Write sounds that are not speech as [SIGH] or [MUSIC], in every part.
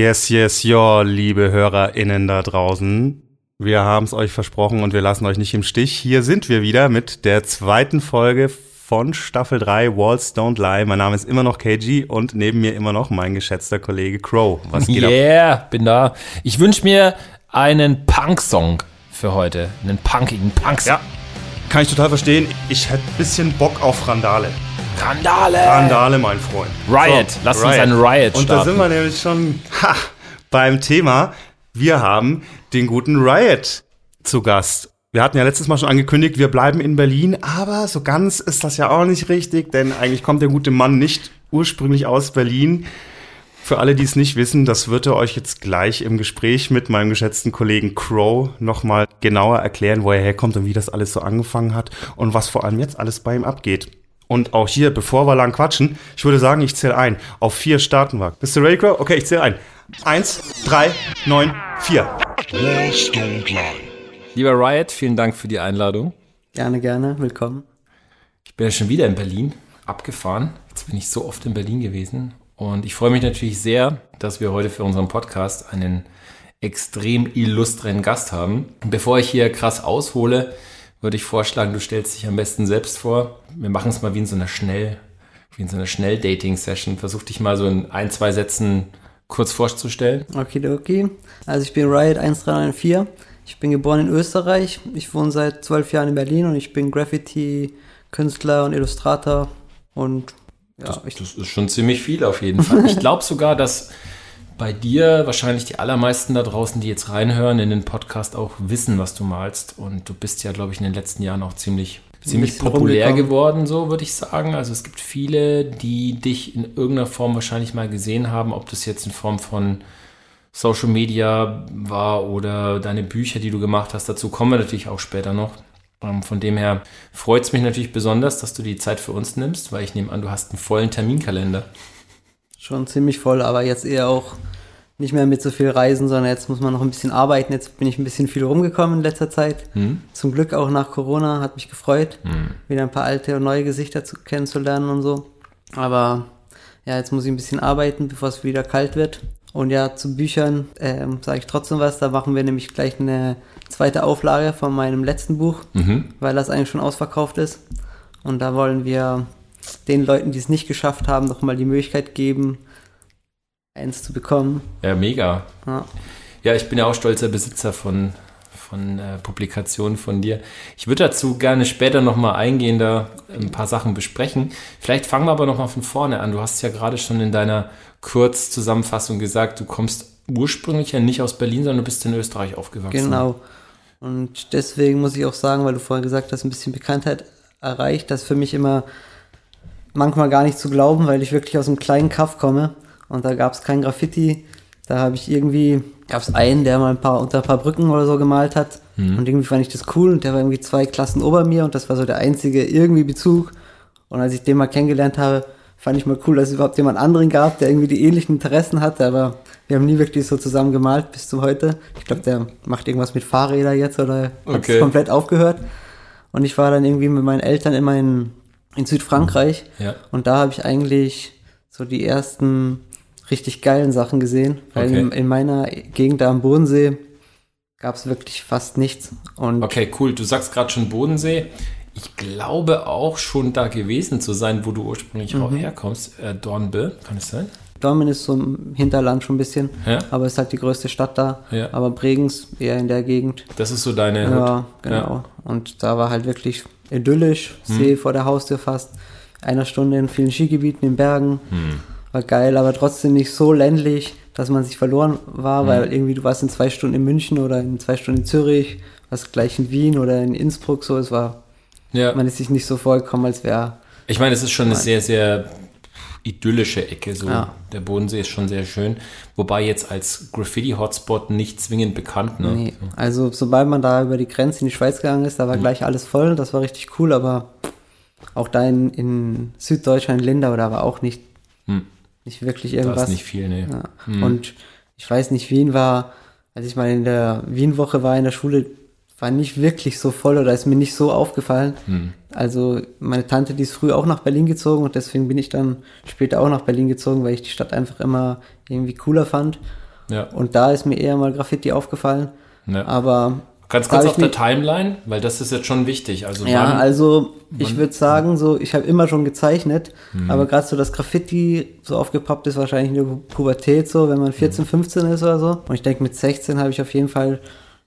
Yes, yes, ja, liebe HörerInnen da draußen. Wir haben es euch versprochen und wir lassen euch nicht im Stich. Hier sind wir wieder mit der zweiten Folge von Staffel 3 Walls Don't Lie. Mein Name ist immer noch KG und neben mir immer noch mein geschätzter Kollege Crow. Was geht yeah, ab? bin da. Ich wünsche mir einen Punk-Song für heute. Einen punkigen Punk-Song. Ja, kann ich total verstehen. Ich hätte ein bisschen Bock auf Randale. Randale! Randale, mein Freund. Riot. So, Lass Riot. uns einen Riot starten. Und da sind wir nämlich schon ha, beim Thema. Wir haben den guten Riot zu Gast. Wir hatten ja letztes Mal schon angekündigt, wir bleiben in Berlin, aber so ganz ist das ja auch nicht richtig, denn eigentlich kommt der gute Mann nicht ursprünglich aus Berlin. Für alle, die es nicht wissen, das wird er euch jetzt gleich im Gespräch mit meinem geschätzten Kollegen Crow nochmal genauer erklären, wo er herkommt und wie das alles so angefangen hat und was vor allem jetzt alles bei ihm abgeht. Und auch hier, bevor wir lang quatschen, ich würde sagen, ich zähle ein. Auf vier starten wir. Bist du ready, Crow? Okay, ich zähle ein. Eins, drei, neun, vier. Lieber Riot, vielen Dank für die Einladung. Gerne, gerne. Willkommen. Ich bin ja schon wieder in Berlin abgefahren. Jetzt bin ich so oft in Berlin gewesen. Und ich freue mich natürlich sehr, dass wir heute für unseren Podcast einen extrem illustren Gast haben. Bevor ich hier krass aushole, würde ich vorschlagen, du stellst dich am besten selbst vor. Wir machen es mal wie in so einer Schnell, wie in so einer Schnell-Dating-Session. Versuch dich mal so in ein, zwei Sätzen kurz vorzustellen. Okay, okay. Also ich bin Riot 1394. Ich bin geboren in Österreich. Ich wohne seit zwölf Jahren in Berlin und ich bin Graffiti-Künstler und Illustrator. Und ja, das, das ist schon ziemlich viel auf jeden Fall. Ich glaube sogar, dass bei dir wahrscheinlich die allermeisten da draußen, die jetzt reinhören in den Podcast, auch wissen, was du malst. Und du bist ja, glaube ich, in den letzten Jahren auch ziemlich, ziemlich populär geworden, so würde ich sagen. Also es gibt viele, die dich in irgendeiner Form wahrscheinlich mal gesehen haben, ob das jetzt in Form von Social Media war oder deine Bücher, die du gemacht hast. Dazu kommen wir natürlich auch später noch. Ähm, von dem her freut es mich natürlich besonders, dass du die Zeit für uns nimmst, weil ich nehme an, du hast einen vollen Terminkalender. Schon ziemlich voll, aber jetzt eher auch nicht mehr mit so viel Reisen, sondern jetzt muss man noch ein bisschen arbeiten. Jetzt bin ich ein bisschen viel rumgekommen in letzter Zeit. Hm. Zum Glück auch nach Corona, hat mich gefreut, hm. wieder ein paar alte und neue Gesichter zu, kennenzulernen und so. Aber ja, jetzt muss ich ein bisschen arbeiten, bevor es wieder kalt wird. Und ja, zu Büchern ähm, sage ich trotzdem was. Da machen wir nämlich gleich eine zweite Auflage von meinem letzten Buch, mhm. weil das eigentlich schon ausverkauft ist. Und da wollen wir den Leuten, die es nicht geschafft haben, nochmal die Möglichkeit geben, eins zu bekommen. Ja, mega. Ja, ja ich bin ja auch stolzer Besitzer von, von äh, Publikationen von dir. Ich würde dazu gerne später nochmal eingehen, da ein paar Sachen besprechen. Vielleicht fangen wir aber nochmal von vorne an. Du hast ja gerade schon in deiner Kurzzusammenfassung gesagt, du kommst ursprünglich ja nicht aus Berlin, sondern du bist in Österreich aufgewachsen. Genau. Und deswegen muss ich auch sagen, weil du vorher gesagt hast, ein bisschen Bekanntheit erreicht, das für mich immer manchmal gar nicht zu glauben, weil ich wirklich aus einem kleinen Kaff komme und da gab es kein Graffiti. Da habe ich irgendwie, gab es einen, der mal ein paar unter ein paar Brücken oder so gemalt hat. Mhm. Und irgendwie fand ich das cool und der war irgendwie zwei Klassen ober mir und das war so der einzige irgendwie Bezug. Und als ich den mal kennengelernt habe, fand ich mal cool, dass es überhaupt jemand anderen gab, der irgendwie die ähnlichen Interessen hatte, aber wir haben nie wirklich so zusammen gemalt bis zu heute. Ich glaube, der macht irgendwas mit Fahrrädern jetzt oder okay. hat komplett aufgehört. Und ich war dann irgendwie mit meinen Eltern immer in, in Südfrankreich ja. und da habe ich eigentlich so die ersten richtig geilen Sachen gesehen, weil okay. in, in, meiner Gegend da am Bodensee gab es wirklich fast nichts. Und okay, cool. Du sagst gerade schon Bodensee. Ich glaube auch schon da gewesen zu sein, wo du ursprünglich mhm. auch herkommst. Äh, Dornbirn, kann es sein? Dornbirn ist so im Hinterland schon ein bisschen, ja. aber ist halt die größte Stadt da. Ja. Aber Bregenz eher in der Gegend. Das ist so deine Ja, Hut. genau. Und da war halt wirklich idyllisch, hm. See vor der Haustür fast. Einer Stunde in vielen Skigebieten, in Bergen. Hm war geil, aber trotzdem nicht so ländlich, dass man sich verloren war, mhm. weil irgendwie du warst in zwei Stunden in München oder in zwei Stunden in Zürich, was gleich in Wien oder in Innsbruck so, es war, ja. man ist sich nicht so vorgekommen, als wäre. Ich meine, es ist schon eine sehr, sehr idyllische Ecke, so. Ja. Der Bodensee ist schon sehr schön, wobei jetzt als Graffiti-Hotspot nicht zwingend bekannt, ne? Nee. Also, sobald man da über die Grenze in die Schweiz gegangen ist, da war mhm. gleich alles voll, das war richtig cool, aber auch da in, in Süddeutschland, in Lindau, da war auch nicht hm nicht wirklich irgendwas. Da ist nicht viel, ne. Ja. Hm. Und ich weiß nicht, Wien war, als ich mal in der Wien-Woche war in der Schule, war nicht wirklich so voll oder ist mir nicht so aufgefallen. Hm. Also meine Tante, die ist früh auch nach Berlin gezogen und deswegen bin ich dann später auch nach Berlin gezogen, weil ich die Stadt einfach immer irgendwie cooler fand. Ja. Und da ist mir eher mal Graffiti aufgefallen. ja. Aber Ganz kurz auf der Timeline, weil das ist jetzt schon wichtig. Also ja, wann, also ich würde sagen, so ich habe immer schon gezeichnet, aber gerade so das Graffiti so aufgepoppt ist wahrscheinlich in der Pubertät so, wenn man 14, 15 ist oder so. Und ich denke, mit 16 habe ich auf jeden Fall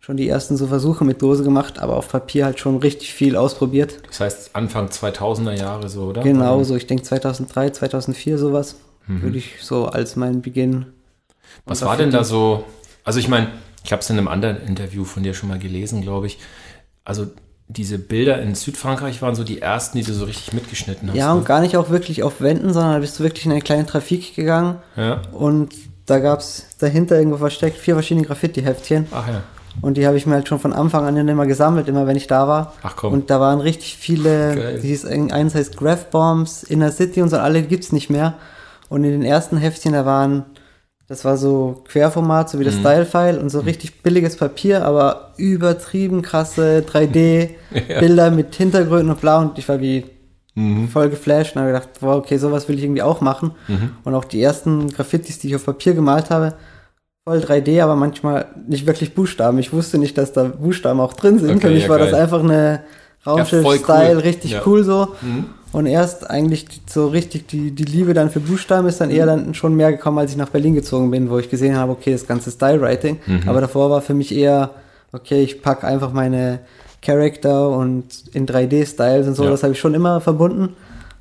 schon die ersten so Versuche mit Dose gemacht, aber auf Papier halt schon richtig viel ausprobiert. das heißt Anfang 2000er Jahre so, oder? Genau, so ich denke 2003, 2004 sowas würde ich so als mein Beginn. Was war denn da so? Also ich meine, ich habe es in einem anderen Interview von dir schon mal gelesen, glaube ich. Also diese Bilder in Südfrankreich waren so die ersten, die du so richtig mitgeschnitten hast. Ja, und ne? gar nicht auch wirklich auf Wänden, sondern da bist du wirklich in eine kleine Trafik gegangen ja. und da gab's dahinter irgendwo versteckt vier verschiedene Graffiti-Heftchen. Ach ja. Und die habe ich mir halt schon von Anfang an immer gesammelt, immer wenn ich da war. Ach komm. Und da waren richtig viele, Geil. die hieß, eins heißt Graph Bombs, Inner City und so, alle gibt's nicht mehr. Und in den ersten Heftchen, da waren, das war so Querformat, so wie Mhm. das Style-File und so richtig billiges Papier, aber übertrieben krasse 3D-Bilder [LAUGHS] mit Hintergründen und blau. Und ich war wie Mhm. voll geflasht und habe gedacht, wow, okay, sowas will ich irgendwie auch machen. Mhm. Und auch die ersten Graffitis, die ich auf Papier gemalt habe, voll 3D, aber manchmal nicht wirklich Buchstaben. Ich wusste nicht, dass da Buchstaben auch drin sind. Okay, Für mich ja, war das geil. einfach eine Raumschiff-Style, cool. richtig Ja. cool so. Mhm. Und erst eigentlich so richtig die, die Liebe dann für Buchstaben ist dann Mhm. eher dann schon mehr gekommen, als ich nach Berlin gezogen bin, wo ich gesehen habe, okay, das ganze Style-Writing. Mhm. Aber davor war für mich eher, okay, ich packe einfach meine Charakter und in 3D-Styles und so, Ja. das habe ich schon immer verbunden.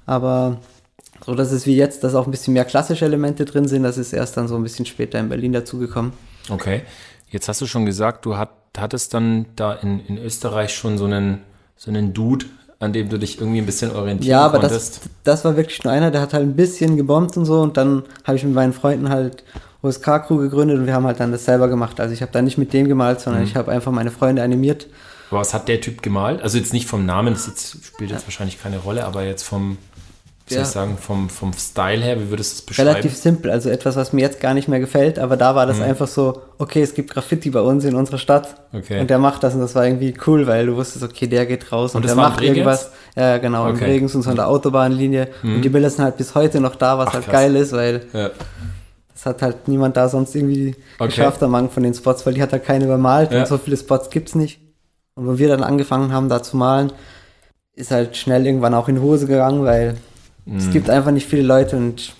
Aber so, dass es wie jetzt, dass auch ein bisschen mehr klassische Elemente drin sind, das ist erst dann so ein bisschen später in Berlin dazugekommen. Okay. Jetzt hast du schon gesagt, du hat, hattest dann da in, in Österreich schon so einen, so einen Dude, an dem du dich irgendwie ein bisschen orientieren Ja, aber konntest. das, das war wirklich nur einer, der hat halt ein bisschen gebombt und so und dann habe ich mit meinen Freunden halt OSK-Crew gegründet und wir haben halt dann das selber gemacht. Also ich habe da nicht mit dem gemalt, Mhm. sondern ich habe einfach meine Freunde animiert. Aber was hat der Typ gemalt? Also jetzt nicht vom Namen, das jetzt, spielt jetzt wahrscheinlich keine Rolle, aber jetzt vom, soll ich sagen, vom, vom Style her, wie würdest du es beschreiben? Relativ simpel, also etwas, was mir jetzt gar nicht mehr gefällt, aber da war das Mhm. einfach so, okay, es gibt Graffiti bei uns in unserer Stadt Okay. und der macht das und das war irgendwie cool, weil du wusstest, okay, der geht raus und, Und der in macht irgendwas. Ja, genau, in Okay. Bregenz und so an der Autobahnlinie und die Bilder sind halt bis heute noch da, was Ach, halt krass. geil ist, weil ja. das hat halt niemand da sonst irgendwie Okay. geschafft am Anfang von den Spots, weil die hat halt keine übermalt Ja. und so viele Spots gibt's nicht. Und wo wir dann angefangen haben, da zu malen, ist halt schnell irgendwann auch in die Hose gegangen, weil es Mhm. gibt einfach nicht viele Leute und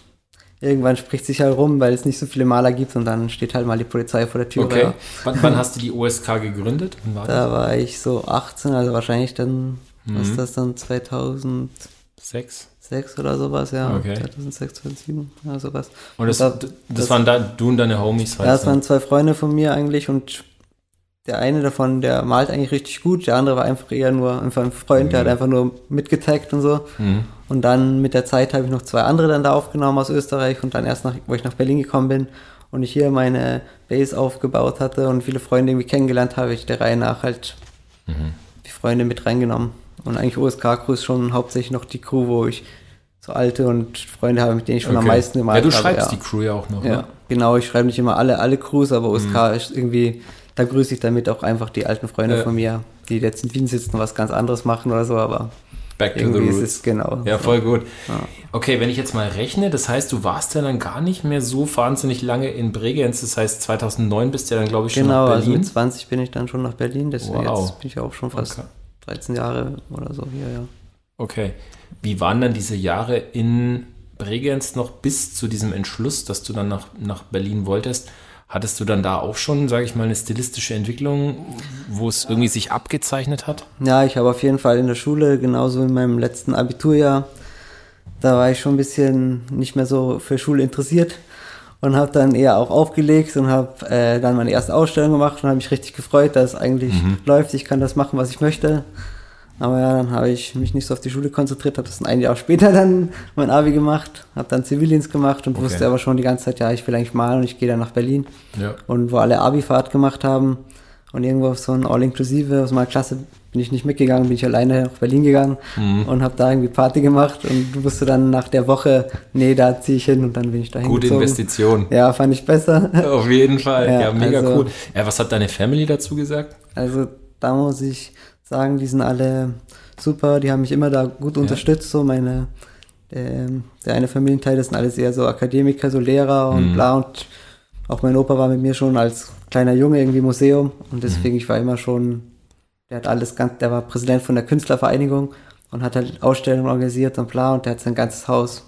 irgendwann spricht sich halt rum, weil es nicht so viele Maler gibt und dann steht halt mal die Polizei vor der Tür. Okay. Ja. Wann, wann hast du die OSK gegründet? War das? Da war ich so 18, also wahrscheinlich dann, was Mhm. ist das dann, 2006 Sechs? oder sowas, ja. Okay. 2006, 2007, ja, sowas. Und das, da- das, das- waren da, du und deine Homies halt. Ja, es ne? waren zwei Freunde von mir eigentlich und der eine davon, der malt eigentlich richtig gut, der andere war einfach eher nur einfach ein Freund, der hat einfach nur mitgetaggt und so. Mhm. Und dann mit der Zeit habe ich noch zwei andere dann da aufgenommen aus Österreich und dann erst nach, wo ich nach Berlin gekommen bin und ich hier meine Base aufgebaut hatte und viele Freunde irgendwie kennengelernt habe, ich der Reihe nach halt Mhm. die Freunde mit reingenommen. Und eigentlich OSK-Crew ist schon hauptsächlich noch die Crew, wo ich so alte und Freunde habe, mit denen ich schon am Okay. meisten gemalt Ja, du habe. schreibst ja. die Crew ja auch noch. Ja, Ne? genau. Ich schreibe nicht immer alle, alle Crews, aber OSK ist irgendwie, da grüße ich damit auch einfach die alten Freunde Ja. von mir, die jetzt in Wien sitzen und was ganz anderes machen oder so, aber Back to the irgendwie ist roots. es genau. Ja, voll gut. Okay, wenn ich jetzt mal rechne, das heißt, du warst ja dann gar nicht mehr so wahnsinnig lange in Bregenz. Das heißt, 2009 bist du ja dann, glaube ich, schon Genau, nach also Berlin. mit 20 bin ich dann schon nach Berlin, deswegen Wow. jetzt bin ich auch schon fast Okay. 13 Jahre oder so hier, ja. Okay. Wie waren dann diese Jahre in Bregenz noch bis zu diesem Entschluss, dass du dann nach, nach Berlin wolltest? Hattest du dann da auch schon, sage ich mal, eine stilistische Entwicklung, wo es irgendwie sich abgezeichnet hat? Ja, ich habe auf jeden Fall in der Schule, genauso in meinem letzten Abiturjahr, da war ich schon ein bisschen nicht mehr so für Schule interessiert und habe dann eher auch aufgelegt und habe äh, dann meine erste Ausstellung gemacht und habe mich richtig gefreut, dass es eigentlich läuft, ich kann das machen, was ich möchte. Aber ja, dann habe ich mich nicht so auf die Schule konzentriert, habe das dann ein Jahr später dann mein Abi gemacht, habe dann Zivildienst gemacht und Okay. wusste aber schon die ganze Zeit, ja, ich will eigentlich malen und ich gehe dann nach Berlin Ja. und wo alle Abi-Fahrt gemacht haben und irgendwo auf so ein All-Inclusive aus meiner Klasse bin ich nicht mitgegangen, bin ich alleine nach Berlin gegangen Mhm. und habe da irgendwie Party gemacht und wusste dann nach der Woche, nee, da ziehe ich hin und dann bin ich da Gute hingezogen. Investition. Ja, fand ich besser. [LAUGHS] Auf jeden Fall. Ja, Ja, mega also- cool. Ja, was hat deine Family dazu gesagt? Also da muss ich sagen, die sind alle super, die haben mich immer da gut unterstützt, so meine, ähm, der eine Familienteil, das sind alles eher so Akademiker, so Lehrer und Mhm. bla und auch mein Opa war mit mir schon als kleiner Junge irgendwie im Museum und Mhm. deswegen, ich war immer schon, der hat alles ganz, der war Präsident von der Künstlervereinigung und hat halt Ausstellungen organisiert und bla und der hat sein ganzes Haus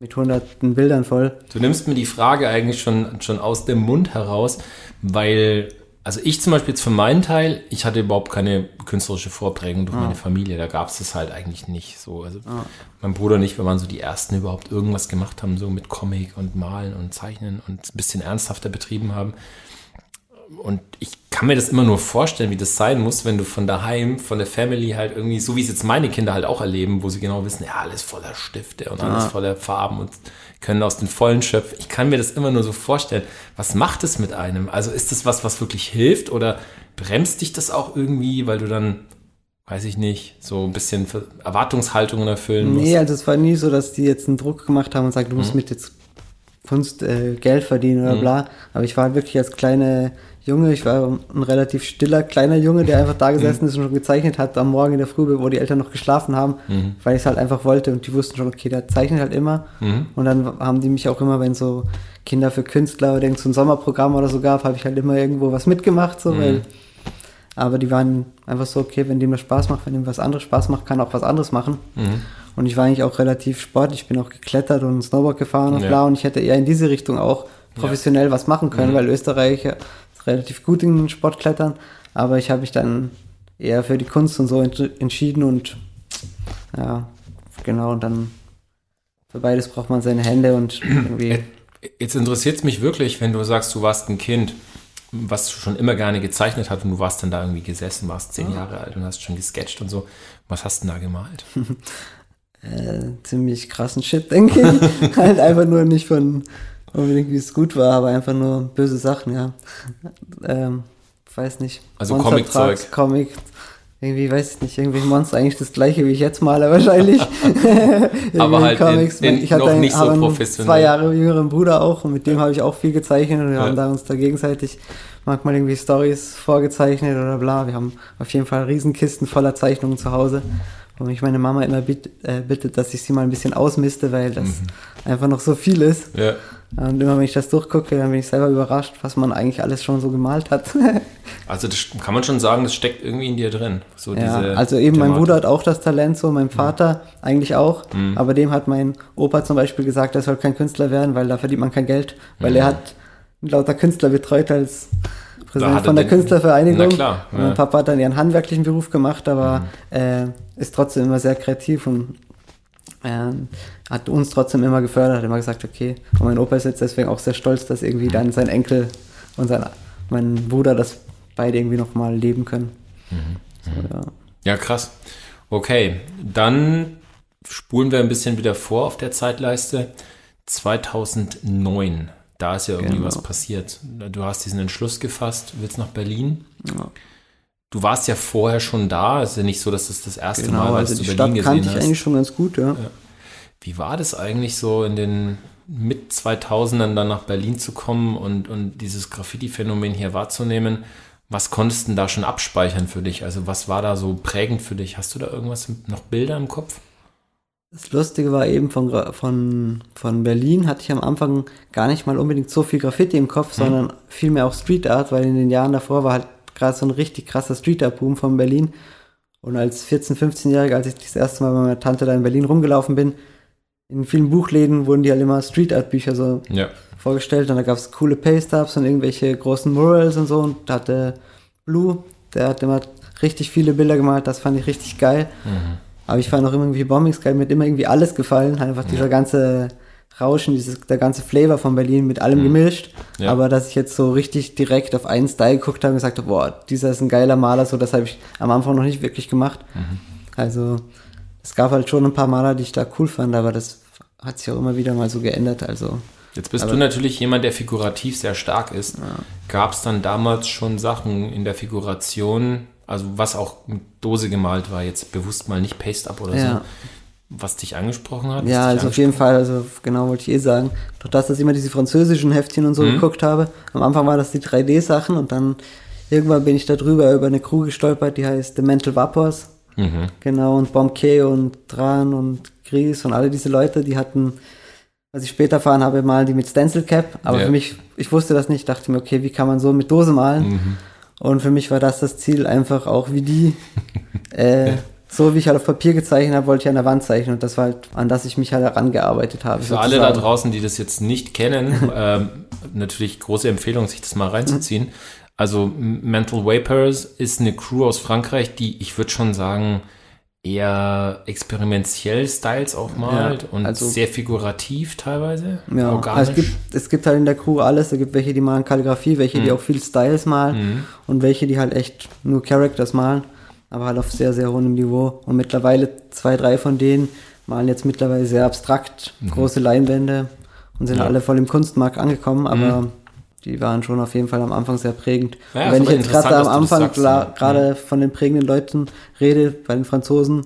mit hunderten Bildern voll. Du nimmst mir die Frage eigentlich schon, schon aus dem Mund heraus, weil, also ich zum Beispiel jetzt für meinen Teil, ich hatte überhaupt keine künstlerische Vorprägung durch meine Familie. Da gab es das halt eigentlich nicht so. Also mein Bruder ich, wir waren so die ersten, überhaupt irgendwas gemacht haben, so mit Comic und Malen und Zeichnen und ein bisschen ernsthafter betrieben haben. Und ich kann mir das immer nur vorstellen, wie das sein muss, wenn du von daheim, von der Family halt irgendwie, so wie es jetzt meine Kinder halt auch erleben, wo sie genau wissen, ja, alles voller Stifte und alles voller Farben und können aus den Vollen schöpfen. Ich kann mir das immer nur so vorstellen. Was macht es mit einem? Also ist das was, was wirklich hilft oder bremst dich das auch irgendwie, weil du dann, weiß ich nicht, so ein bisschen Erwartungshaltungen erfüllen musst? Nee, also es war nie so, dass die jetzt einen Druck gemacht haben und sagen, du musst mit jetzt Kunst äh, Geld verdienen oder bla. Aber ich war wirklich als kleine Junge, ich war ein relativ stiller kleiner Junge, der einfach da gesessen ist und schon gezeichnet hat am Morgen in der Früh, wo die Eltern noch geschlafen haben, weil ich es halt einfach wollte und die wussten schon, okay, der zeichnet halt immer. Und dann haben die mich auch immer, wenn so Kinder für Künstler oder so ein Sommerprogramm oder so gab, habe ich halt immer irgendwo was mitgemacht, so, weil aber die waren einfach so, okay, wenn dem das Spaß macht, wenn dem was anderes Spaß macht, kann er auch was anderes machen. Mhm. Und ich war eigentlich auch relativ sportlich, ich bin auch geklettert und Snowboard gefahren und Ja. bla und ich hätte eher in diese Richtung auch professionell was machen Mhm. können, weil Österreich ist relativ gut in Sportklettern, aber ich habe mich dann eher für die Kunst und so ent- entschieden und ja, genau, und dann für beides braucht man seine Hände und [CLEARS THROAT] irgendwie. Jetzt interessiert es mich wirklich, wenn du sagst, du warst ein Kind, was schon immer gerne gezeichnet hat und du warst dann da irgendwie gesessen, warst zehn Jahre alt und hast schon gesketcht und so. Was hast du denn da gemalt? [LAUGHS] äh, ziemlich krassen Shit, denke ich. [LAUGHS] halt einfach nur nicht von unbedingt, wie es gut war, aber einfach nur böse Sachen, ja. Ähm, weiß nicht. Also Comic-Zeug. Comic, irgendwie, weiß ich nicht, irgendwelche Monster, eigentlich das gleiche, wie ich jetzt male, wahrscheinlich. [LAUGHS] Aber halt in- in ich hatte noch einen, nicht so einen professionell. zwei Jahre jüngeren Bruder auch und mit dem habe ich auch viel gezeichnet und wir Ja. haben da uns da gegenseitig manchmal irgendwie Stories vorgezeichnet oder bla. Wir haben auf jeden Fall Riesenkisten voller Zeichnungen zu Hause. Wo mich meine Mama immer bitt, äh, bittet, dass ich sie mal ein bisschen ausmiste, weil das einfach noch so viel ist. Ja. Und immer wenn ich das durchgucke, dann bin ich selber überrascht, was man eigentlich alles schon so gemalt hat. [LAUGHS] Also das kann man schon sagen, das steckt irgendwie in dir drin. So ja, diese also eben mein Thematik. Bruder hat auch das Talent, so mein Vater eigentlich auch. Mhm. Aber dem hat mein Opa zum Beispiel gesagt, er soll kein Künstler werden, weil da verdient man kein Geld. Weil Mhm. er hat lauter Künstler betreut als Präsident von der den- Künstlervereinigung. Na klar, ja. Mhm. mein Papa hat dann ihren handwerklichen Beruf gemacht, aber äh, ist trotzdem immer sehr kreativ und ähm, hat uns trotzdem immer gefördert, hat immer gesagt, okay. Und mein Opa ist jetzt deswegen auch sehr stolz, dass irgendwie dann sein Enkel und sein, mein Bruder das beide irgendwie nochmal leben können. Mhm. So, ja. Ja, krass. Okay, dann spulen wir ein bisschen wieder vor auf der Zeitleiste. 2009, da ist ja irgendwie Genau. was passiert. Du hast diesen Entschluss gefasst, willst nach Berlin. Ja. Du warst ja vorher schon da. Es ist ja nicht so, dass das das erste Mal Genau, war, also dass die du Stadt Berlin kannte gesehen ich hast. eigentlich schon ganz gut, ja. Wie war das eigentlich so in den mit 2000ern dann nach Berlin zu kommen und, und dieses Graffiti-Phänomen hier wahrzunehmen? Was konntest du denn da schon abspeichern für dich? Also was war da so prägend für dich? Hast du da irgendwas, noch Bilder im Kopf? Das Lustige war eben von, von, von Berlin hatte ich am Anfang gar nicht mal unbedingt so viel Graffiti im Kopf, Mhm. sondern vielmehr auch Street Art, weil in den Jahren davor war halt gerade so ein richtig krasser Street Art Boom von Berlin. Und als 14-, 15-Jähriger, als ich das erste Mal bei meiner Tante da in Berlin rumgelaufen bin, in vielen Buchläden wurden die halt immer Street Art Bücher so Ja. vorgestellt und da gab es coole Paste-Ups und irgendwelche großen Murals und so und da hatte Blue, der hat immer richtig viele Bilder gemalt, das fand ich richtig geil. Mhm. Aber ich fand auch irgendwie Bombings geil, mir hat immer irgendwie alles gefallen, einfach dieser ganze Rauschen, dieses, der ganze Flavor von Berlin mit allem gemischt. Mhm. Ja. Aber dass ich jetzt so richtig direkt auf einen Style geguckt habe und gesagt habe, boah, dieser ist ein geiler Maler, so das habe ich am Anfang noch nicht wirklich gemacht. Mhm. Also es gab halt schon ein paar Maler, die ich da cool fand, aber das hat sich auch immer wieder mal so geändert. Also Jetzt bist Aber- du natürlich jemand, der figurativ sehr stark ist. Gab es dann damals schon Sachen in der Figuration, also was auch mit Dose gemalt war, jetzt bewusst mal nicht Paste-Up oder Ja. so, was dich angesprochen hat? Ja, also auf jeden Fall, also genau wollte ich eh sagen. Durch das, dass ich immer diese französischen Heftchen und so Mhm. geguckt habe. Am Anfang war das die 3D-Sachen und dann irgendwann bin ich da drüber über eine Crew gestolpert, die heißt The Mental Vapors. Mhm. Genau, und Bomke und Dran und Gries und alle diese Leute, die hatten, was ich später erfahren habe, malen die mit Stencil Cap. Aber Ja. für mich, ich wusste das nicht, dachte mir, okay, wie kann man so mit Dose malen? Mhm. Und für mich war das das Ziel, einfach auch wie die, [LAUGHS] äh, so wie ich halt auf Papier gezeichnet habe, wollte ich an der Wand zeichnen. Und das war halt, an das ich mich halt herangearbeitet habe. Für alle da sozusagen. draußen, die das jetzt nicht kennen, [LAUGHS] ähm, natürlich große Empfehlung, sich das mal reinzuziehen. Also Mental Vapors ist eine Crew aus Frankreich, die, ich würde schon sagen, eher experimentell Styles auch malt und also- sehr figurativ teilweise. Ja, organisch. also es gibt, es gibt halt in der Crew alles. Es gibt welche, die malen Kalligrafie, welche, Mhm. die auch viel Styles malen und welche, die halt echt nur Characters malen, aber halt auf sehr, sehr hohem Niveau. Und mittlerweile zwei, drei von denen malen jetzt mittlerweile sehr abstrakt, große Leinwände und sind Mhm. Ja. Mhm. alle voll im Kunstmarkt angekommen, aber die waren schon auf jeden Fall am Anfang sehr prägend. Ja, und wenn ich jetzt gerade am Anfang klar- ja. Mhm. gerade von den prägenden Leuten rede, bei den Franzosen,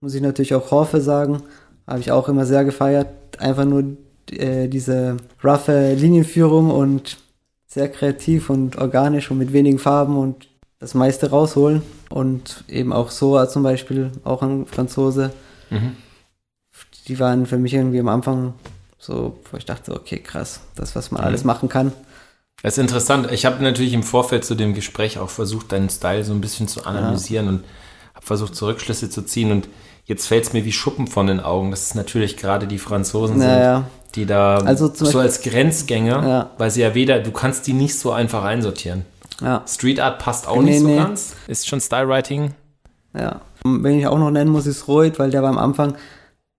muss ich natürlich auch Horfe sagen. Habe ich auch immer sehr gefeiert. Einfach nur äh, diese roughe Linienführung und sehr kreativ und organisch und mit wenigen Farben und das meiste rausholen. Und eben auch Soa zum Beispiel, auch ein Franzose. Mhm. Die waren für mich irgendwie am Anfang so, wo ich dachte, okay, krass, das, was man Mhm. alles machen kann. Das ist interessant. Ich habe natürlich im Vorfeld zu dem Gespräch auch versucht, deinen Style so ein bisschen zu analysieren und habe versucht, so Rückschlüsse zu ziehen. Und jetzt fällt es mir wie Schuppen von den Augen, dass es natürlich gerade die Franzosen sind, Naja, die da Also so Beispiel- als Grenzgänger, Ja. weil sie ja weder, du kannst die nicht so einfach einsortieren. Ja, Street Art passt auch Nee, nicht so nee. ganz. Ist schon Style Writing. ja. Wenn ich auch noch nennen muss, ist Reut, weil der war am Anfang,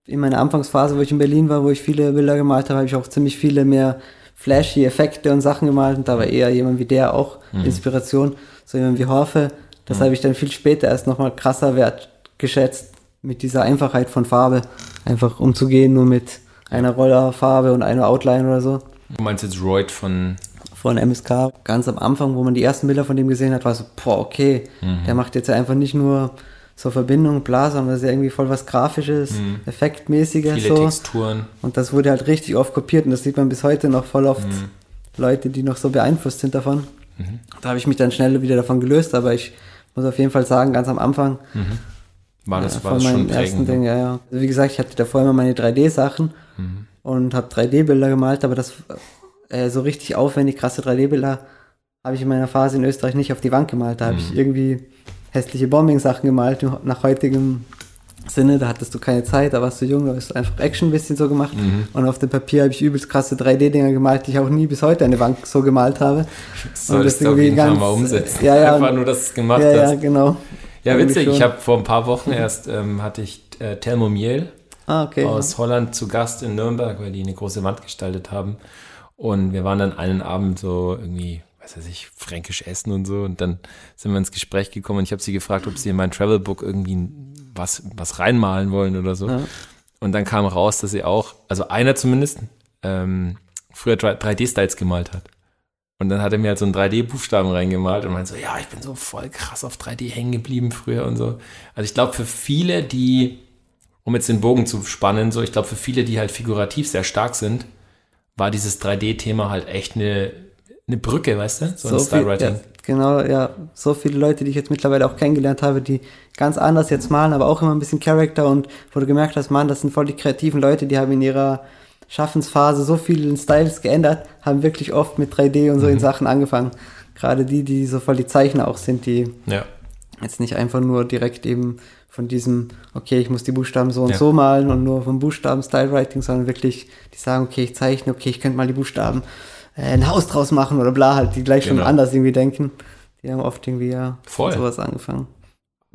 in meiner Anfangsphase, wo ich in Berlin war, wo ich viele Bilder gemalt habe, habe ich auch ziemlich viele mehr flashy Effekte und Sachen gemalt und da war eher jemand wie der auch Inspiration, so jemand wie Horfe. Das habe ich dann viel später erst nochmal krasser wertgeschätzt, mit dieser Einfachheit von Farbe einfach umzugehen, nur mit einer Rollerfarbe und einer Outline oder so. Du meinst jetzt Reut von, von MSK. Ganz am Anfang, wo man die ersten Bilder von dem gesehen hat, war so, boah, okay, der macht jetzt ja einfach nicht nur so Verbindung, bla, sondern das ist ja irgendwie voll was Grafisches, Effektmäßiges viele so. Texturen. Und das wurde halt richtig oft kopiert und das sieht man bis heute noch voll oft Mhm. Leute, die noch so beeinflusst sind davon. Da habe ich mich dann schnell wieder davon gelöst, aber ich muss auf jeden Fall sagen, ganz am Anfang War das, ja, war von das schon ersten prägend. Dingen, ja, ja. Also wie gesagt, ich hatte davor immer meine 3D-Sachen Mhm. und habe 3D-Bilder gemalt, aber das äh, so richtig aufwendig krasse 3D-Bilder habe ich in meiner Phase in Österreich nicht auf die Wand gemalt. Da habe Mhm. ich irgendwie hässliche Bombing-Sachen gemalt, nach heutigem Sinne, da hattest du keine Zeit, da warst du jung, da hast du einfach Action ein bisschen so gemacht. Mhm. Und auf dem Papier habe ich übelst krasse 3D-Dinger gemalt, die ich auch nie bis heute an der Wand so gemalt habe. Solltest das du auf irgendwie ganz- mal umsetzen. ja, ja. Einfach nur, dass du es gemacht Ja, hast. ja, genau. Ja, Irgendwie witzig. Ich habe vor ein paar Wochen erst ähm, hatte ich äh, Miel Ah, okay. aus Holland zu Gast in Nürnberg, weil die eine große Wand gestaltet haben. Und wir waren dann einen Abend so irgendwie, weiß ich, fränkisch essen und so. Und dann sind wir ins Gespräch gekommen und ich habe sie gefragt, ob sie in mein Travelbook irgendwie was, was reinmalen wollen oder so. Ja. Und dann kam raus, dass sie auch, also einer zumindest, ähm, früher 3D-Styles gemalt hat. Und dann hat er mir halt so einen 3D-Buchstaben reingemalt und meinte so, ja, ich bin so voll krass auf 3D hängen geblieben früher und so. Also ich glaube, für viele, die, um jetzt den Bogen zu spannen, so, ich glaube, für viele, die halt figurativ sehr stark sind, war dieses 3D-Thema halt echt eine, eine Brücke, weißt du? So, ein viel- Style-Writing. Ja, genau, ja. So viele Leute, die ich jetzt mittlerweile auch kennengelernt habe, die ganz anders jetzt malen, aber auch immer ein bisschen Charakter und wo du gemerkt hast, man, das sind voll die kreativen Leute, die haben in ihrer Schaffensphase so viele Styles geändert, haben wirklich oft mit 3D und so Mhm. in Sachen angefangen. Gerade die, die so voll die Zeichner auch sind, die Ja. jetzt nicht einfach nur direkt eben von diesem, okay, ich muss die Buchstaben so und Ja. so malen und nur vom Buchstaben Style Writing, sondern wirklich, die sagen, okay, ich zeichne, okay, ich könnte mal die Buchstaben äh, ein Haus draus machen oder bla, halt, die gleich schon Genau. anders irgendwie denken. Die haben oft irgendwie ja Voll. sowas angefangen.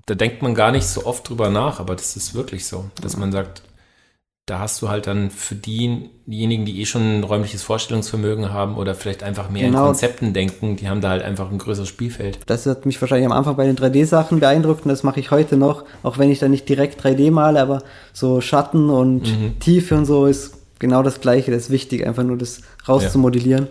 da denkt man gar nicht so oft drüber nach, aber das ist wirklich so, dass man sagt, da hast du halt dann für die, diejenigen, die eh schon ein räumliches Vorstellungsvermögen haben oder vielleicht einfach mehr Genau. in Konzepten denken, die haben da halt einfach ein größeres Spielfeld. Das hat mich wahrscheinlich am Anfang bei den 3D-Sachen beeindruckt und das mache ich heute noch, auch wenn ich da nicht direkt 3D male, aber so Schatten und Mhm. Tiefe und so ist genau das Gleiche. Das ist wichtig, einfach nur das rauszumodellieren.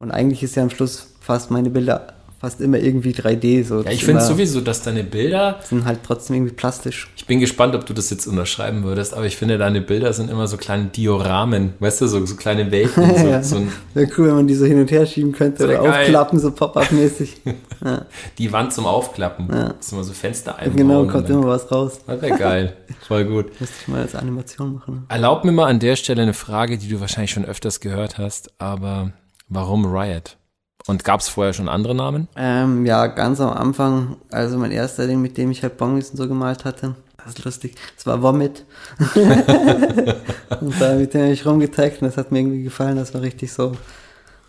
Und eigentlich ist ja am Schluss fast meine Bilder fast immer irgendwie 3D. So. Ja, ich finde sowieso, dass deine Bilder sind halt trotzdem irgendwie plastisch. Ich bin gespannt, ob du das jetzt unterschreiben würdest, aber ich finde, deine Bilder sind immer so kleine Dioramen, weißt du, so, so kleine Welten. [LAUGHS] So, ja. so Wäre cool, wenn man die so hin und her schieben könnte oder geil. aufklappen, so Pop-Up-mäßig. ja. [LAUGHS] Die Wand zum Aufklappen. Ja. Das ist immer so Fenster einbauen. Genau, kommt immer was raus. Wäre geil. [LAUGHS] Voll gut. Müsste ich mal als Animation machen. Erlaub mir mal an der Stelle eine Frage, die du wahrscheinlich schon öfters gehört hast, aber warum Riot? Und gab es vorher schon andere Namen? Ähm, ja, ganz am Anfang, also mein erster Ding, mit dem ich halt Bongs und so gemalt hatte, das ist lustig, das war Vomit. [LAUGHS] und da mit dem habe ich rumgetaggt und das hat mir irgendwie gefallen, das war richtig so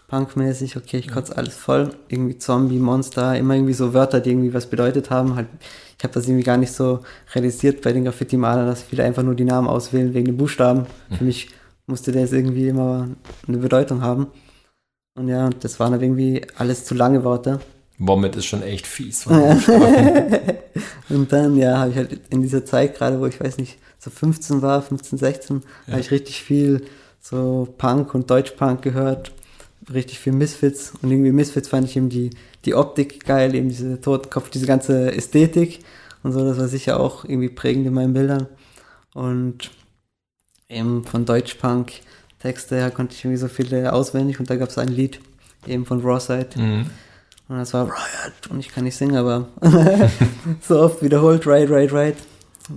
punkmäßig, okay, ich kotze alles voll, irgendwie Zombie, Monster, immer irgendwie so Wörter, die irgendwie was bedeutet haben, halt, ich habe das irgendwie gar nicht so realisiert bei den Graffiti-Malern, dass viele einfach nur die Namen auswählen wegen den Buchstaben. Für mich musste der jetzt irgendwie immer eine Bedeutung haben. Und ja, das waren halt irgendwie alles zu lange Worte. Vomit ist schon echt fies. [LAUGHS] und dann, ja, habe ich halt in dieser Zeit, gerade wo ich weiß nicht, so 15 war, 15, 16, ja. habe ich richtig viel so Punk und Deutschpunk gehört. Richtig viel Misfits. Und irgendwie Misfits fand ich eben die, die Optik geil, eben diese Totenkopf, diese ganze Ästhetik und so. Das war sicher auch irgendwie prägend in meinen Bildern. Und eben von Deutschpunk Texte her konnte ich irgendwie so viele auswendig und da gab es ein Lied eben von Rawside. Mhm. Und das war Riot und ich kann nicht singen, aber [LAUGHS] so oft wiederholt Riot, Riot, Riot,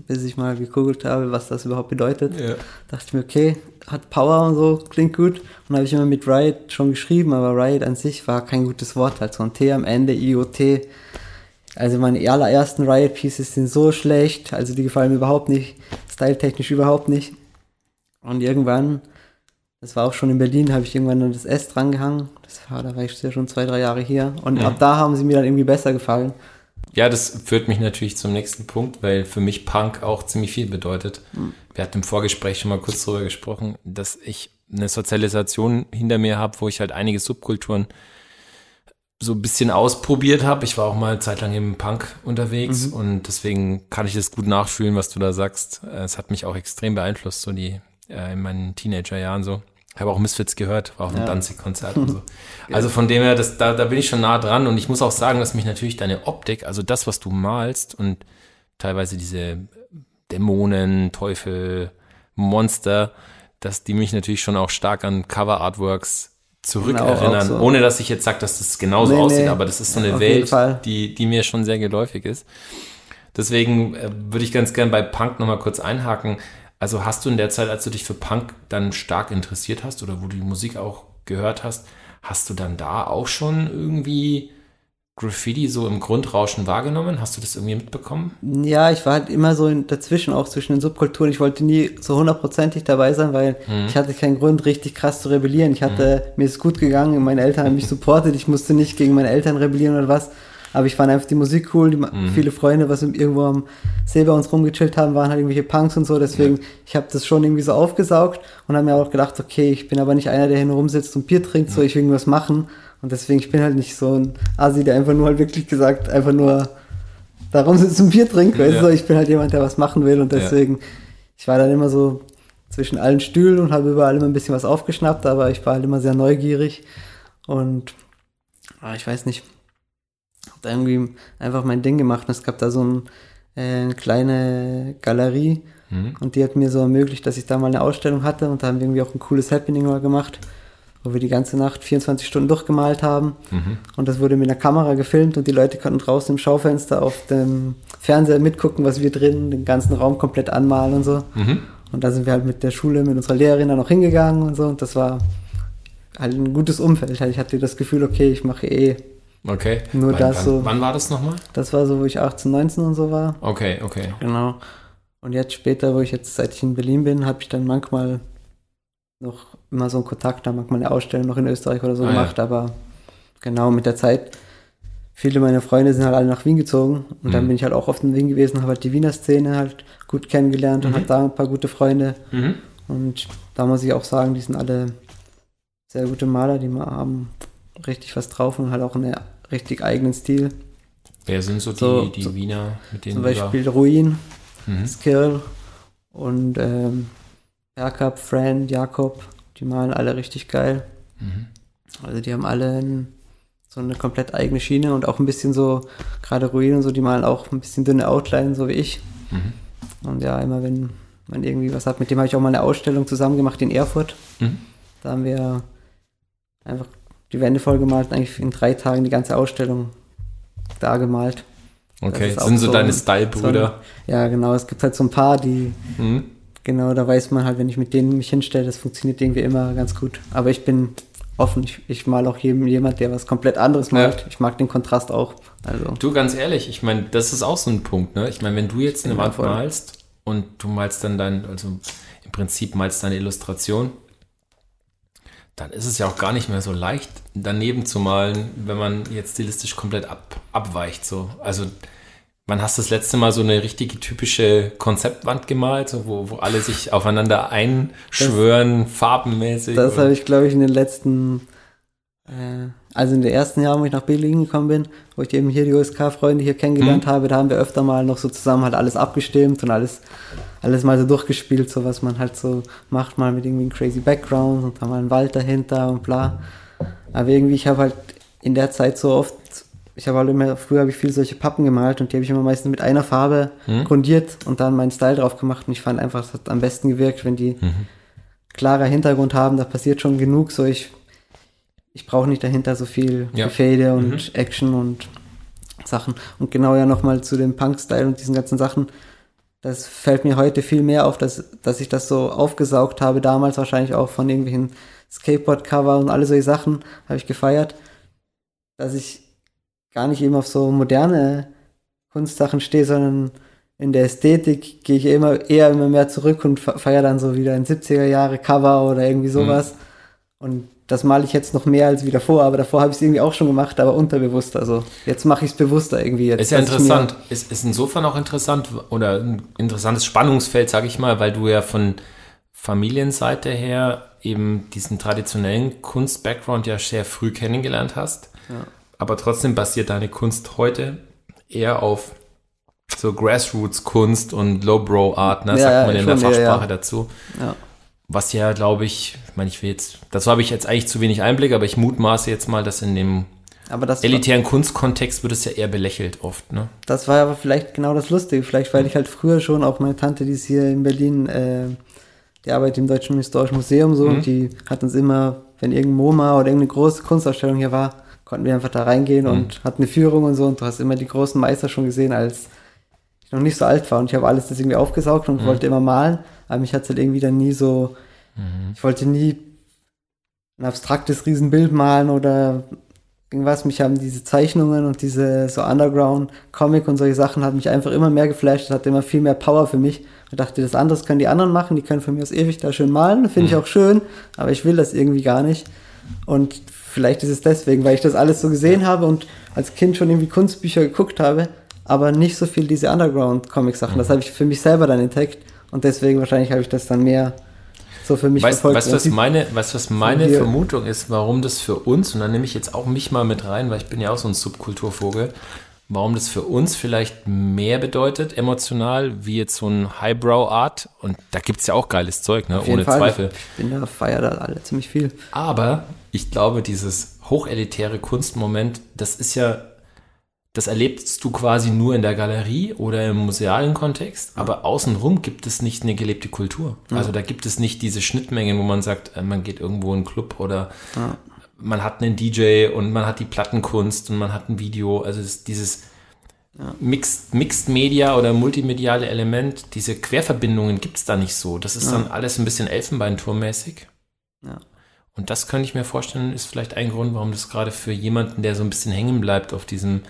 bis ich mal gegoogelt habe, was das überhaupt bedeutet. Ja. Dachte ich mir, okay, hat Power und so, klingt gut. Und habe ich immer mit Riot schon geschrieben, aber Riot an sich war kein gutes Wort, halt so ein T am Ende, IOT. Also meine allerersten Riot Pieces sind so schlecht, also die gefallen mir überhaupt nicht, styletechnisch überhaupt nicht. Und irgendwann das war auch schon in Berlin, habe ich irgendwann dann das S dran gehangen. Das war, da war ich ja schon zwei, drei Jahre hier. Und Ja. ab da haben sie mir dann irgendwie besser gefallen. Ja, das führt mich natürlich zum nächsten Punkt, weil für mich Punk auch ziemlich viel bedeutet. Wir hatten im Vorgespräch schon mal kurz darüber gesprochen, dass ich eine Sozialisation hinter mir habe, wo ich halt einige Subkulturen so ein bisschen ausprobiert habe. Ich war auch mal zeitlang im Punk unterwegs und deswegen kann ich das gut nachfühlen, was du da sagst. Es hat mich auch extrem beeinflusst, so die äh, in meinen Teenagerjahren so. Ich habe auch Misfits gehört, war auch ein Ja. Danzig-Konzert und so. [LAUGHS] Also von dem her, das, da, da bin ich schon nah dran und ich muss auch sagen, dass mich natürlich deine Optik, also das, was du malst und teilweise diese Dämonen, Teufel, Monster, dass die mich natürlich schon auch stark an Cover-Artworks zurückerinnern, Genau, so. ohne dass ich jetzt sage, dass das genauso Nee, aussieht, nee. aber das ist so eine Welt, die, die mir schon sehr geläufig ist. Deswegen äh, würde ich ganz gern bei Punk nochmal kurz einhaken. Also hast du in der Zeit, als du dich für Punk dann stark interessiert hast oder wo du die Musik auch gehört hast, hast du dann da auch schon irgendwie Graffiti so im Grundrauschen wahrgenommen? Hast du das irgendwie mitbekommen? Ja, ich war halt immer so in, dazwischen, auch zwischen den Subkulturen. Ich wollte nie so hundertprozentig dabei sein, weil ich hatte keinen Grund, richtig krass zu rebellieren. Ich hatte, mir ist es gut gegangen, meine Eltern haben mich [LAUGHS] supportet, ich musste nicht gegen meine Eltern rebellieren oder was. Aber ich fand einfach die Musik cool, die, viele Freunde, was irgendwo am See bei uns rumgechillt haben, waren halt irgendwelche Punks und so. Deswegen, ich habe das schon irgendwie so aufgesaugt und habe mir auch gedacht, okay, ich bin aber nicht einer, der hier nur rumsitzt und Bier trinkt, so ich will irgendwas machen. Und deswegen, ich bin halt nicht so ein Asi, der einfach nur halt wirklich gesagt, einfach nur darum sitzt und Bier trinkt, weißt Ja. du, ich bin halt jemand, der was machen will und deswegen, ich war dann immer so zwischen allen Stühlen und habe überall immer ein bisschen was aufgeschnappt, aber ich war halt immer sehr neugierig und ah, ich weiß nicht, da irgendwie einfach mein Ding gemacht und es gab da so ein, äh, eine kleine Galerie Mhm. und die hat mir so ermöglicht, dass ich da mal eine Ausstellung hatte und da haben wir irgendwie auch ein cooles Happening mal gemacht, wo wir die ganze Nacht 24 Stunden durchgemalt haben Mhm. und das wurde mit einer Kamera gefilmt und die Leute konnten draußen im Schaufenster auf dem Fernseher mitgucken, was wir drin, den ganzen Raum komplett anmalen und so. Mhm. Und da sind wir halt mit der Schule, mit unserer Lehrerin dann auch hingegangen und so. Und das war halt ein gutes Umfeld. Halt Ich hatte das Gefühl, okay, ich mache eh. Okay. Nur wann, das wann, so. Wann war das nochmal? Das war so, wo ich 18, 19 und so war. Okay, okay. Genau. Und jetzt später, wo ich jetzt, seit ich in Berlin bin, habe ich dann manchmal noch immer so einen Kontakt, da manchmal eine Ausstellung noch in Österreich oder so Ah, ja. gemacht, aber genau mit der Zeit, viele meiner Freunde sind halt alle nach Wien gezogen und dann Mhm. bin ich halt auch oft in Wien gewesen, habe halt die Wiener Szene halt gut kennengelernt und Mhm. habe da ein paar gute Freunde Mhm. und da muss ich auch sagen, die sind alle sehr gute Maler, die ma- haben richtig was drauf und halt auch einen richtig eigenen Stil. Wer sind so die, So- die so- Wiener, mit denen Zum du da- Beispiel Ruin, Mhm. Skill und ähm, Jakob, Friend, Jakob, die malen alle richtig geil. Mhm. Also die haben alle einen so eine komplett eigene Schiene und auch ein bisschen so, gerade Ruin und so, die malen auch ein bisschen dünne Outline, so wie ich. Mhm. Und ja, immer wenn man irgendwie was hat, mit dem habe ich auch mal eine Ausstellung zusammen gemacht in Erfurt. Mhm. Da haben wir einfach die Wände voll gemalt, eigentlich in drei Tagen die ganze Ausstellung da gemalt. Okay, sind so, so deine ein- Style-Brüder. Ja, genau, es gibt halt so ein paar, die, Mhm. genau, da weiß man halt, wenn ich mit denen mich hinstelle, das funktioniert irgendwie immer ganz gut. Aber ich bin offen, ich, ich mal auch jedem, jemand, der was komplett anderes Ja. malt. Ich mag den Kontrast auch. Also, Du, ganz ehrlich, ich meine, das ist auch so ein Punkt, ne? Ich meine, wenn du jetzt eine Ja, Wand malst und du malst dann dein, also im Prinzip malst deine Illustration, dann ist es ja auch gar nicht mehr so leicht, daneben zu malen, wenn man jetzt stilistisch komplett ab, abweicht. So. Also, wann hast du das letzte Mal so eine richtige typische Konzeptwand gemalt, so, wo, wo alle sich aufeinander einschwören, farbenmäßig? das habe ich, glaube ich, in den letzten, also in den ersten Jahren, wo ich nach Berlin gekommen bin, wo ich eben hier die USK-Freunde hier kennengelernt Mhm. habe, da haben wir öfter mal noch so zusammen halt alles abgestimmt und alles, alles mal so durchgespielt, so was man halt so macht, mal mit irgendwie einem crazy Background und dann mal ein Wald dahinter und bla. Aber irgendwie, ich habe halt in der Zeit so oft, ich habe halt immer, früher habe ich viel solche Pappen gemalt und die habe ich immer meistens mit einer Farbe Mhm. grundiert und dann meinen Style drauf gemacht und ich fand einfach, es hat am besten gewirkt, wenn die Mhm. klarer Hintergrund haben, da passiert schon genug, so ich, ich brauche nicht dahinter so viel Ja. Und Mhm. Action und Sachen. Und genau ja nochmal zu dem Punk-Style und diesen ganzen Sachen, das fällt mir heute viel mehr auf, dass, dass ich das so aufgesaugt habe, damals wahrscheinlich auch von irgendwelchen Skateboard-Cover und alle solche Sachen habe ich gefeiert, dass ich gar nicht eben auf so moderne Kunstsachen stehe, sondern in der Ästhetik gehe ich immer eher immer mehr zurück und fe- feiere dann so wieder ein 70er Jahre Cover oder irgendwie sowas. Und das male ich jetzt noch mehr als wie davor, aber davor habe ich es irgendwie auch schon gemacht, aber unterbewusst. Also jetzt mache ich es bewusster irgendwie. Jetzt, Ist ja interessant. Ist, ist insofern auch interessant oder ein interessantes Spannungsfeld, sag ich mal, weil du ja von Familienseite her eben diesen traditionellen Kunst-Background ja sehr früh kennengelernt hast. Ja. Aber trotzdem basiert deine Kunst heute eher auf so Grassroots-Kunst und Lowbrow-Art, ne? Ja, sagt ja, man in der Fachsprache dazu. Ja. Was ja, glaube ich, ich meine, ich will jetzt, dazu habe ich jetzt eigentlich zu wenig Einblick, aber ich mutmaße jetzt mal, dass in dem Aber das, elitären Kunstkontext wird es ja eher belächelt oft, ne? das war aber vielleicht genau das Lustige. Vielleicht, weil ich halt früher schon, auch meine Tante, die ist hier in Berlin, äh, die arbeitet im Deutschen Historischen Museum so Mhm. und die hat uns immer, wenn irgendein MoMA oder irgendeine große Kunstausstellung hier war, konnten wir einfach da reingehen Mhm. und hatten eine Führung und so und du hast immer die großen Meister schon gesehen, als ich noch nicht so alt war und ich habe alles das irgendwie aufgesaugt und Mhm. wollte immer malen, aber mich hat es halt irgendwie dann nie so, Mhm. ich wollte nie ein abstraktes Riesenbild malen oder irgendwas. Mich haben diese Zeichnungen und diese so Underground-Comic und solche Sachen hat mich einfach immer mehr geflasht. Das hatte immer viel mehr Power für mich. Ich dachte, das anderes können die anderen machen. Die können von mir aus ewig da schön malen. Finde ich Mhm. auch schön. Aber ich will das irgendwie gar nicht. Und vielleicht ist es deswegen, weil ich das alles so gesehen habe und als Kind schon irgendwie Kunstbücher geguckt habe, aber nicht so viel diese Underground-Comic-Sachen. Mhm. Das habe ich für mich selber dann entdeckt. Und deswegen wahrscheinlich habe ich das dann mehr so für mich Weißt, verfolgt. weißt du, was meine, weißt, was meine Vermutung ist, warum das für uns, und dann nehme ich jetzt auch mich mal mit rein, weil ich bin ja auch so ein Subkulturvogel, warum das für uns vielleicht mehr bedeutet, emotional, wie jetzt so ein Highbrow-Art. Und da gibt es ja auch geiles Zeug, ne? Ohne Fall. Zweifel. Ich bin da, feier da alle ziemlich viel. Aber ich glaube, dieses hochelitäre Kunstmoment, das ist ja, das erlebst du quasi nur in der Galerie oder im musealen Kontext, aber außenrum gibt es nicht eine gelebte Kultur. Also da gibt es nicht diese Schnittmengen, wo man sagt, äh, man geht irgendwo in einen Club oder Ja. man hat einen DJ und man hat die Plattenkunst und man hat ein Video. Also es ist dieses Mixed, Mixed Media oder multimediale Element, diese Querverbindungen gibt es da nicht so. Das ist Ja. dann alles ein bisschen Elfenbeinturmäßig. Ja. Und das könnte ich mir vorstellen, ist vielleicht ein Grund, warum das gerade für jemanden, der so ein bisschen hängen bleibt auf diesem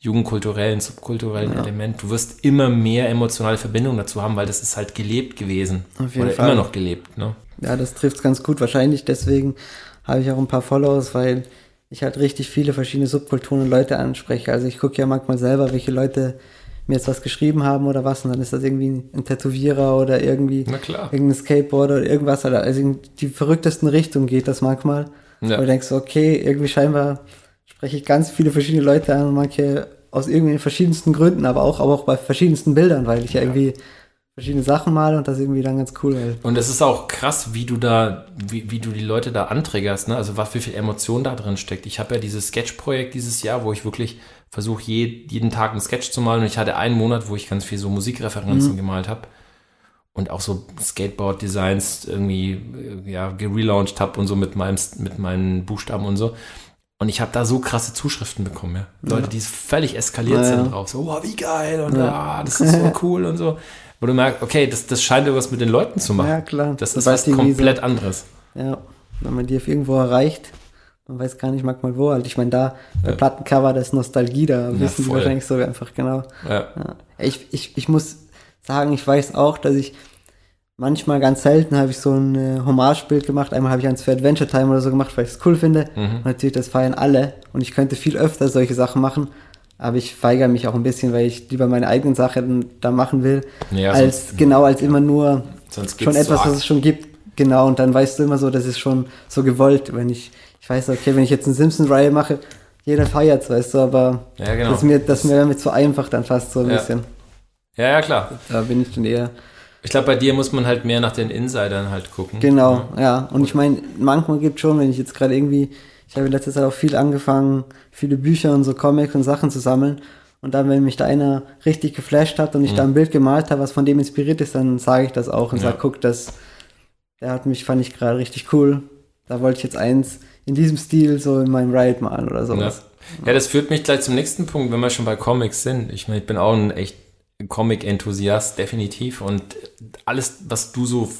jugendkulturellen, subkulturellen Ja. Element, du wirst immer mehr emotionale Verbindungen dazu haben, weil das ist halt gelebt gewesen. Auf jeden Oder Fall. immer noch gelebt. Ne? Ja, das trifft ganz gut. Wahrscheinlich deswegen habe ich auch ein paar Followers, weil ich halt richtig viele verschiedene Subkulturen und Leute anspreche. Also ich gucke ja manchmal selber, welche Leute mir jetzt was geschrieben haben oder was und dann ist das irgendwie ein Tätowierer oder irgendwie irgendein Skateboarder oder irgendwas. Also in die verrücktesten Richtungen geht das manchmal. Ja. Wo du denkst, okay, irgendwie scheinbar spreche ich ganz viele verschiedene Leute an und manche aus irgendwie verschiedensten Gründen, aber auch, aber auch bei verschiedensten Bildern, weil ich ja, irgendwie verschiedene Sachen male und das ist irgendwie dann ganz cool. Halt. Und es ist auch krass, wie du da, wie, wie du die Leute da anträgerst, ne? Also was wie viel Emotion da drin steckt. Ich habe ja dieses Sketch-Projekt dieses Jahr, wo ich wirklich versuche, je, jeden Tag einen Sketch zu malen. Und ich hatte einen Monat, wo ich ganz viel so Musikreferenzen mhm. gemalt habe und auch so Skateboard-Designs irgendwie äh, ja, gelauncht habe und so mit, meinem, mit meinen Buchstaben und so. Und ich habe da so krasse Zuschriften bekommen, ja. Leute, die völlig eskaliert ja, sind drauf. So, wow, wie geil und ja. ah, das ist so [LAUGHS] cool und so. Wo du merkst, okay, das, das scheint irgendwas mit den Leuten zu machen. Ja, klar. Das, das ist was komplett so, anderes. Ja, wenn man die auf irgendwo erreicht, man weiß gar nicht manchmal wo halt. Ich meine, da bei Plattencover, das ist Nostalgie, da wissen die wahrscheinlich so einfach genau. Ja. Ich, ich, ich muss sagen, ich weiß auch, dass ich manchmal ganz selten habe ich so ein äh, Hommagebild gemacht. Einmal habe ich eins für Adventure Time oder so gemacht, weil ich es cool finde. Mhm. Und natürlich, das feiern alle. Und ich könnte viel öfter solche Sachen machen. Aber ich weigere mich auch ein bisschen, weil ich lieber meine eigenen Sachen da machen will, ja, als sonst, genau als immer nur schon etwas, was es schon gibt. Genau, und dann weißt du immer so, das ist schon so gewollt, wenn ich, ich weiß, okay, wenn ich jetzt eine Simpson-Reihe mache, jeder feiert weißt du, aber ja, genau. das mir, das ist mir damit zu einfach dann fast so ein ja. bisschen. Ja, ja, klar. Da bin ich dann eher. Ich glaube, bei dir muss man halt mehr nach den Insidern halt gucken. Genau, ja. ja. Und ich meine, manchmal gibt schon, wenn ich jetzt gerade irgendwie, ich habe letztes Jahr auch viel angefangen, viele Bücher und so Comics und Sachen zu sammeln. Und dann, wenn mich da einer richtig geflasht hat und ich mhm. da ein Bild gemalt habe, was von dem inspiriert ist, dann sage ich das auch und ja. sage, guck, das, der hat mich, fand ich gerade richtig cool. Da wollte ich jetzt eins in diesem Stil so in meinem Riot malen oder sowas. Ja. ja, das führt mich gleich zum nächsten Punkt, wenn wir schon bei Comics sind. Ich meine, ich bin auch ein echt Comic-Enthusiast, definitiv. Und alles, was du so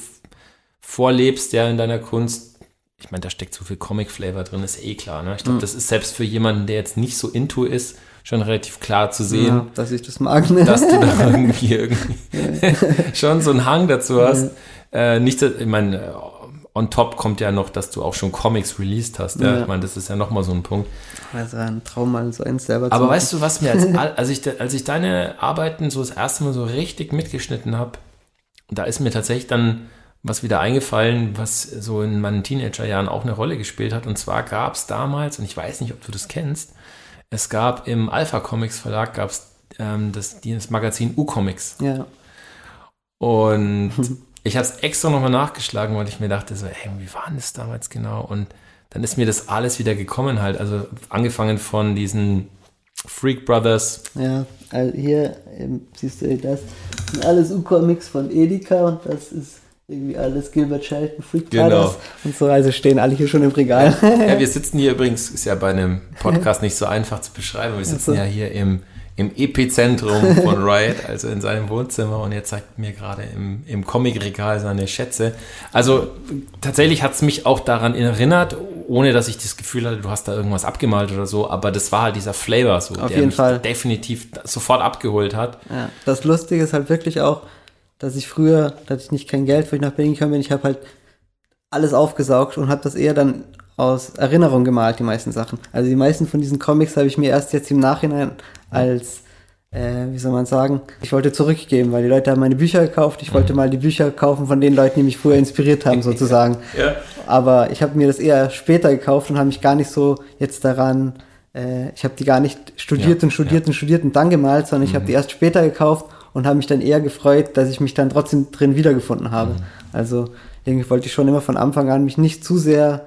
vorlebst, ja, in deiner Kunst, ich meine, da steckt so viel Comic-Flavor drin, ist eh klar. Ne? Ich glaube, mhm. das ist selbst für jemanden, der jetzt nicht so into ist, schon relativ klar zu sehen. Ja, dass ich das mag, ne? Dass du da [LAUGHS] irgendwie, irgendwie [LAUGHS] schon so einen Hang dazu hast. Ja. Äh, nicht, ich meine, on top kommt ja noch, dass du auch schon Comics released hast. Ja? ja. Ich meine, das ist ja nochmal so ein Punkt. Also ein Traum, mal so eins selber zu Aber machen. weißt du, was mir als, [LAUGHS] als, ich, als ich deine Arbeiten so das erste Mal so richtig mitgeschnitten habe, da ist mir tatsächlich dann was wieder eingefallen, was so in meinen Teenagerjahren auch eine Rolle gespielt hat. Und zwar gab es damals, und ich weiß nicht, ob du das kennst, es gab im Alpha Comics Verlag gab es ähm, das, das Magazin U-Comics. Ja. Und [LAUGHS] ich habe es extra nochmal nachgeschlagen, weil ich mir dachte, so, ey, wie war denn das damals genau? Und dann ist mir das alles wieder gekommen halt. Also angefangen von diesen Freak Brothers. Ja, also hier ähm, siehst du das sind alles U-Comics von Edeka und das ist irgendwie alles Gilbert Shelton, Freak genau. Brothers und so. Also stehen alle hier schon im Regal. Ja, wir sitzen hier übrigens, ist ja bei einem Podcast nicht so einfach zu beschreiben. Wir sitzen also. ja hier im im Epizentrum von [LAUGHS] Riot, also in seinem Wohnzimmer und er zeigt mir gerade im, im Comicregal seine Schätze. Also tatsächlich hat es mich auch daran erinnert, ohne dass ich das Gefühl hatte, du hast da irgendwas abgemalt oder so, aber das war halt dieser Flavor so, Auf der jeden mich Fall. definitiv sofort abgeholt hat. Ja, das Lustige ist halt wirklich auch, dass ich früher, dass ich nicht kein Geld, wo ich nach Berlin gekommen bin, ich habe halt alles aufgesaugt und habe das eher dann aus Erinnerung gemalt, die meisten Sachen. Also die meisten von diesen Comics habe ich mir erst jetzt im Nachhinein als, äh, wie soll man sagen, ich wollte zurückgeben, weil die Leute haben meine Bücher gekauft. Ich wollte mhm. mal die Bücher kaufen von den Leuten, die mich früher inspiriert haben, [LAUGHS] sozusagen. ja. Aber ich habe mir das eher später gekauft und habe mich gar nicht so jetzt daran, äh, ich habe die gar nicht studiert ja. und studiert ja. und studiert und dann gemalt, sondern ich mhm. habe die erst später gekauft und habe mich dann eher gefreut, dass ich mich dann trotzdem drin wiedergefunden habe. Mhm. Also irgendwie wollte ich schon immer von Anfang an mich nicht zu sehr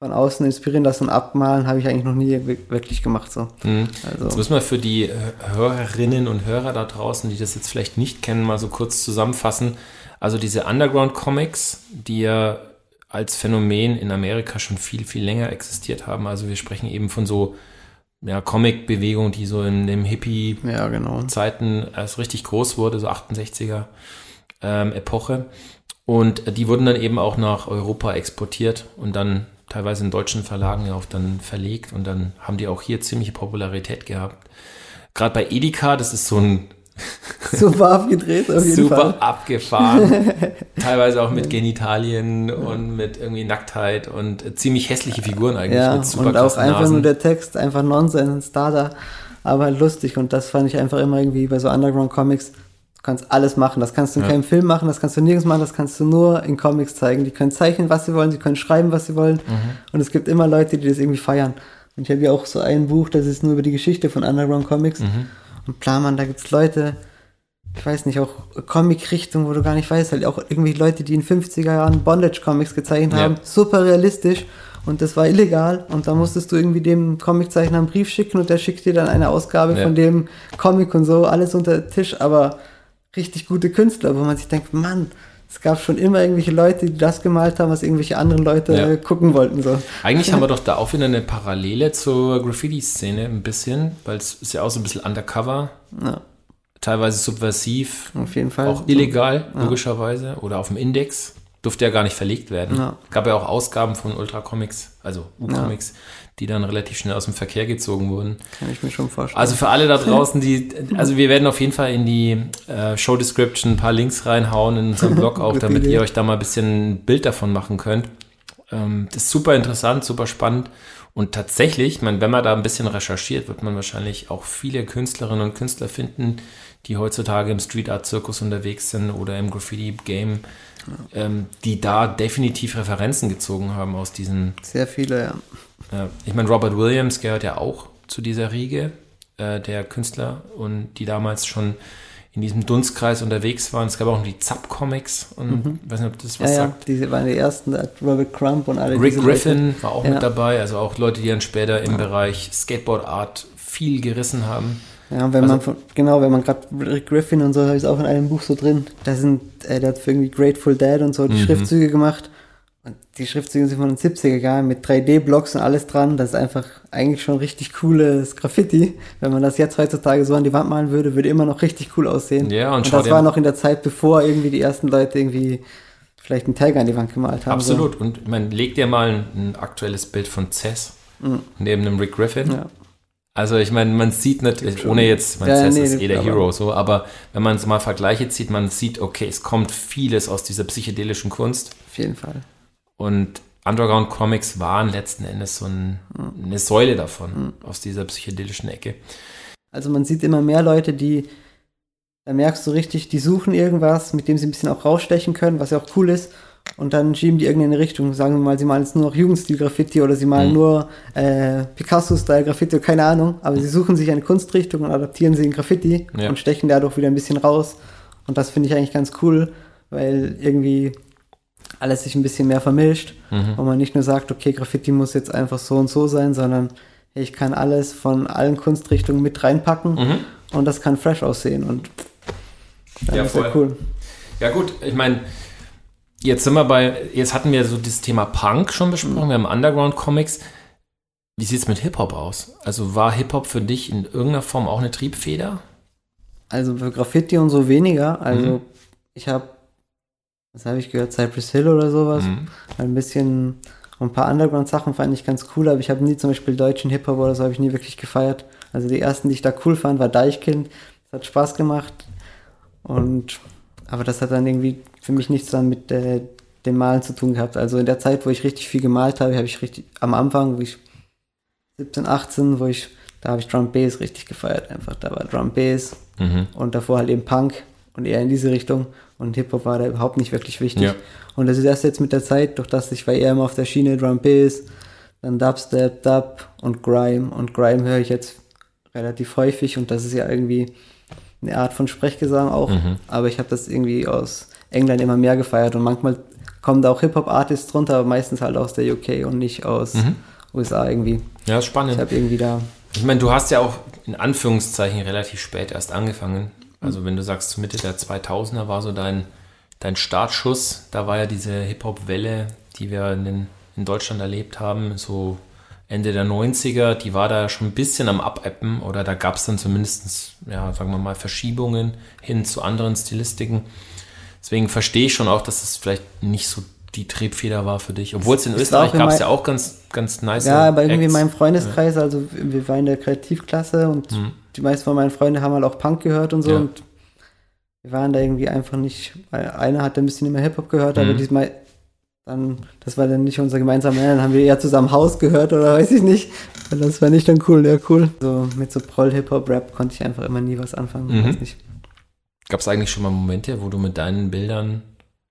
von außen inspirieren lassen und abmalen, habe ich eigentlich noch nie wirklich gemacht. So. Mhm. Also. Jetzt müssen wir für die äh, Hörerinnen und Hörer da draußen, die das jetzt vielleicht nicht kennen, mal so kurz zusammenfassen. Also diese Underground-Comics, die ja als Phänomen in Amerika schon viel, viel länger existiert haben. Also wir sprechen eben von so ja, Comic-Bewegung, die so in den Hippie-Zeiten ja, genau. erst richtig groß wurde, so 68er ähm, Epoche. Und die wurden dann eben auch nach Europa exportiert und dann teilweise in deutschen Verlagen auch dann verlegt und dann haben die auch hier ziemliche Popularität gehabt. Gerade bei Edeka, das ist so ein super abgedreht auf jeden super Fall. Super abgefahren. [LAUGHS] teilweise auch mit Genitalien und mit irgendwie Nacktheit und ziemlich hässliche Figuren eigentlich. Ja, mit super und auch einfach Nasen. nur der Text, einfach Nonsens, Starter, aber lustig und das fand ich einfach immer irgendwie bei so Underground Comics Du kannst alles machen. Das kannst du in ja. keinem Film machen, das kannst du nirgends machen, das kannst du nur in Comics zeigen. Die können zeichnen, was sie wollen, sie können schreiben, was sie wollen. Mhm. Und es gibt immer Leute, die das irgendwie feiern. Und ich habe ja auch so ein Buch, das ist nur über die Geschichte von Underground Comics. Mhm. Und Plaman, da gibt es Leute, ich weiß nicht, auch Comic-Richtung, wo du gar nicht weißt, halt auch irgendwie Leute, die in 50er Jahren Bondage-Comics gezeichnet Ja. haben, super realistisch und das war illegal und da musstest du irgendwie dem Comiczeichner einen Brief schicken und der schickt dir dann eine Ausgabe Ja. von dem Comic und so, alles unter den Tisch, aber richtig gute Künstler, wo man sich denkt, Mann, es gab schon immer irgendwelche Leute, die das gemalt haben, was irgendwelche anderen Leute Ja. gucken wollten. So. Eigentlich [LAUGHS] haben wir doch da auch wieder eine Parallele zur Graffiti-Szene ein bisschen, weil es ist ja auch so ein bisschen undercover, Ja, teilweise subversiv, auf jeden Fall. auch illegal, logischerweise, oder auf dem Index. Durfte ja gar nicht verlegt werden. Ja. Gab ja auch Ausgaben von Ultra Comics, also U-Comics, die dann relativ schnell aus dem Verkehr gezogen wurden. Kann ich mir schon vorstellen. Also für alle da [LAUGHS] draußen, die, also wir werden auf jeden Fall in die äh, Show Description ein paar Links reinhauen in unserem Blog auch, damit ihr euch da mal ein bisschen ein Bild davon machen könnt. Ähm, das ist super interessant, super spannend. Und tatsächlich, ich meine, wenn man da ein bisschen recherchiert, wird man wahrscheinlich auch viele Künstlerinnen und Künstler finden, die heutzutage im Street Art Zirkus unterwegs sind oder im Graffiti Game, ähm, die da definitiv Referenzen gezogen haben aus diesen Sehr viele, ja. ja, ich meine, Robert Williams gehört ja auch zu dieser Riege äh, der Künstler und die damals schon in diesem Dunstkreis unterwegs waren. Es gab auch noch die Zap-Comics und ich weiß nicht, ob das was Ja, ja, sagt. diese waren die ersten, Robert Crump und alle Rick Griffin war auch Ja. mit dabei, also auch Leute, die dann später im Bereich Skateboard Art viel gerissen haben. Leute. Ja, wenn Also- man von, genau, wenn man gerade Rick Griffin und so, habe ich auch in einem Buch so drin. Da sind, äh, der hat für irgendwie Grateful Dead und so Mhm. die Schriftzüge gemacht. Und die Schriftzüge sind von den 70er Jahren mit 3D-Blocks und alles dran. Das ist einfach eigentlich schon richtig cooles Graffiti. Wenn man das jetzt heutzutage so an die Wand malen würde, würde immer noch richtig cool aussehen. Ja, und und das war noch in der Zeit, bevor irgendwie die ersten Leute irgendwie vielleicht einen Tag an die Wand gemalt haben. Absolut. Und ich meine, leg dir mal ein, ein aktuelles Bild von Cess neben einem Rick Griffin. So. Ja. Also ich meine, man sieht natürlich, ohne jetzt, man Ja, Cess nee, ist eh der Hero so, aber wenn man es mal Vergleiche zieht, man sieht, okay, es kommt vieles aus dieser psychedelischen Kunst Auf jeden Fall. Und Underground Comics waren letzten Endes so ein, eine Säule davon, aus dieser psychedelischen Ecke. Also man sieht immer mehr Leute, die, da merkst du richtig, die suchen irgendwas, mit dem sie ein bisschen auch rausstechen können, was ja auch cool ist. Und dann schieben die irgendeine Richtung. Sagen wir mal, sie malen jetzt nur noch Jugendstil-Graffiti oder sie malen Mhm. nur äh, Picasso-Style-Graffiti, keine Ahnung. Aber sie suchen sich eine Kunstrichtung und adaptieren sie in Graffiti Ja. und stechen dadurch wieder ein bisschen raus. Und das finde ich eigentlich ganz cool, weil irgendwie alles sich ein bisschen mehr vermischt. Mhm. Und man nicht nur sagt, okay, Graffiti muss jetzt einfach so und so sein, sondern hey, ich kann alles von allen Kunstrichtungen mit reinpacken Mhm. und das kann fresh aussehen und Ja, ist voll. cool. Ja gut, ich meine, jetzt sind wir bei, jetzt hatten wir so das Thema Punk schon besprochen, wir haben Underground Comics. Wie sieht es mit Hip-Hop aus? Also war Hip-Hop für dich in irgendeiner Form auch eine Triebfeder? Also für Graffiti und so weniger. Also Mhm. ich habe, was habe ich gehört, Cypress Hill oder sowas. Mhm. Ein bisschen, ein paar Underground-Sachen fand ich ganz cool, aber ich habe nie zum Beispiel deutschen Hip-Hop oder so habe ich nie wirklich gefeiert. Also die ersten, die ich da cool fand, war Deichkind. Das hat Spaß gemacht. Und, aber das hat dann irgendwie für mich nichts dann mit äh, dem Malen zu tun gehabt. Also in der Zeit, wo ich richtig viel gemalt habe, habe ich richtig, am Anfang, wo ich 17, 18, wo ich, da habe ich Drum Bass richtig gefeiert einfach. Da war Drum Bass Mhm. und davor halt eben Punk und eher in diese Richtung. Und Hip-Hop war da überhaupt nicht wirklich wichtig. Ja. Und das ist erst jetzt mit der Zeit, durch das ich war eher immer auf der Schiene Drum Bass, dann Dubstep, Dub und Grime. Und Grime höre ich jetzt relativ häufig und das ist ja irgendwie eine Art von Sprechgesang auch. Mhm. Aber ich habe das irgendwie aus England immer mehr gefeiert und manchmal kommen da auch Hip-Hop-Artists drunter, aber meistens halt aus der UK und nicht aus Mhm. USA irgendwie. Ja, ist Ich spannend. habe irgendwie da Ich meine, du hast ja auch in Anführungszeichen relativ spät erst angefangen. Also wenn du sagst, Mitte der 2000er war so dein, dein Startschuss, da war ja diese Hip-Hop-Welle, die wir in, den, in Deutschland erlebt haben, so Ende der 90er, die war da schon ein bisschen am Abappen oder da gab es dann zumindest, ja, sagen wir mal, Verschiebungen hin zu anderen Stilistiken. Deswegen verstehe ich schon auch, dass es vielleicht nicht so die Triebfeder war für dich. Obwohl es in Österreich gab es ja auch ganz, ganz nice Ja, aber irgendwie in meinem Freundeskreis, also wir waren in der Kreativklasse und die meisten von meinen Freunden haben halt auch Punk gehört und so Ja. und wir waren da irgendwie einfach nicht, weil einer hat ein bisschen immer Hip-Hop gehört, aber Mhm. diesmal dann, das war dann nicht unser gemeinsamer, dann haben wir eher zusammen Haus gehört oder weiß ich nicht. Und das war nicht dann cool, ja cool. So mit so Proll-Hip-Hop-Rap konnte ich einfach immer nie was anfangen, Mhm. weiß nicht. Gab es eigentlich schon mal Momente, wo du mit deinen Bildern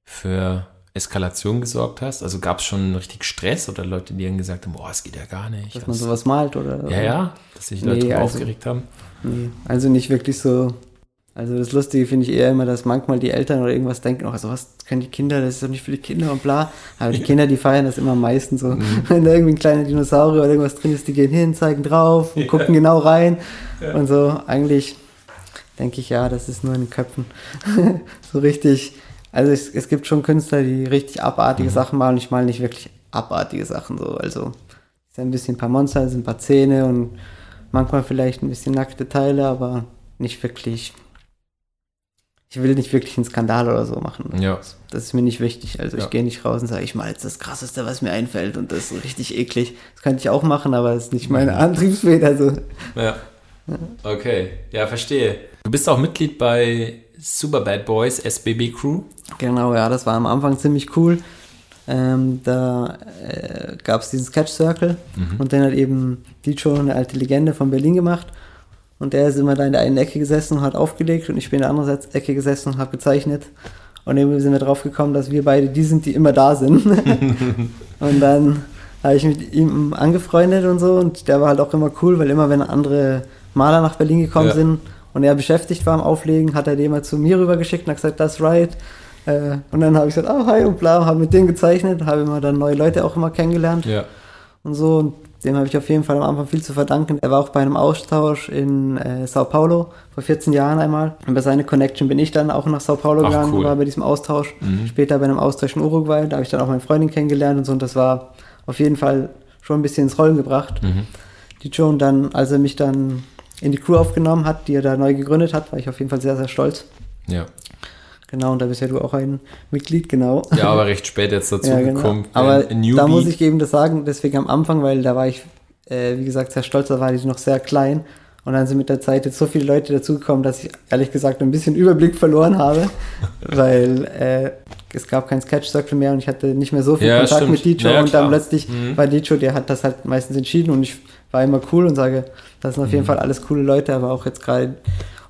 für Eskalation gesorgt hast? Also gab es schon richtig Stress oder Leute, die dann gesagt haben, boah, es geht ja gar nicht. Dass man sowas malt oder ja, ja, dass sich Leute Nee, also- aufgeregt haben. Nee, also nicht wirklich so. Also das Lustige finde ich eher immer, dass manchmal die Eltern oder irgendwas denken, oh, sowas können die Kinder, das ist doch nicht für die Kinder und bla. Aber die [LAUGHS] Kinder, die feiern das immer am meisten so. Mhm. [LAUGHS] Wenn da irgendwie ein kleiner Dinosaurier oder irgendwas drin ist, die gehen hin, zeigen drauf und gucken genau rein. Und so, eigentlich denke ich, ja, das ist nur in den Köpfen. [LAUGHS] so richtig, also es, es gibt schon Künstler, die richtig abartige Sachen malen. Ich male nicht wirklich abartige Sachen so. Also es sind ein bisschen ein paar Monster, es sind ein paar Zähne und manchmal vielleicht ein bisschen nackte Teile, aber nicht wirklich. Ich will nicht wirklich einen Skandal oder so machen. Ja. Das ist mir nicht wichtig. Also Ja. ich gehe nicht raus und sage, ich mal jetzt das Krasseste, was mir einfällt und das ist so richtig eklig. Das könnte ich auch machen, aber das ist nicht meine Mhm. Antriebsfeder. Also Ja. Okay, ja, verstehe. Du bist auch Mitglied bei Super Bad Boys SBB Crew. Genau, ja, das war am Anfang ziemlich cool. Ähm, da äh, gab es diesen Sketch Circle und dann hat eben Dicho, eine alte Legende von Berlin gemacht. Und der ist immer da in der einen Ecke gesessen und hat aufgelegt und ich bin in der anderen Ecke gesessen und habe gezeichnet. Und irgendwie sind wir drauf gekommen, dass wir beide die sind, die immer da sind. [LAUGHS] und dann habe ich mit ihm angefreundet und so und der war halt auch immer cool, weil immer wenn andere Maler nach Berlin gekommen Ja. sind und er beschäftigt war am Auflegen, hat er den mal zu mir rübergeschickt und hat gesagt, das ist right. Äh, und dann habe ich gesagt, oh hi und bla, habe mit dem gezeichnet, habe immer dann neue Leute auch immer kennengelernt Ja. und so. Und dem habe ich auf jeden Fall am Anfang viel zu verdanken. Er war auch bei einem Austausch in äh, Sao Paulo vor 14 Jahren einmal. Und bei seiner Connection bin ich dann auch nach Sao Paulo Ach, gegangen, cool. war bei diesem Austausch. Mhm. Später bei einem Austausch in Uruguay, da habe ich dann auch meine Freundin kennengelernt und so. Und das war auf jeden Fall schon ein bisschen ins Rollen gebracht. Mhm. Die Joan dann, als er mich dann in die Crew aufgenommen hat, die er da neu gegründet hat, war ich auf jeden Fall sehr, sehr stolz. Ja. Genau, und da bist ja du auch ein Mitglied, genau. Ja, aber recht spät jetzt dazu [LAUGHS] Ja, genau. gekommen. Aber Ein Newbie. da muss ich eben das sagen, deswegen am Anfang, weil da war ich, äh, wie gesagt, sehr stolz, da war ich noch sehr klein. Und dann sind mit der Zeit jetzt so viele Leute dazugekommen, dass ich ehrlich gesagt ein bisschen Überblick verloren habe, [LAUGHS] weil äh, es gab kein Sketch Circle mehr und ich hatte nicht mehr so viel Ja, Kontakt stimmt. mit Dicho Ja, und dann plötzlich Mhm. war Dicho, der hat das halt meistens entschieden und ich war immer cool und sage, das sind auf Mhm. jeden Fall alles coole Leute, aber auch jetzt gerade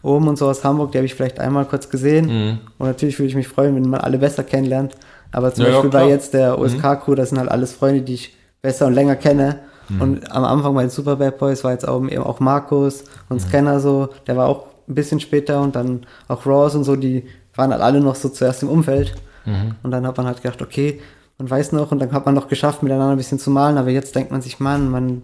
oben und so aus Hamburg, die habe ich vielleicht einmal kurz gesehen Mhm. und natürlich würde ich mich freuen, wenn man alle besser kennenlernt. Aber zum Ja, ja, Beispiel bei klar. Mhm. jetzt der OSK-Crew, das sind halt alles Freunde, die ich besser und länger kenne. Mhm. Und am Anfang bei den Super Bad Boys war jetzt auch, eben auch Markus und Mhm. Scanner so, der war auch ein bisschen später und dann auch Ross und so, die waren halt alle noch so zuerst im Umfeld. Mhm. Und dann hat man halt gedacht, okay, man weiß noch und dann hat man noch geschafft, miteinander ein bisschen zu malen, aber jetzt denkt man sich, Mann, man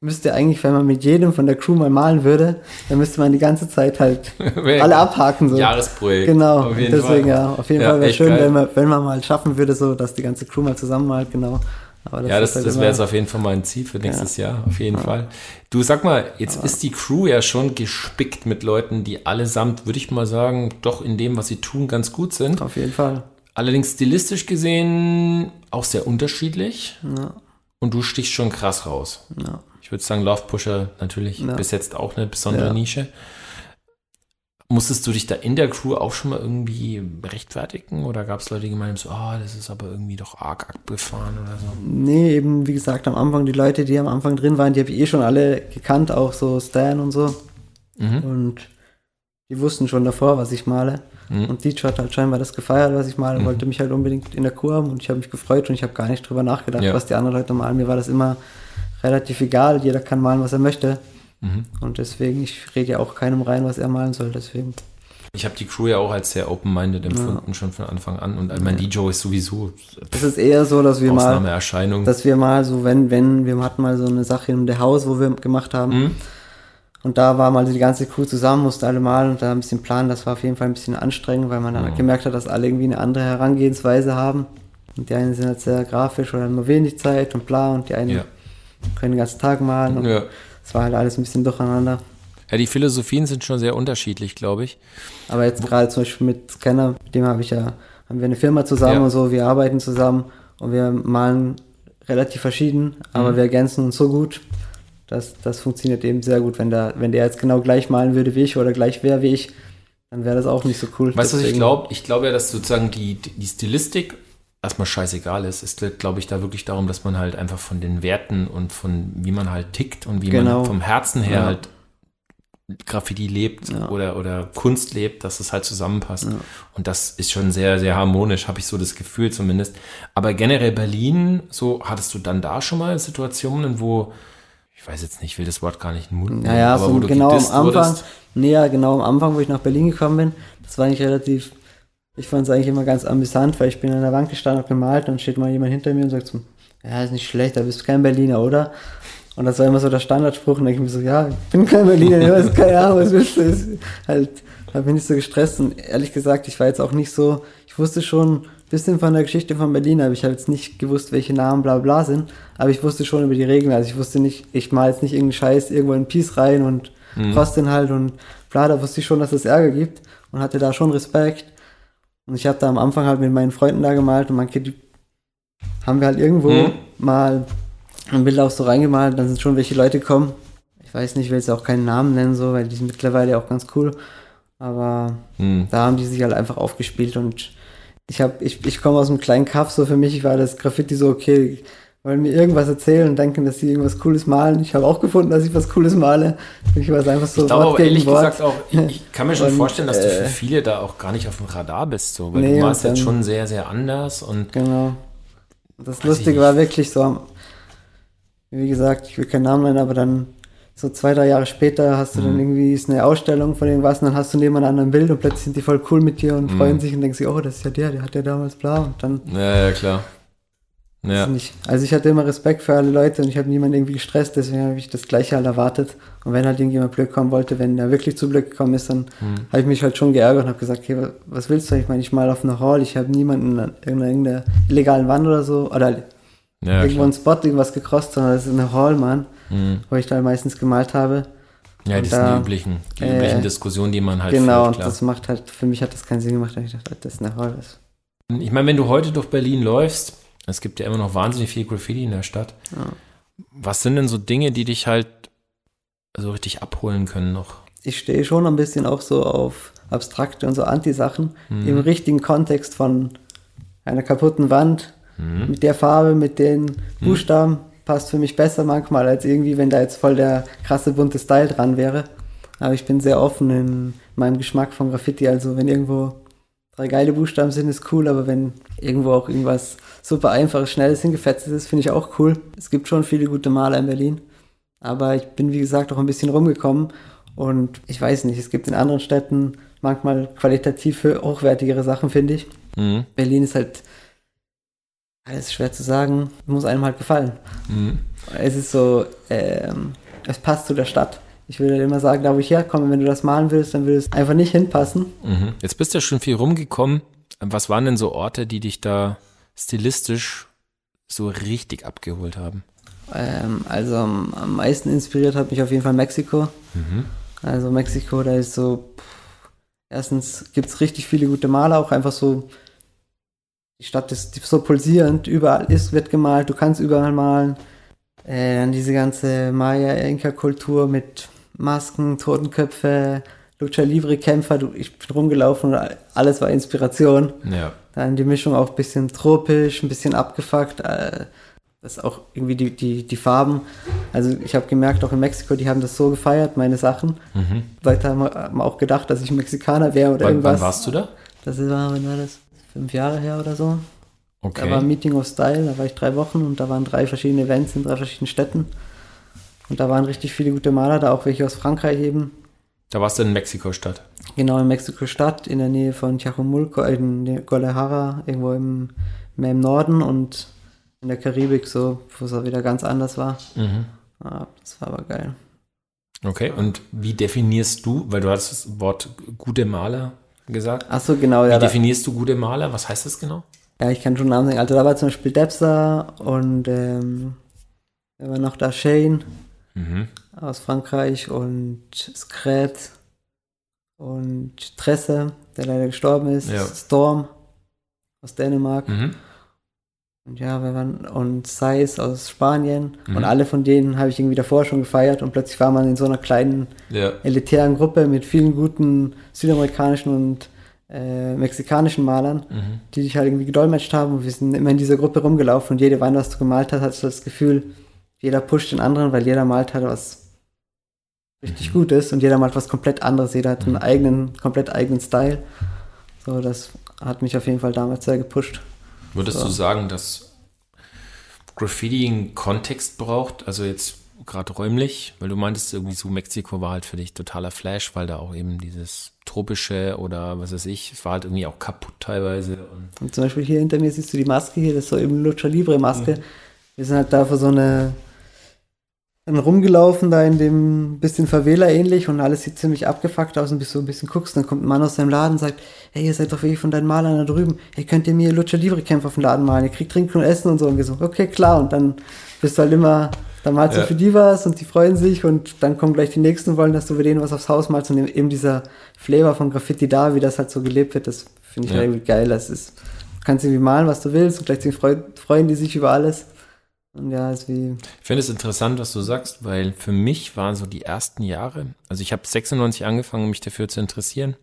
müsste eigentlich, wenn man mit jedem von der Crew mal malen würde, dann müsste man die ganze Zeit halt [LAUGHS] alle abhaken. So. Jahresprojekt. Genau, Auf jeden deswegen Fall. ja, auf jeden Ja, Fall wäre schön, geil. wenn man, wenn man mal schaffen würde, so, dass die ganze Crew mal zusammen malt, genau. Aber ja, das, halt das wäre jetzt auf jeden Fall mal ein Ziel für nächstes Jahr, auf jeden Fall. Du sag mal, jetzt ist die Crew ja schon gespickt mit Leuten, die allesamt, würde ich mal sagen, doch in dem, was sie tun, ganz gut sind. Auf jeden Fall. Allerdings stilistisch gesehen auch sehr unterschiedlich. Ja, Und du stichst schon krass raus. ja. Ich würde sagen, Love Pusher natürlich Ja. bis jetzt auch eine besondere Ja. Nische. Musstest du dich da in der Crew auch schon mal irgendwie rechtfertigen? Oder gab es Leute, die gemeint haben, so, ah, das ist aber irgendwie doch arg abgefahren oder so? Nee, eben wie gesagt, am Anfang, die Leute, die am Anfang drin waren, die habe ich eh schon alle gekannt, auch so Stan und so. Mhm. Und die wussten schon davor, was ich male. Mhm. Und Dietsch hat halt scheinbar das gefeiert, was ich male, Mhm. wollte mich halt unbedingt in der Crew haben und ich habe mich gefreut und ich habe gar nicht drüber nachgedacht, Ja. was die anderen Leute malen. Mir war das immer relativ egal, jeder kann malen, was er möchte. Mhm. Und deswegen, ich rede ja auch keinem rein, was er malen soll, deswegen. Ich habe die Crew ja auch als sehr open-minded empfunden, schon von Anfang an. Und mein DJ ist sowieso Es ist eher so, dass wir mal, dass wir mal so, wenn, wenn, wir hatten mal so eine Sache in der Haus, wo wir gemacht haben. Mhm. Und da war mal die ganze Crew zusammen, musste alle malen und da ein bisschen planen. Das war auf jeden Fall ein bisschen anstrengend, weil man dann halt gemerkt hat, dass alle irgendwie eine andere Herangehensweise haben. Und die einen sind halt sehr grafisch oder haben nur wenig Zeit und bla und die einen Ja. Können den ganzen Tag malen. Und Ja. Es war halt alles ein bisschen durcheinander. ja, die Philosophien sind schon sehr unterschiedlich, glaube ich. Aber jetzt gerade zum Beispiel mit Scanner, mit dem habe ich ja, haben wir eine Firma zusammen Ja. und so, wir arbeiten zusammen und wir malen relativ verschieden, aber Mhm. wir ergänzen uns so gut, dass das funktioniert eben sehr gut. Wenn der, wenn der jetzt genau gleich malen würde wie ich oder gleich wäre wie ich, dann wäre das auch nicht so cool. Weißt du, was ich glaube? Ich glaube ja, dass sozusagen die, die Stilistik erstmal scheißegal ist. Es geht, glaube ich, da wirklich darum, dass man halt einfach von den Werten und von wie man halt tickt und wie Genau. man vom Herzen her Ja. halt Graffiti lebt Ja. oder, oder Kunst lebt, dass es halt zusammenpasst. Ja. Und das ist schon sehr, sehr harmonisch, habe ich so das Gefühl zumindest. Aber generell Berlin, so hattest du dann da schon mal Situationen, wo ich weiß jetzt nicht, ich will das Wort gar nicht in den Mund nehmen, Naja, aber so wo du genau am Anfang, wurdest. nee, ja, genau am Anfang, wo ich nach Berlin gekommen bin, das war eigentlich relativ, ich fand es eigentlich immer ganz amüsant, weil ich bin an der Wand gestanden, hab gemalt, dann steht mal jemand hinter mir und sagt so, ja, ist nicht schlecht, da bist du kein Berliner, oder? Und das war immer so der Standardspruch und dann denke ich mir so, ja, ich bin kein Berliner, ich weiß keine Ahnung, was willst du? Ist halt, da bin ich so gestresst und ehrlich gesagt, ich war jetzt auch nicht so, ich wusste schon ein bisschen von der Geschichte von Berlin, aber ich habe jetzt nicht gewusst, welche Namen bla bla sind, aber ich wusste schon über die Regeln, also ich wusste nicht, ich mal jetzt nicht irgendeinen Scheiß irgendwo in Peace rein und cross den halt und bla, da wusste ich schon, dass es Ärger gibt und hatte da schon Respekt. Und ich habe da am Anfang halt mit meinen Freunden da gemalt und manche, die haben wir halt irgendwo Mhm. mal ein Bild auch so reingemalt, dann sind schon welche Leute gekommen. Ich weiß nicht, ich will jetzt auch keinen Namen nennen, so, weil die sind mittlerweile auch ganz cool. Aber Hm. da haben die sich halt einfach aufgespielt und ich habe, ich, ich komme aus einem kleinen Kaff, so für mich war das Graffiti so, okay, wollen mir irgendwas erzählen und denken, dass sie irgendwas Cooles malen. Ich habe auch gefunden, dass ich was Cooles male. Für mich war es einfach so Ich glaube aber ehrlich Wort. gesagt auch, ich, ich kann mir schon Und, vorstellen, dass du für äh, viele da auch gar nicht auf dem Radar bist, so, weil Nee, du malst und jetzt schon sehr, sehr anders und Genau. Das ich Lustige war wirklich so, wie gesagt, ich will keinen Namen nennen, aber dann so zwei, drei Jahre später hast du Mhm. dann irgendwie ist eine Ausstellung von irgendwas und dann hast du nebeneinander ein Bild und plötzlich sind die voll cool mit dir und Mhm. freuen sich und denkst sich, oh, das ist ja der, der hat ja damals bla und dann ja, ja klar. Ja. Nicht. Also ich hatte immer Respekt für alle Leute und ich habe niemanden irgendwie gestresst, deswegen habe ich das Gleiche halt erwartet. Und wenn halt irgendjemand Glück kommen wollte, wenn er wirklich zu Glück gekommen ist, dann Hm. habe ich mich halt schon geärgert und habe gesagt, okay, wa- was willst du? Ich meine, ich mal auf einer Hall, ich habe niemanden an irgendeiner, irgendeiner illegalen Wand oder so, oder Ja, irgendwo einen Spot irgendwas gekrost, sondern das ist eine Hall, Mann, Hm. wo ich da meistens gemalt habe. ja, die und sind die üblichen, die äh, üblichen Diskussionen, die man halt genau, führt, und das macht halt, für mich hat das keinen Sinn gemacht, ich dachte, das ist eine Hall. Das, Ich meine, wenn du heute durch Berlin läufst, es gibt ja immer noch wahnsinnig viel Graffiti in der Stadt. Ja. Was sind denn so Dinge, die dich halt so richtig abholen können noch? ich stehe schon ein bisschen auch so auf abstrakte und so Anti-Sachen Mhm. im richtigen Kontext von einer kaputten Wand Mhm. mit der Farbe, mit den Buchstaben passt für mich besser manchmal als irgendwie, wenn da jetzt voll der krasse bunte Style dran wäre. Aber ich bin sehr offen in meinem Geschmack von Graffiti. Also wenn irgendwo drei geile Buchstaben sind, ist cool, aber wenn irgendwo auch irgendwas super einfaches, schnelles, hingefetztes ist, finde ich auch cool. Es gibt schon viele gute Maler in Berlin. Aber ich bin, wie gesagt, auch ein bisschen rumgekommen und ich weiß nicht, es gibt in anderen Städten manchmal qualitativ hochwertigere Sachen, finde ich. Mhm. Berlin ist halt alles schwer zu sagen, muss einem halt gefallen. Mhm. Es ist so, ähm, es passt zu der Stadt. Ich würde immer sagen, da wo ich herkomme, wenn du das malen willst, dann würde es einfach nicht hinpassen. Mhm. Jetzt bist du ja schon viel rumgekommen. Was waren denn so Orte, die dich da stilistisch so richtig abgeholt haben? Ähm, also am, meisten inspiriert hat mich auf jeden Fall Mexiko. Mhm. Also Mexiko, da ist so, pff, erstens gibt es richtig viele gute Maler, auch einfach so, die Stadt ist so pulsierend, überall ist, wird gemalt, du kannst überall malen. Äh, dann diese ganze Maya-Inka-Kultur mit Masken, Totenköpfe, Lucha Libre-Kämpfer, du, ich bin rumgelaufen und alles war Inspiration. Ja. Dann die Mischung auch ein bisschen tropisch, ein bisschen abgefuckt. Äh, das ist auch irgendwie die, die, die Farben. Also ich habe gemerkt, auch in Mexiko, die haben das so gefeiert, meine Sachen. Mhm. Leute haben, haben auch gedacht, dass ich Mexikaner wäre oder Wann, irgendwas. wann warst du da? Das war, wann war das? Fünf Jahre her oder so. Da war Okay. Meeting of Style, da war ich drei Wochen und da waren drei verschiedene Events in drei verschiedenen Städten. Und da waren richtig viele gute Maler, da auch welche aus Frankreich eben. Da warst du in Mexiko-Stadt. Genau in Mexiko-Stadt, in der Nähe von Chacomulco, in Guadalajara, irgendwo im, mehr im Norden und in der Karibik, so, wo es auch wieder ganz anders war. Mhm. Ah, das war aber geil. Okay, und wie definierst du, weil du hast das Wort gute Maler gesagt. Achso, genau, Wie ja. Da, definierst du gute Maler? Was heißt das genau? ja, ich kann schon Namen sagen. Also da war zum Beispiel Depsa und ähm, wer war noch da? Shane Mhm. aus Frankreich und Skret und Tresse, der leider gestorben ist. Ja. Storm aus Dänemark. Mhm. Und ja, wir waren, und Seiss aus Spanien. Mhm. Und alle von denen habe ich irgendwie davor schon gefeiert. Und plötzlich war man in so einer kleinen Ja. elitären Gruppe mit vielen guten südamerikanischen und äh, mexikanischen Malern, Mhm. die dich halt irgendwie gedolmetscht haben. Und wir sind immer in dieser Gruppe rumgelaufen. Und jede Wand, was du gemalt hast, hattest du das Gefühl, jeder pusht den anderen, weil jeder malt hat, was richtig gut ist. Und jeder malt was komplett anderes. Jeder hat einen eigenen, komplett eigenen Style. So, das hat mich auf jeden Fall damals sehr gepusht. Würdest So. du sagen, dass Graffiti einen Kontext braucht? Also jetzt gerade räumlich, weil du meintest irgendwie so Mexiko war halt für dich totaler Flash, weil da auch eben dieses tropische oder was weiß ich, es war halt irgendwie auch kaputt teilweise. Und, und zum Beispiel hier hinter mir siehst du die Maske hier, das ist so eben Lucha Libre Maske. Mhm. Wir sind halt da für so eine dann rumgelaufen, da in dem bisschen Verwähler ähnlich und alles sieht ziemlich abgefuckt aus und bis du ein bisschen guckst, dann kommt ein Mann aus deinem Laden und sagt, hey, ihr seid doch wirklich von deinen Malern da drüben, hey, könnt ihr mir Lucha Libre Kämpfer auf dem Laden malen, ihr kriegt Trinken und Essen und so. Und wir so, okay, klar. Und dann bist du halt immer, dann malst ja. du für die was und die freuen sich und dann kommen gleich die nächsten und wollen, dass du für denen was aufs Haus malst. Und eben dieser Flavor von Graffiti da, wie das halt so gelebt wird, das finde ich ja. irgendwie geil, das ist, du kannst irgendwie malen, was du willst und gleichzeitig freuen die sich über alles ja, ist wie. Ich finde es interessant, was du sagst, weil für mich waren so die ersten Jahre, also ich habe 96 angefangen, mich dafür zu interessieren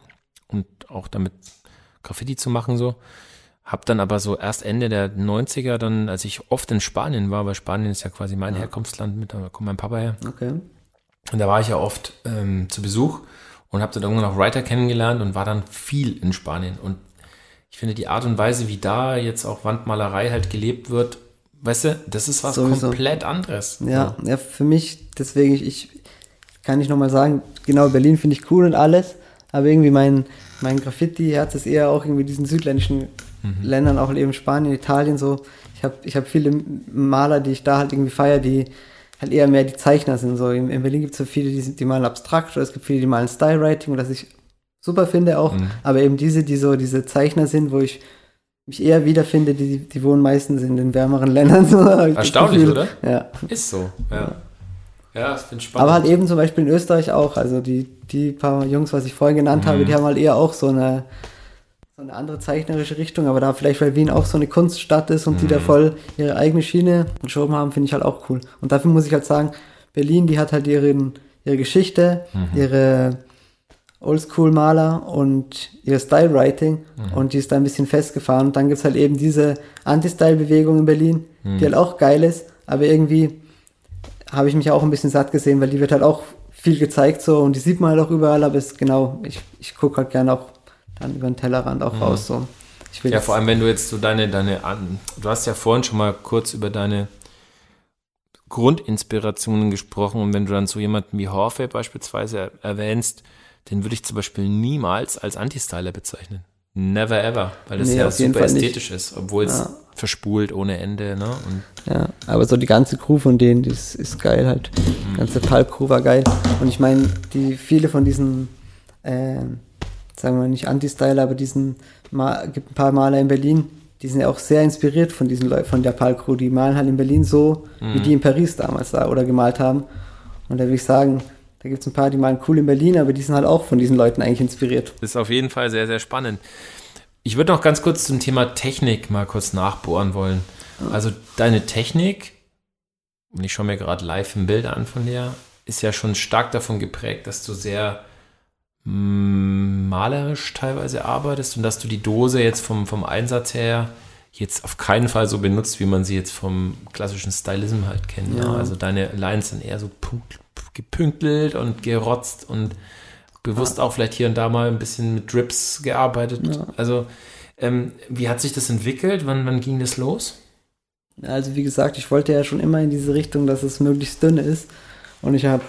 und auch damit Graffiti zu machen so. Hab dann aber so erst Ende der 90er, dann, als ich oft in Spanien war, weil Spanien ist ja quasi mein ja. Herkunftsland, mit, da kommt mein Papa her. Okay. Und da war ich ja oft ähm, zu Besuch und habe dann irgendwann auch Writer kennengelernt und war dann viel in Spanien. Und ich finde die Art und Weise, wie da jetzt auch Wandmalerei halt gelebt wird, Weißt du, das ist was Sowieso. komplett anderes. Ja, ja, für mich, deswegen, ich, ich kann nicht nochmal sagen, genau, Berlin finde ich cool und alles, aber irgendwie mein, mein Graffiti-Herz ist eher auch irgendwie diesen südländischen mhm. Ländern, auch eben Spanien, Italien so. Ich habe ich hab viele Maler, die ich da halt irgendwie feiere, die halt eher mehr die Zeichner sind. So in, in Berlin gibt es so viele, die, die malen abstrakt oder es gibt viele, die malen Style-Writing, was ich super finde auch. Mhm. Aber eben diese, die so diese Zeichner sind, wo ich mich eher wiederfinde, die, die wohnen meistens in den wärmeren [LAUGHS] Ländern. Erstaunlich, oder? Ja. Ist so, ja. Ja, das finde ich spannend. Aber halt eben zum Beispiel in Österreich auch. Also die, die paar Jungs, was ich vorhin genannt mhm. habe, die haben halt eher auch so eine, so eine andere zeichnerische Richtung. Aber da vielleicht, weil Wien auch so eine Kunststadt ist und mhm. die da mhm. voll ihre eigene Schiene geschoben haben, finde ich halt auch cool. Und dafür muss ich halt sagen, Berlin, die hat halt ihren, ihre Geschichte, mhm. ihre Oldschool-Maler und ihr Style-Writing mhm. und die ist da ein bisschen festgefahren. Und dann gibt's halt eben diese Anti-Style-Bewegung in Berlin, mhm. die halt auch geil ist, aber irgendwie habe ich mich auch ein bisschen satt gesehen, weil die wird halt auch viel gezeigt so und die sieht man halt auch überall, aber ist genau, ich, ich gucke halt gerne auch dann über den Tellerrand auch mhm. raus so. ja, vor allem wenn du jetzt so deine, deine, du hast ja vorhin schon mal kurz über deine Grundinspirationen gesprochen und wenn du dann so jemanden wie Horfe beispielsweise erwähnst, den würde ich zum Beispiel niemals als Anti-Styler bezeichnen. Never ever, weil das nee, ja super ästhetisch ist, obwohl es ja. verspult ohne Ende. Ne? Und ja, aber so die ganze Crew von denen, die ist, ist geil halt. Die ganze Pulp-Crew war geil. Und ich meine, die viele von diesen, äh, sagen wir nicht Anti-Styler, aber diesen, gibt ein paar Maler in Berlin, die sind ja auch sehr inspiriert von diesen Leuten, von der Pal-Crew. Die malen halt in Berlin so, mhm. wie die in Paris damals da oder gemalt haben. Und da würde ich sagen, da gibt es ein paar, die malen cool in Berlin, aber die sind halt auch von diesen Leuten eigentlich inspiriert. Das ist auf jeden Fall sehr, sehr spannend. Ich würde noch ganz kurz zum Thema Technik mal kurz nachbohren wollen. Also deine Technik, und ich schaue mir gerade live ein Bild an von dir, ist ja schon stark davon geprägt, dass du sehr mm, malerisch teilweise arbeitest und dass du die Dose jetzt vom, vom Einsatz her jetzt auf keinen Fall so benutzt, wie man sie jetzt vom klassischen Stylism halt kennt. Ja. Also deine Lines sind eher so punkt, gepünktelt und gerotzt und bewusst ja. auch vielleicht hier und da mal ein bisschen mit Drips gearbeitet. Ja. Also, ähm, wie hat sich das entwickelt? Wann, wann ging das los? Also, wie gesagt, ich wollte ja schon immer in diese Richtung, dass es möglichst dünn ist. Und ich habe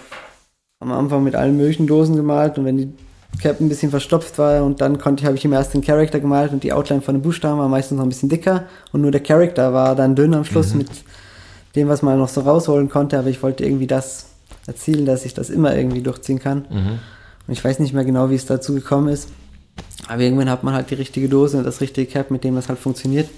am Anfang mit allen möglichen Dosen gemalt und wenn die Cap ein bisschen verstopft war und dann konnte ich, habe ich ihm erst den Charakter gemalt und die Outline von den Buchstaben war meistens noch ein bisschen dicker und nur der Charakter war dann dünn am Schluss mhm. mit dem, was man noch so rausholen konnte, aber ich wollte irgendwie das erzielen, dass ich das immer irgendwie durchziehen kann. Mhm. Und ich weiß nicht mehr genau, wie es dazu gekommen ist. Aber irgendwann hat man halt die richtige Dose und das richtige Cap, mit dem das halt funktioniert.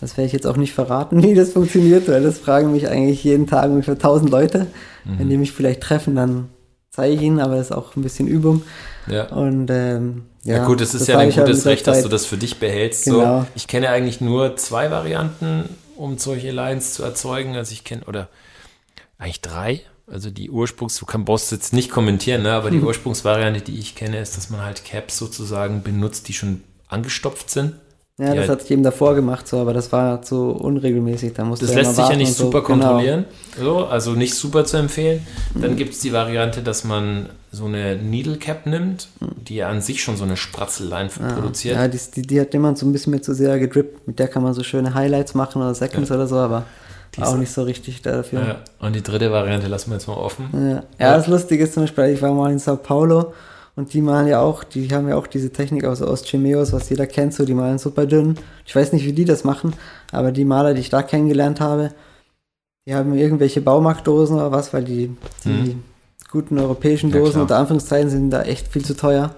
Das werde ich jetzt auch nicht verraten, [LAUGHS] wie das funktioniert, weil das fragen mich eigentlich jeden Tag ungefähr 1000 Leute. Mhm. Wenn die mich vielleicht treffen, dann zeige ich ihnen, aber das ist auch ein bisschen Übung. Ja. Und ähm, ja, ja gut, es ist ja ein gutes Recht, dass du das für dich behältst. Genau. So, ich kenne eigentlich nur zwei Varianten, um solche Lines zu erzeugen. Also ich kenne, oder eigentlich drei. Also die Ursprungs, du kann, brauchst jetzt nicht kommentieren, ne? aber die mhm. Ursprungsvariante, die ich kenne, ist, dass man halt Caps sozusagen benutzt, die schon angestopft sind. Ja, das halt, hatte ich eben davor gemacht, so, aber das war zu unregelmäßig. Da musste das lässt sich ja nicht super so. Genau. kontrollieren, genau. so, also nicht super zu empfehlen. Dann mhm. gibt es die Variante, dass man so eine Needle Cap nimmt, die ja an sich schon so eine Spratzellein ah, produziert. Ja, die, die, die, hat immer so ein bisschen mit zu sehr gedrippt. Mit der kann man so schöne Highlights machen oder Seconds ja. oder so, aber Die auch nicht so richtig dafür. Ja. Und die dritte Variante lassen wir jetzt mal offen. Ja, ja das Lustige ist zum Beispiel, ich war mal in Sao Paulo und die malen ja auch, die haben ja auch diese Technik aus, aus Chimeos, was jeder kennt, so die malen super dünn. Ich weiß nicht, wie die das machen, aber die Maler, die ich da kennengelernt habe, die haben irgendwelche Baumarktdosen oder was, weil die, die Mhm. guten europäischen Ja, Dosen klar. unter Anführungszeichen sind da echt viel zu teuer.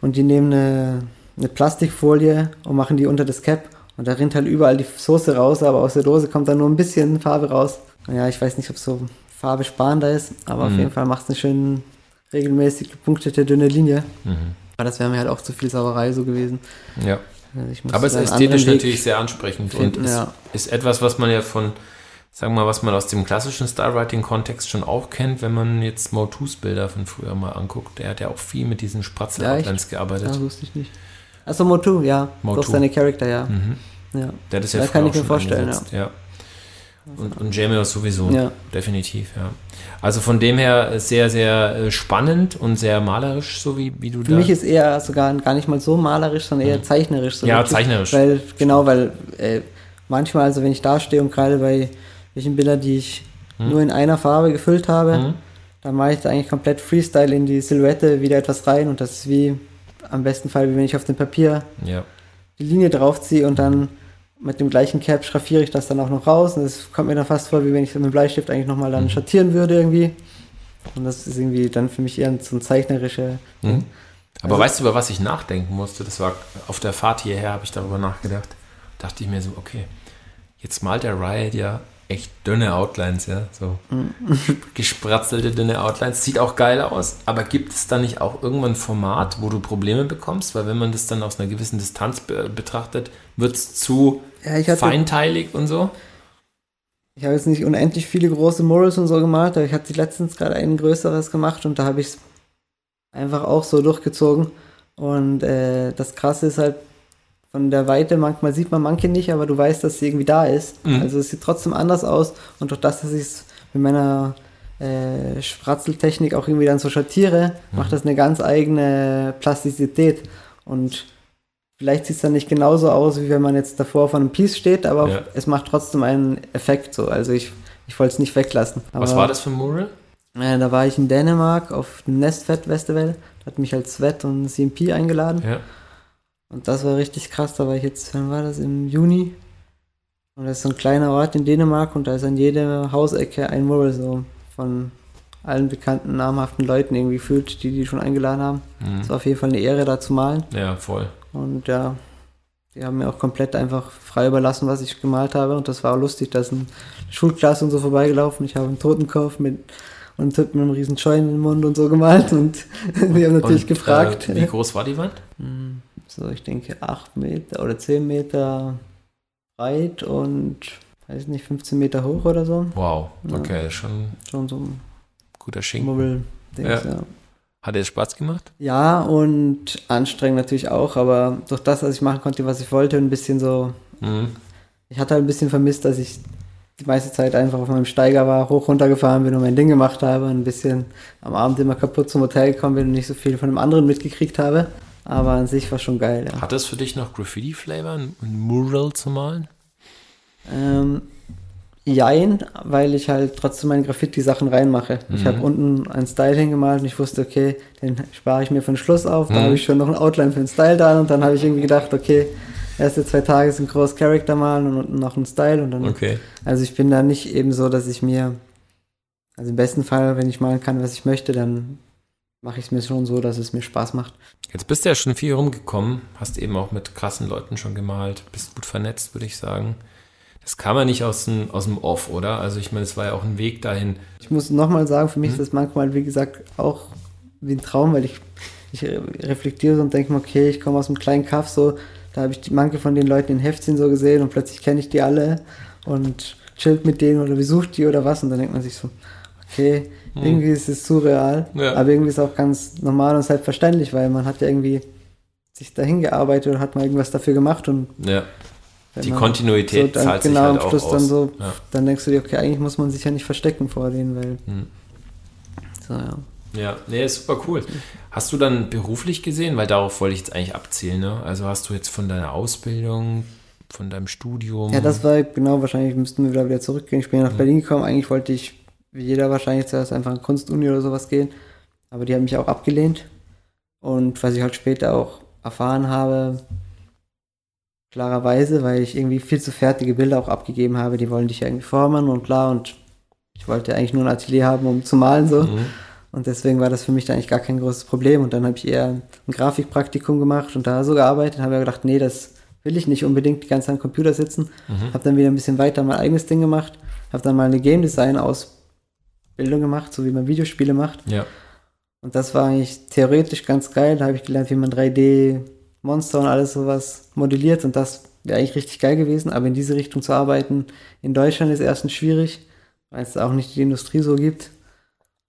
Und die nehmen eine, eine Plastikfolie und machen die unter das Cap und da rinnt halt überall die Soße raus, aber aus der Dose kommt dann nur ein bisschen Farbe raus. Ja, ich weiß nicht, ob so Farbe sparender ist, aber auf Mhm. jeden Fall macht es eine schön regelmäßig gepunktete dünne Linie. Mhm. Aber das wäre mir halt auch zu viel Sauerei so gewesen. Ja. Also Aber es ist ästhetisch natürlich sehr ansprechend finden, und ist, ja. ist etwas, was man ja von, sagen wir mal, was man aus dem klassischen Stylewriting-Kontext schon auch kennt, wenn man jetzt Motus Bilder von früher mal anguckt. Der hat ja auch viel mit diesen Ja, Spratzel-Outlines gearbeitet. Das wusste ich nicht. Achso, Motu, ja. Motu. Doch seine Charakter, ja. Mhm. ja. Der hat es ja Da kann ich mir vorstellen, eingesetzt, ja. Und, und Jamie sowieso, Ja. definitiv, ja. Also von dem her sehr, sehr äh, spannend und sehr malerisch, so wie, wie du Für da... mich ist eher sogar gar nicht mal so malerisch, sondern eher zeichnerisch. So Ja, wirklich. zeichnerisch. Weil, genau, weil äh, manchmal, also wenn ich da stehe und gerade bei welchen Bildern, die ich nur in einer Farbe gefüllt habe, Mhm. dann mache ich da eigentlich komplett Freestyle in die Silhouette wieder etwas rein und das ist wie am besten Fall, wie wenn ich auf dem Papier ja. die Linie draufziehe und dann mit dem gleichen Cap schraffiere ich das dann auch noch raus. Und das kommt mir dann fast vor, wie wenn ich mit dem Bleistift eigentlich nochmal Mhm. dann schattieren würde irgendwie. Und das ist irgendwie dann für mich eher so ein zeichnerischer Mhm. Aber Also- weißt du, über was ich nachdenken musste? Das war auf der Fahrt hierher, habe ich darüber nachgedacht. Dachte ich mir so, okay, jetzt malt der Riot ja echt dünne Outlines, ja, so gespratzelte dünne Outlines. Sieht auch geil aus, aber gibt es da nicht auch irgendwann ein Format, wo du Probleme bekommst? Weil wenn man das dann aus einer gewissen Distanz be betrachtet, wird es zu Ja, ich hatte- feinteilig und so? Ich habe jetzt nicht unendlich viele große Murals und so gemalt, aber ich hatte letztens gerade ein größeres gemacht und da habe ich es einfach auch so durchgezogen. Und äh, das Krasse ist halt, von der Weite, manchmal sieht man manche nicht, aber du weißt, dass sie irgendwie da ist. Mhm. Also es sieht trotzdem anders aus und durch das, dass ich es mit meiner äh, Spratzeltechnik auch irgendwie dann so schattiere, Mhm. macht das eine ganz eigene Plastizität. Und vielleicht sieht es dann nicht genauso aus, wie wenn man jetzt davor von einem Piece steht, aber Ja. es macht trotzdem einen Effekt so. Also ich, ich wollte es nicht weglassen. Was Aber, war das für ein Mural? Äh, da war ich in Dänemark auf dem Nestfett Festival. Da hat mich halt Svet und CMP eingeladen. Ja. Und das war richtig krass. Da war ich jetzt, wann war das? Im Juni. Und das ist so ein kleiner Ort in Dänemark und da ist an jeder Hausecke ein Mural so von allen bekannten, namhaften Leuten irgendwie gefühlt, die die schon eingeladen haben. Mhm. Es war auf jeden Fall eine Ehre, da zu malen. Ja, voll. Und ja, die haben mir auch komplett einfach frei überlassen, was ich gemalt habe. Und das war auch lustig, da ist eine Schulklasse und so vorbeigelaufen. Ich habe einen Totenkopf mit und einen Typ mit einem riesen Scheun im Mund und so gemalt. Und [LAUGHS] die haben natürlich Und, gefragt. Äh, wie groß war die Wand? Hm, So, ich denke 8 Meter oder 10 Meter breit und weiß nicht, 15 Meter hoch oder so. Wow, Ja. okay, schon Schon so ein guter Schinken. Ja. ja. Hat dir Spaß gemacht? Ja, und anstrengend natürlich auch, aber durch das, dass ich machen konnte, was ich wollte, ein bisschen so Mhm. Ich hatte halt ein bisschen vermisst, dass ich die meiste Zeit einfach auf meinem Steiger war, hoch runtergefahren bin und mein Ding gemacht habe, ein bisschen am Abend immer kaputt zum Hotel gekommen bin und nicht so viel von dem anderen mitgekriegt habe. Aber an sich war schon geil, ja. Hat es für dich noch Graffiti-Flavor, ein Mural zu malen? Ähm, jein, weil ich halt trotzdem meine Graffiti-Sachen reinmache. Ich Mhm. habe unten ein Style hingemalt und ich wusste, okay, den spare ich mir für den Schluss auf. Da Mhm. habe ich schon noch ein Outline für den Style da und dann habe ich irgendwie gedacht, okay, erste zwei Tage sind groß Character malen und unten noch ein Style und dann Okay. Also ich bin da nicht eben so, dass ich mir, also im besten Fall, wenn ich malen kann, was ich möchte, dann mache ich es mir schon so, dass es mir Spaß macht. Jetzt bist du ja schon viel rumgekommen, hast eben auch mit krassen Leuten schon gemalt, bist gut vernetzt, würde ich sagen. Das kam ja nicht aus dem, aus dem Off, oder? Also ich meine, es war ja auch ein Weg dahin. Ich muss nochmal sagen, für mich Mhm. ist das manchmal, wie gesagt, auch wie ein Traum, weil ich, ich re- reflektiere und denke mir, okay, ich komme aus einem kleinen Kaff, so, da habe ich die, manche von den Leuten in Heftchen so gesehen und plötzlich kenne ich die alle und chillt mit denen oder besucht die oder was und dann denkt man sich so, okay, Mhm. irgendwie ist es surreal, Ja. aber irgendwie ist es auch ganz normal und selbstverständlich, weil man hat ja irgendwie sich dahin gearbeitet und hat mal irgendwas dafür gemacht und Ja, die Kontinuität dann, zahlt genau sich halt am auch Schluss aus. dann so, Ja. dann denkst du dir, okay, eigentlich muss man sich ja nicht verstecken vor denen, weil Mhm. so, ja. Ja, nee, ist super cool. Hast du dann beruflich gesehen, weil darauf wollte ich jetzt eigentlich abzielen, ne? Also hast du jetzt von deiner Ausbildung von deinem Studium? Ja, das war genau, wahrscheinlich müssten wir da wieder zurückgehen. Ich bin ja nach Berlin gekommen. Eigentlich wollte ich, wie jeder wahrscheinlich zuerst einfach in Kunstuni oder sowas gehen. Aber die haben mich auch abgelehnt. Und was ich halt später auch erfahren habe, klarerweise, weil ich irgendwie viel zu fertige Bilder auch abgegeben habe, die wollen dich ja irgendwie formen und klar und ich wollte eigentlich nur ein Atelier haben, um zu malen so. Mhm. Und deswegen war das für mich da eigentlich gar kein großes Problem. Und dann habe ich eher ein Grafikpraktikum gemacht und da so gearbeitet, habe ja gedacht, nee, das will ich nicht unbedingt die ganze Zeit am Computer sitzen. Mhm. Habe dann wieder ein bisschen weiter mein eigenes Ding gemacht, habe dann mal eine Game Design Ausbildung gemacht, so wie man Videospiele macht. Ja. Und das war eigentlich theoretisch ganz geil. Da habe ich gelernt, wie man 3D-Monster und alles sowas modelliert. Und das wäre eigentlich richtig geil gewesen. Aber in diese Richtung zu arbeiten in Deutschland ist erstens schwierig, weil es auch nicht die Industrie so gibt.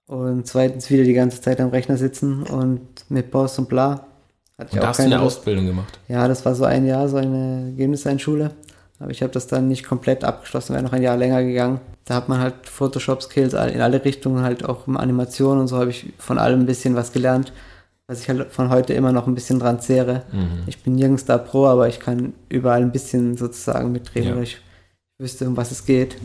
Und zweitens wieder die ganze Zeit am Rechner sitzen und mit Boss und bla. Hatte Und da auch hast du eine keine Lust. Ausbildung gemacht. Ja, das war so ein Jahr, so eine Game Design Schule. Aber ich habe das dann nicht komplett abgeschlossen, wäre noch ein Jahr länger gegangen. Da hat man halt Photoshop-Skills in alle Richtungen, halt auch um Animation und so habe ich von allem ein bisschen was gelernt, was ich halt von heute immer noch ein bisschen dran zehre. Mhm. Ich bin nirgends da Pro, aber ich kann überall ein bisschen sozusagen mitreden, Ja. weil ich wüsste, um was es geht.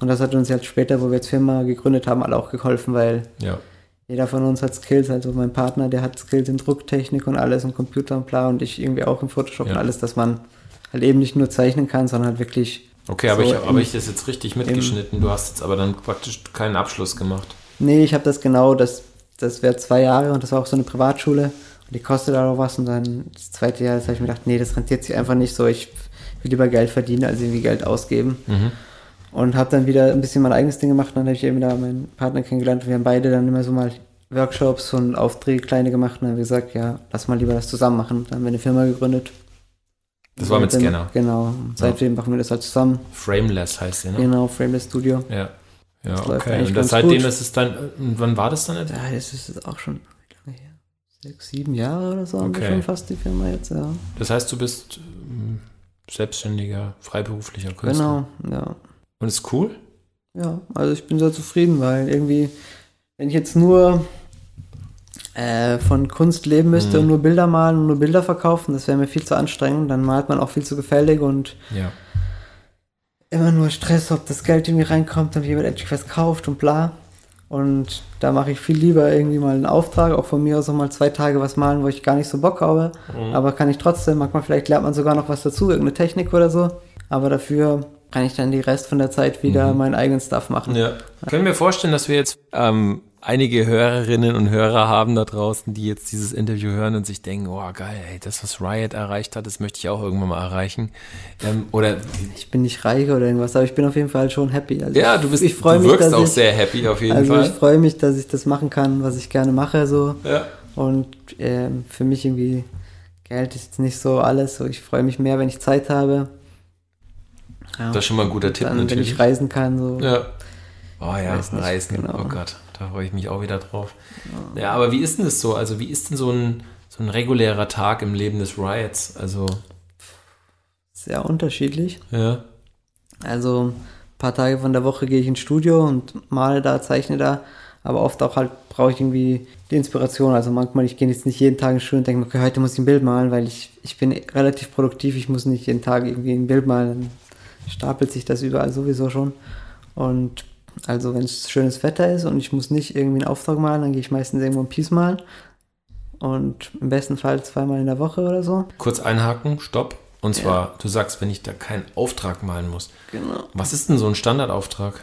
Und das hat uns jetzt später, wo wir jetzt Firma gegründet haben, alle auch geholfen, weil Ja. jeder von uns hat Skills, also mein Partner, der hat Skills in Drucktechnik und alles und Computer und bla und ich irgendwie auch im Photoshop Ja. und alles, dass man halt eben nicht nur zeichnen kann, sondern halt wirklich. Okay, aber So ich habe ich das jetzt richtig mitgeschnitten. Du hast jetzt aber dann praktisch keinen Abschluss gemacht. Nee, ich habe das genau, das, das wäre zwei Jahre und das war auch so eine Privatschule und die kostet auch was und dann das zweite Jahr, das habe ich mir gedacht, nee, das rentiert sich einfach nicht so, ich will lieber Geld verdienen, als irgendwie Geld ausgeben. Mhm. Und habe dann wieder ein bisschen mein eigenes Ding gemacht. Dann habe ich eben da meinen Partner kennengelernt. und Wir haben beide dann immer so mal Workshops und Aufträge kleine gemacht. Und dann haben wir gesagt, ja, lass mal lieber das zusammen machen. Dann haben wir eine Firma gegründet. Das war mit Seitdem- Scanner. Genau. Seitdem machen wir das halt zusammen. Frameless heißt der, ne? Genau, Frameless Studio. Ja. Ja, Das okay. Und das, seitdem gut. ist es dann, und wann war das dann? Ja, das ist auch schon wie lange her? Sechs, sieben Jahre oder so haben wir Okay. schon fast die Firma jetzt, ja. Das heißt, du bist ähm, selbstständiger, freiberuflicher Künstler. Genau, ja. Und ist cool? Ja, also ich bin sehr zufrieden, weil irgendwie, wenn ich jetzt nur äh, von Kunst leben müsste Mhm. und nur Bilder malen und nur Bilder verkaufen, das wäre mir viel zu anstrengend. Dann malt man auch viel zu gefällig und Ja. immer nur Stress, ob das Geld irgendwie reinkommt, ob jemand endlich was kauft und bla. Und da mache ich viel lieber irgendwie mal einen Auftrag, auch von mir aus auch mal zwei Tage was malen, wo ich gar nicht so Bock habe. Mhm. Aber kann ich trotzdem, manchmal vielleicht lernt man sogar noch was dazu, irgendeine Technik oder so. Aber dafür kann ich dann die Rest von der Zeit wieder Mhm. meinen eigenen Stuff machen. Ja. Können wir vorstellen, dass wir jetzt ähm, einige Hörerinnen und Hörer haben da draußen, die jetzt dieses Interview hören und sich denken, oh geil, ey, das, was Riot erreicht hat, das möchte ich auch irgendwann mal erreichen. Ähm, oder Ich bin nicht reich oder irgendwas, aber ich bin auf jeden Fall schon happy. Also ja, ich, du bist, ich freue du mich, wirkst dass auch ich, sehr happy auf jeden also ich Fall. freue mich, dass ich das machen kann, was ich gerne mache, so. Ja. Und ähm, für mich irgendwie Geld ist jetzt nicht so alles. So, ich freue mich mehr, wenn ich Zeit habe. Ja. Das ist schon mal ein guter Tipp dann, wenn natürlich. ich reisen kann, so. Ja. Oh ja, Reisen. genau. Oh Gott, da freue ich mich auch wieder drauf. Ja, aber wie ist denn das so? Also wie ist denn so ein, so ein regulärer Tag im Leben des Riots? Also, Sehr unterschiedlich. ja. Also ein paar Tage von der Woche gehe ich ins Studio und male da, zeichne da. Aber oft auch halt brauche ich irgendwie die Inspiration. Also manchmal, ich gehe jetzt nicht jeden Tag ins Studio und denke okay, heute muss ich ein Bild malen, weil ich, ich bin relativ produktiv. Ich muss nicht jeden Tag irgendwie ein Bild malen. Dann stapelt sich das überall sowieso schon. Und also wenn es schönes Wetter ist und ich muss nicht irgendwie einen Auftrag malen, dann gehe ich meistens irgendwo ein Piece malen. Und im besten Fall zweimal in der Woche oder so. Kurz einhaken, stopp. Und zwar, du sagst, wenn ich da keinen Auftrag malen muss. Genau. Was ist denn so ein Standardauftrag?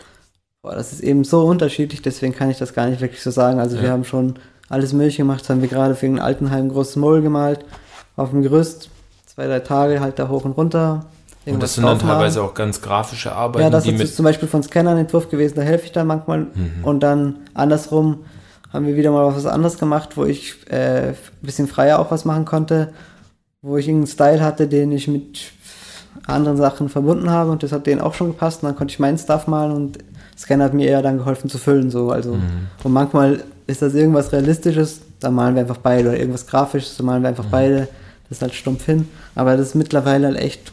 Boah, das ist eben so unterschiedlich, deswegen kann ich das gar nicht wirklich so sagen. Also Ja. wir haben schon alles mögliche gemacht, das haben wir gerade für ein Altenheim ein großes Moll gemalt, auf dem Gerüst, zwei, drei Tage halt da hoch und runter. Und das sind dann teilweise auch ganz grafische Arbeiten, Ja, das ist zum Beispiel von Scanner ein Entwurf gewesen, da helfe ich dann manchmal. Mhm. Und dann andersrum haben wir wieder mal was anderes gemacht, wo ich äh, ein bisschen freier auch was machen konnte, wo ich irgendeinen Style hatte, den ich mit anderen Sachen verbunden habe und das hat denen auch schon gepasst und dann konnte ich meinen Stuff malen und Scanner hat mir eher dann geholfen zu füllen, so, also. Mhm. Und manchmal ist das irgendwas Realistisches, da malen wir einfach beide oder irgendwas Grafisches, da malen wir einfach beide, das ist halt stumpf hin, aber das ist mittlerweile halt echt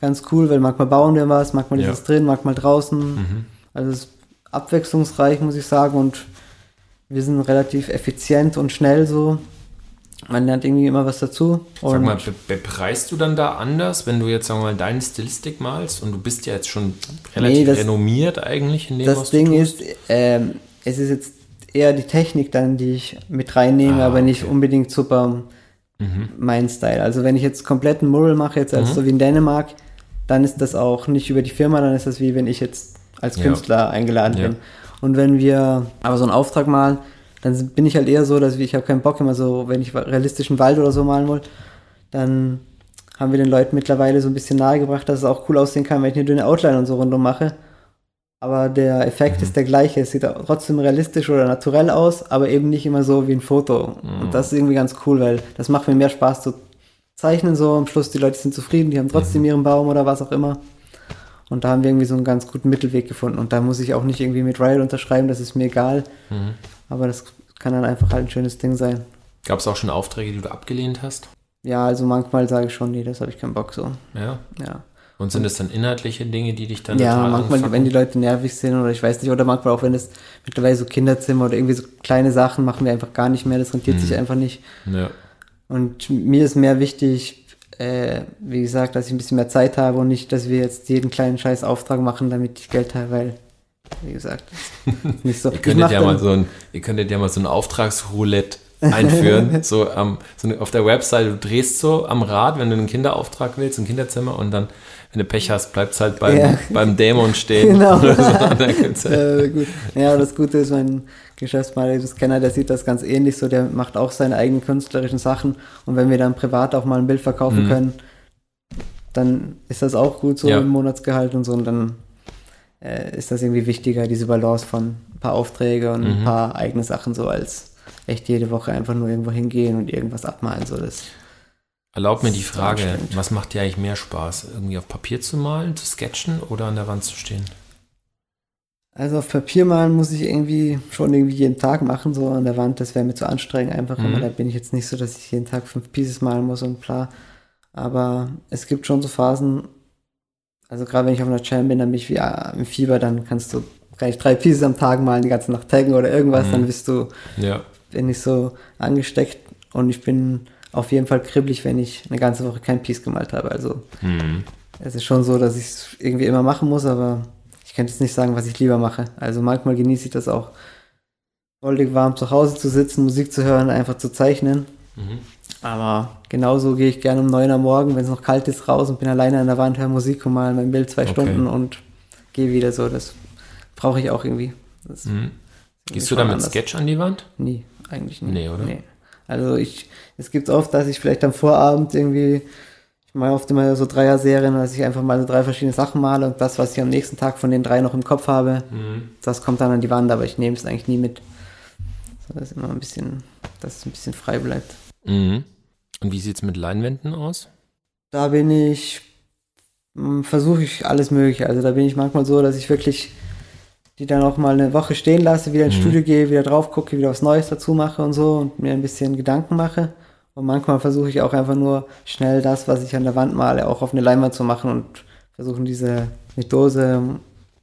ganz cool, weil manchmal bauen wir was, manchmal Ja. ist es drin, manchmal draußen. Mhm. Also es ist abwechslungsreich, muss ich sagen, und wir sind relativ effizient und schnell so. man lernt irgendwie immer was dazu. Sag mal, be bepreist du dann da anders, wenn du jetzt, sagen wir mal, deine Stilistik malst und du bist ja jetzt schon relativ Nee, das- renommiert eigentlich in dem, das was Ding du tust? ist, ähm, es ist jetzt eher die Technik dann, die ich mit reinnehme, Ah, aber nicht okay. unbedingt super mein Style. Also wenn ich jetzt komplett einen Mural mache, jetzt als so wie in Dänemark, dann ist das auch nicht über die Firma, dann ist das wie wenn ich jetzt als Ja. Künstler eingeladen Ja. bin. Und wenn wir aber so einen Auftrag malen, dann bin ich halt eher so, dass ich, ich habe keinen Bock immer so, wenn ich realistischen Wald oder so malen wollte, dann haben wir den Leuten mittlerweile so ein bisschen nahegebracht, dass es auch cool aussehen kann, wenn ich eine dünne Outline und so rundum mache. Aber der Effekt ist der gleiche. Es sieht trotzdem realistisch oder naturell aus, aber eben nicht immer so wie ein Foto. Und das ist irgendwie ganz cool, weil das macht mir mehr Spaß zu zeichnen so. Am Schluss die Leute sind zufrieden, die haben trotzdem ihren Baum oder was auch immer. Und da haben wir irgendwie so einen ganz guten Mittelweg gefunden. Und da muss ich auch nicht irgendwie mit Riot unterschreiben, das ist mir egal. Aber das kann dann einfach halt ein schönes Ding sein. Gab es auch schon Aufträge, die du abgelehnt hast? Ja, also manchmal sage ich schon, nee, das habe ich keinen Bock so. Ja. Ja. Und sind es dann inhaltliche Dinge, die dich dann Ja, manchmal, anfucken? wenn die Leute nervig sind oder ich weiß nicht, oder manchmal auch, wenn es mittlerweile so Kinderzimmer oder irgendwie so kleine Sachen machen wir einfach gar nicht mehr, das rentiert sich einfach nicht. Ja. Und mir ist mehr wichtig, äh, wie gesagt, dass ich ein bisschen mehr Zeit habe und nicht, dass wir jetzt jeden kleinen scheiß Auftrag machen, damit ich Geld habe, weil, wie gesagt, [LAUGHS] nicht so. Ihr könntet ja mal so ein, ihr könntet ja mal so ein Auftragsroulette einführen, [LAUGHS] so am, so auf der Website, du drehst so am Rad, wenn du einen Kinderauftrag willst, ein Kinderzimmer und dann, wenn du Pech hast, bleibt es halt beim, Ja. beim Dämon stehen. [LAUGHS] Genau. So. Ja, das Gute ist, mein Geschäftspartner, das Kenner, der sieht das ganz ähnlich so, der macht auch seine eigenen künstlerischen Sachen und wenn wir dann privat auch mal ein Bild verkaufen Mhm. können, dann ist das auch gut so Ja. im Monatsgehalt und so und dann äh, ist das irgendwie wichtiger, diese Balance von ein paar Aufträge und Mhm. ein paar eigene Sachen so als echt jede Woche einfach nur irgendwo hingehen und irgendwas abmalen so das. Erlaub mir die Frage, was macht dir eigentlich mehr Spaß? Irgendwie auf Papier zu malen, zu sketchen oder an der Wand zu stehen? Also auf Papier malen muss ich irgendwie schon irgendwie jeden Tag machen, so an der Wand, das wäre mir zu anstrengend einfach, Mhm. aber da bin ich jetzt nicht so, dass ich jeden Tag fünf Pieces malen muss und bla. Aber es gibt schon so Phasen, also gerade wenn ich auf einer Jam bin, dann bin ich wie ah, im Fieber, dann kannst du gleich drei Pieces am Tag malen, die ganze Nacht taggen oder irgendwas, Mhm. dann bist du, Ja. bin ich so angesteckt und ich bin auf jeden Fall kribbelig, wenn ich eine ganze Woche kein Piece gemalt habe. Also Mhm. es ist schon so, dass ich es irgendwie immer machen muss, aber ich könnte jetzt nicht sagen, was ich lieber mache. Also manchmal genieße ich das auch, goldig warm zu Hause zu sitzen, Musik zu hören, einfach zu zeichnen. Mhm. Aber genauso gehe ich gerne um 9 Uhr morgen, wenn es noch kalt ist, raus und bin alleine an der Wand, höre Musik und mal mein Bild zwei Okay. Stunden und gehe wieder so. Das brauche ich auch irgendwie. Mhm. Gehst du da mit anders. Sketch an die Wand? Nie, eigentlich nie. Nee, oder? Also ich, es gibt oft, dass ich vielleicht am Vorabend irgendwie, ich mache oft immer so Dreier-Serien, dass ich einfach mal so drei verschiedene Sachen male und das, was ich am nächsten Tag von den drei noch im Kopf habe, Mhm. das kommt dann an die Wand, aber ich nehme es eigentlich nie mit. So, das ist immer ein bisschen, dass es ein bisschen frei bleibt. Mhm. Und wie sieht's mit Leinwänden aus? Da bin ich, hm, versuche ich alles mögliche. Also da bin ich manchmal so, dass ich wirklich die dann auch mal eine Woche stehen lasse, wieder ins Mhm. Studio gehe, wieder drauf gucke, wieder was Neues dazu mache und so und mir ein bisschen Gedanken mache. Und manchmal versuche ich auch einfach nur schnell das, was ich an der Wand male, auch auf eine Leinwand zu machen und versuchen diese mit Dose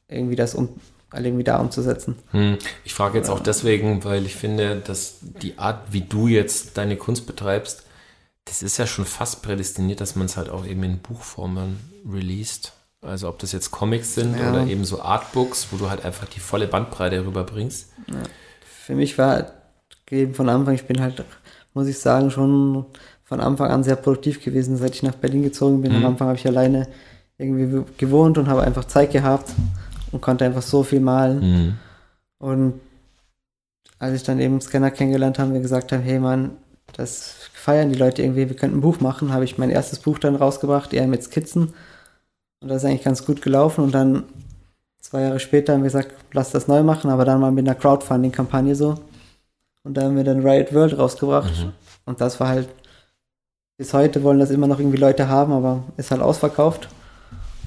irgendwie das um, irgendwie da umzusetzen. Hm, Ich frage jetzt auch deswegen, weil ich finde, dass die Art, wie du jetzt deine Kunst betreibst, das ist ja schon fast prädestiniert, dass man es halt auch eben in Buchformen released. Also ob das jetzt Comics sind Ja. oder eben so Artbooks, wo du halt einfach die volle Bandbreite rüberbringst. Für mich war eben von Anfang, ich bin halt, muss ich sagen, schon von Anfang an sehr produktiv gewesen, seit ich nach Berlin gezogen bin. Mhm. Am Anfang habe ich alleine irgendwie gewohnt und habe einfach Zeit gehabt und konnte einfach so viel malen. Mhm. Und als ich dann eben Scanner kennengelernt habe, wir gesagt haben, hey Mann, das feiern die Leute irgendwie, wir könnten ein Buch machen, habe ich mein erstes Buch dann rausgebracht, eher mit Skizzen. Und das ist eigentlich ganz gut gelaufen. Und dann zwei Jahre später haben wir gesagt, lass das neu machen, aber dann mal mit einer Crowdfunding-Kampagne so. Und da haben wir dann Riot World rausgebracht. Mhm. Und das war halt, bis heute wollen das immer noch irgendwie Leute haben, aber ist halt ausverkauft.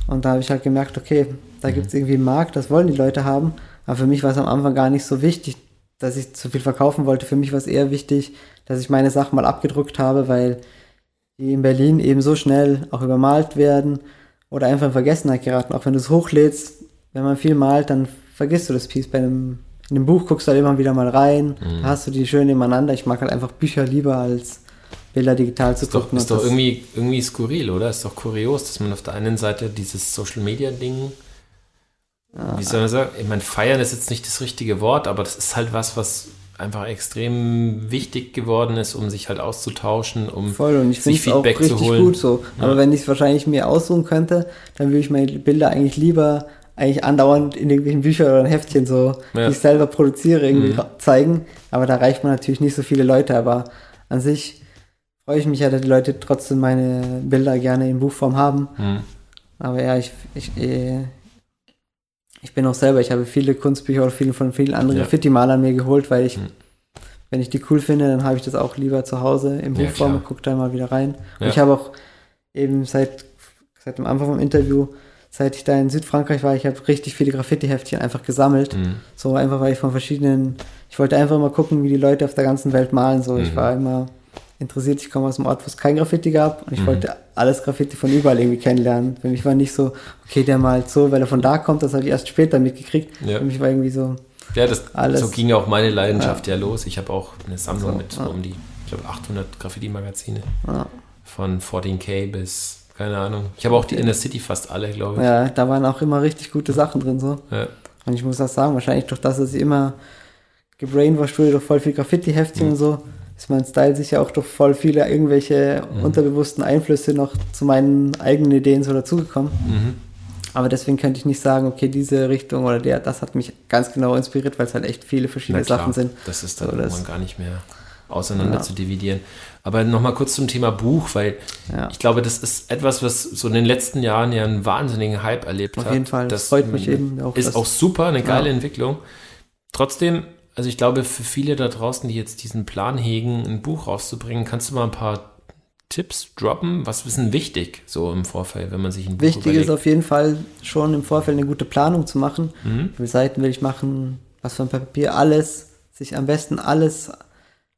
Und da habe ich halt gemerkt, okay, da Mhm. gibt es irgendwie einen Markt, das wollen die Leute haben. Aber für mich war es am Anfang gar nicht so wichtig, dass ich zu viel verkaufen wollte. Für mich war es eher wichtig, dass ich meine Sachen mal abgedruckt habe, weil die in Berlin eben so schnell auch übermalt werden oder einfach in Vergessenheit geraten. Auch wenn du es hochlädst, wenn man viel malt, dann vergisst du das Piece. Bei einem, in einem Buch guckst du halt immer wieder mal rein, Mhm. hast du die schön nebeneinander. Ich mag halt einfach Bücher lieber als Bilder digital zu Ist doch, drucken. ist doch irgendwie, irgendwie skurril, oder? Ist doch kurios, dass man auf der einen Seite dieses Social Media Ding, wie soll man sagen, ich meine, feiern ist jetzt nicht das richtige Wort, aber das ist halt was, was einfach extrem wichtig geworden ist, um sich halt auszutauschen, um Voll und ich finde sich es auch Feedback zu richtig holen. gut so. Aber Ja. wenn ich es wahrscheinlich mir aussuchen könnte, dann würde ich meine Bilder eigentlich lieber eigentlich andauernd in irgendwelchen Büchern oder in Heftchen so, Ja. die ich selber produziere, irgendwie Mhm. zeigen. Aber da reicht man natürlich nicht so viele Leute. Aber an sich freue ich mich ja, dass die Leute trotzdem meine Bilder gerne in Buchform haben. Hm. Aber ja, ich, ich, äh, ich bin auch selber, ich habe viele Kunstbücher oder viele von vielen anderen Ja. Graffiti-Malern mir geholt, weil ich, Hm. wenn ich die cool finde, dann habe ich das auch lieber zu Hause in Ja, Buchform klar. und gucke da mal wieder rein. Und Ja. ich habe auch eben seit, seit dem Anfang vom Interview, seit ich da in Südfrankreich war, ich habe richtig viele Graffiti-Heftchen einfach gesammelt. Hm. So einfach, weil ich von verschiedenen, ich wollte einfach mal gucken, wie die Leute auf der ganzen Welt malen. So, ich Mhm. war immer interessiert, ich komme aus einem Ort, wo es kein Graffiti gab und ich Mhm. wollte alles Graffiti von überall irgendwie kennenlernen. Für mich war nicht so, okay, der malt so, weil er von da kommt, das habe ich erst später mitgekriegt. Ja. Für mich war irgendwie so, Ja, das, Alles. so ging auch meine Leidenschaft ja, los. Ich habe auch eine Sammlung So, mit ja. um die, ich glaube, 800 Graffiti-Magazine. ja, Von 14K bis, keine Ahnung. Ich habe auch die Inner City fast alle, glaube ich. ja, da waren auch immer richtig gute Sachen drin so. Ja. Und ich muss das sagen, wahrscheinlich durch das, dass ich immer gebrainwashed wurde durch voll viel Graffiti-Heftchen Mhm. und so, ist mein Style sicher auch durch voll viele irgendwelche Mhm. unterbewussten Einflüsse noch zu meinen eigenen Ideen so dazugekommen. Mhm. Aber deswegen könnte ich nicht sagen, okay, diese Richtung oder der, das hat mich ganz genau inspiriert, weil es halt echt viele verschiedene klar, Sachen sind. Das ist dann So, das- gar nicht mehr auseinander Ja. zu dividieren. Aber nochmal kurz zum Thema Buch, weil Ja. ich glaube, das ist etwas, was so in den letzten Jahren ja einen wahnsinnigen Hype erlebt Auf hat. jeden Fall, das freut mich eben auch, Ist auch super, eine geile Ja. Entwicklung. Trotzdem, also ich glaube, für viele da draußen, die jetzt diesen Plan hegen, ein Buch rauszubringen, kannst du mal ein paar Tipps droppen? Was ist denn wichtig so im Vorfeld, wenn man sich ein Buch Wichtig überlegt? ist auf jeden Fall schon im Vorfeld eine gute Planung zu machen. Mhm. Wie viele Seiten will ich machen? Was für ein Papier? Alles. Sich am besten alles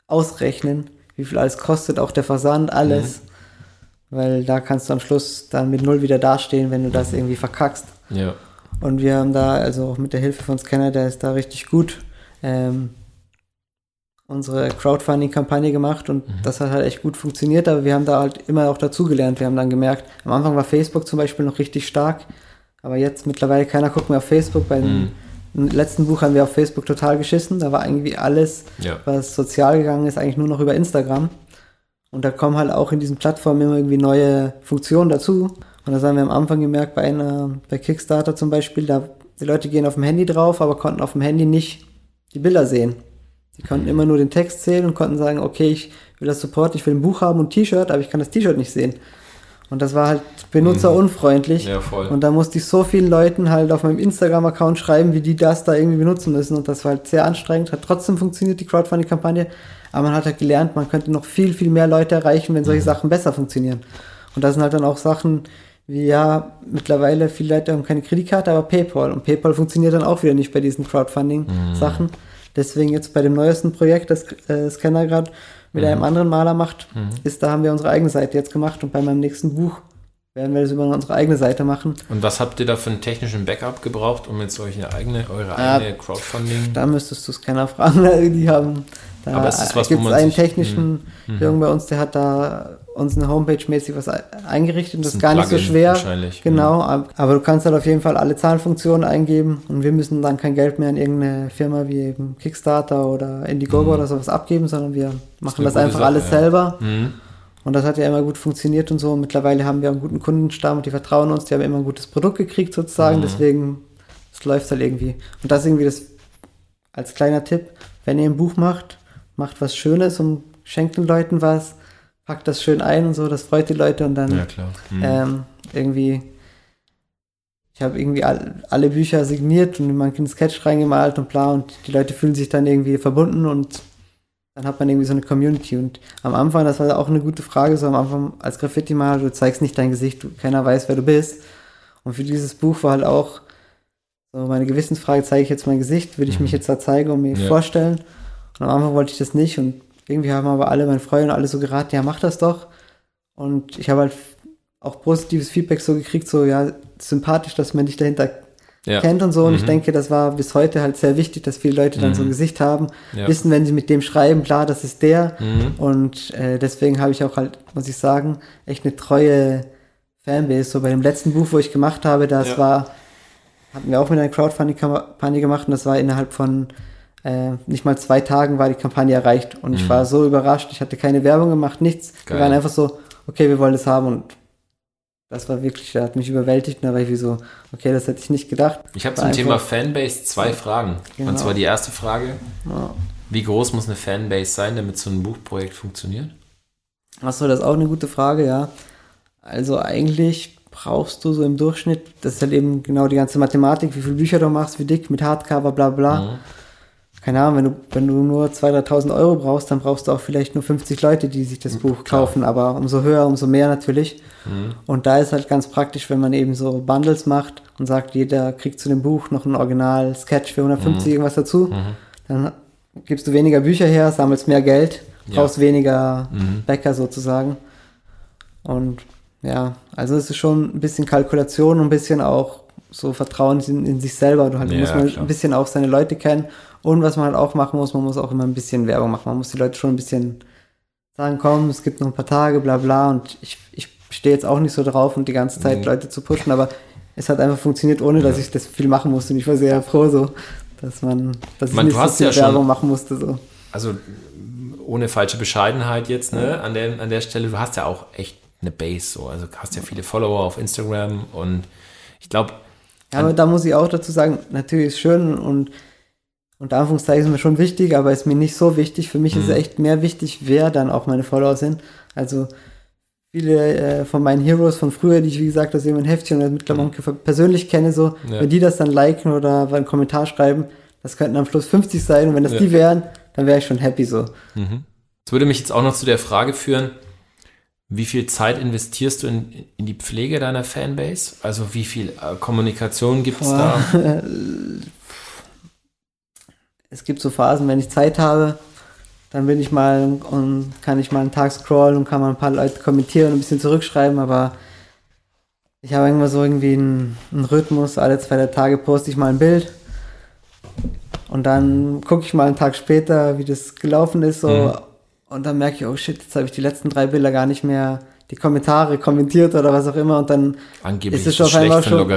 ausrechnen. Wie viel alles kostet, auch der Versand, alles. Mhm. Weil da kannst du am Schluss dann mit Null wieder dastehen, wenn du Mhm. das irgendwie verkackst. Ja. Und wir haben da, also auch mit der Hilfe von Scanner, der ist da richtig gut, ähm, unsere Crowdfunding-Kampagne gemacht und Mhm. das hat halt echt gut funktioniert, aber wir haben da halt immer auch dazugelernt. Wir haben dann gemerkt, am Anfang war Facebook zum Beispiel noch richtig stark, aber jetzt mittlerweile keiner guckt mehr auf Facebook. Beim Mhm. Letzten Buch haben wir auf Facebook total geschissen, da war irgendwie alles, Ja. was sozial gegangen ist, eigentlich nur noch über Instagram. Und da kommen halt auch in diesen Plattformen immer irgendwie neue Funktionen dazu. Und das haben wir am Anfang gemerkt bei einer, bei Kickstarter zum Beispiel, da die Leute gehen auf dem Handy drauf, aber konnten auf dem Handy nicht die Bilder sehen. Die konnten immer nur den Text sehen und konnten sagen, okay, ich will das Support, ich will ein Buch haben und ein T-Shirt, aber ich kann das T-Shirt nicht sehen. Und das war halt benutzerunfreundlich. Ja, voll. Und da musste ich so vielen Leuten halt auf meinem Instagram-Account schreiben, wie die das da irgendwie benutzen müssen. Und das war halt sehr anstrengend. Hat trotzdem funktioniert, die Crowdfunding-Kampagne. Aber man hat halt gelernt, man könnte noch viel, viel mehr Leute erreichen, wenn solche Sachen besser funktionieren. Und das sind halt dann auch Sachen wie, ja, mittlerweile viele Leute haben keine Kreditkarte, aber PayPal. Und PayPal funktioniert dann auch wieder nicht bei diesen Crowdfunding-Sachen. Deswegen jetzt bei dem neuesten Projekt, das äh, Scanner gerade mit einem anderen Maler macht, ist, da haben wir unsere eigene Seite jetzt gemacht. Und bei meinem nächsten Buch werden wir das über unsere eigene Seite machen. Und was habt ihr da für einen technischen Backup gebraucht, um jetzt euch eine eigene, eure eigene Crowdfunding? Da müsstest du Scanner fragen, [LAUGHS] die haben da Aber es einen sich- Mhm. technischen Jungen bei uns, der hat da uns eine Homepage-mäßig was ei- eingerichtet und das ein ist gar nicht so schwer. wahrscheinlich. Genau, ab- aber du kannst halt auf jeden Fall alle Zahlfunktionen eingeben und wir müssen dann kein Geld mehr an irgendeine Firma wie eben Kickstarter oder Indiegogo oder sowas abgeben, sondern wir machen das gute einfach Sache, alles ja. selber. Mhm. Und das hat ja immer gut funktioniert und so. Und mittlerweile haben wir einen guten Kundenstamm und die vertrauen uns, die haben immer ein gutes Produkt gekriegt sozusagen. Mhm. Deswegen, es läuft halt irgendwie. Und das ist irgendwie das, als kleiner Tipp, wenn ihr ein Buch macht, macht was Schönes und schenkt den Leuten was, packt das schön ein und so, das freut die Leute und dann Ja. Mhm. ähm, irgendwie, ich habe irgendwie all, alle Bücher signiert und man einen Sketch reingemalt und bla und die Leute fühlen sich dann irgendwie verbunden und dann hat man irgendwie so eine Community und am Anfang, das war auch eine gute Frage, so am Anfang als Graffiti-Maler, du zeigst nicht dein Gesicht, du, keiner weiß, wer du bist und für dieses Buch war halt auch so meine Gewissensfrage, zeige ich jetzt mein Gesicht, würde ich mich jetzt da zeigen und mir Ja. vorstellen und am Anfang wollte ich das nicht und irgendwie haben aber alle meine Freunde und alle so geraten, ja mach das doch und ich habe halt auch positives Feedback so gekriegt, so ja, sympathisch, dass man dich dahinter ja. kennt und so. Und mhm. ich denke, das war bis heute halt sehr wichtig, dass viele Leute dann mhm. so ein mhm. Gesicht haben, ja. wissen, wenn sie mit dem schreiben, klar, das ist der. Mhm. Und äh, deswegen habe ich auch halt, muss ich sagen, echt eine treue Fanbase. So bei dem letzten Buch, wo ich gemacht habe, das ja. war, hatten wir auch mit einer Crowdfunding-Kampagne gemacht und das war innerhalb von äh, nicht mal zwei Tagen war die Kampagne erreicht. Und ich mhm. war so überrascht, ich hatte keine Werbung gemacht, nichts. Geil. Wir waren einfach so, okay, wir wollen das haben und das war wirklich, der hat mich überwältigt und da war ich wie so, okay, das hätte ich nicht gedacht. Ich habe zum einfach, Thema Fanbase zwei Fragen. Genau. Und zwar die erste Frage, ja. wie groß muss eine Fanbase sein, damit so ein Buchprojekt funktioniert? Achso, das ist auch eine gute Frage, ja. Also eigentlich brauchst du so im Durchschnitt, das ist halt eben genau die ganze Mathematik, wie viele Bücher du machst, wie dick, mit Hardcover, bla bla. Mhm keine Ahnung, wenn du, wenn du nur 2.000, 3.000 Euro brauchst, dann brauchst du auch vielleicht nur 50 Leute, die sich das Buch Klar. kaufen, aber umso höher, umso mehr natürlich. Mhm. Und da ist halt ganz praktisch, wenn man eben so Bundles macht und sagt, jeder kriegt zu dem Buch noch ein Original-Sketch für 150 mhm. irgendwas dazu, mhm. dann gibst du weniger Bücher her, sammelst mehr Geld, brauchst ja. weniger mhm. Bäcker sozusagen. Und ja, also es ist schon ein bisschen Kalkulation und ein bisschen auch so Vertrauen in, in sich selber. Du halt ja, muss man klar. ein bisschen auch seine Leute kennen und was man halt auch machen muss, man muss auch immer ein bisschen Werbung machen. Man muss die Leute schon ein bisschen sagen, komm, es gibt noch ein paar Tage, bla bla. Und ich, ich stehe jetzt auch nicht so drauf und die ganze Zeit nee. Leute zu pushen, aber es hat einfach funktioniert, ohne dass ich das viel machen musste. Und ich war sehr froh, so, dass man, dass ich, man, nicht so viel ja Werbung machen musste. So. Also ohne falsche Bescheidenheit jetzt, ne, an der, an der Stelle, du hast ja auch echt eine Base, so. Also hast ja viele Follower auf Instagram und ich glaube. Ja, aber da muss ich auch dazu sagen, natürlich ist schön und unter Anführungszeichen ist mir schon wichtig, aber ist mir nicht so wichtig. Für mich mhm. ist es echt mehr wichtig, wer dann auch meine Follower sind. Also viele äh, von meinen Heroes von früher, die ich wie gesagt aus irgendeinem Heftchen oder mittlerweile mhm. persönlich kenne, so, ja. wenn die das dann liken oder einen Kommentar schreiben, das könnten am Schluss 50 sein und wenn das ja. die wären, dann wäre ich schon happy so. Mhm. Das würde mich jetzt auch noch zu der Frage führen, wie viel Zeit investierst du in, in die Pflege deiner Fanbase? Also wie viel äh, Kommunikation gibt es da? [LAUGHS] es gibt so Phasen, wenn ich Zeit habe, dann bin ich mal und kann ich mal einen Tag scrollen und kann mal ein paar Leute kommentieren und ein bisschen zurückschreiben, aber ich habe irgendwann so irgendwie einen, einen Rhythmus, alle zwei Tage poste ich mal ein Bild und dann gucke ich mal einen Tag später, wie das gelaufen ist so mhm. und dann merke ich, oh shit, jetzt habe ich die letzten drei Bilder gar nicht mehr die Kommentare kommentiert oder was auch immer und dann Angeblich ist es schon auf einmal schon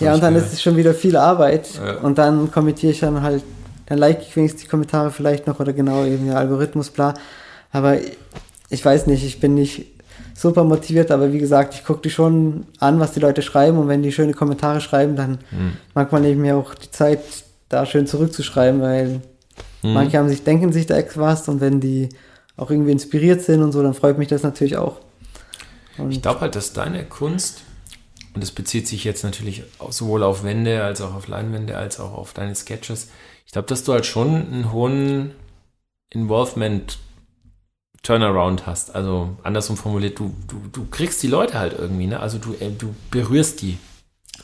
ja und dann ist es schon wieder viel Arbeit ja. und dann kommentiere ich dann halt dann like ich wenigstens die Kommentare vielleicht noch oder genau eben der Algorithmus, bla. Aber ich weiß nicht, ich bin nicht super motiviert, aber wie gesagt, ich gucke die schon an, was die Leute schreiben und wenn die schöne Kommentare schreiben, dann mhm. mag eben mir auch die Zeit, da schön zurückzuschreiben, weil mhm. manche haben sich, denken sich da was und wenn die auch irgendwie inspiriert sind und so, dann freut mich das natürlich auch. Und ich glaube halt, dass deine Kunst, und das bezieht sich jetzt natürlich sowohl auf Wände als auch auf Leinwände als auch auf deine Sketches, ich glaube, dass du halt schon einen hohen Involvement Turnaround hast. Also andersrum formuliert, du, du, du kriegst die Leute halt irgendwie, ne? Also du, äh, du berührst die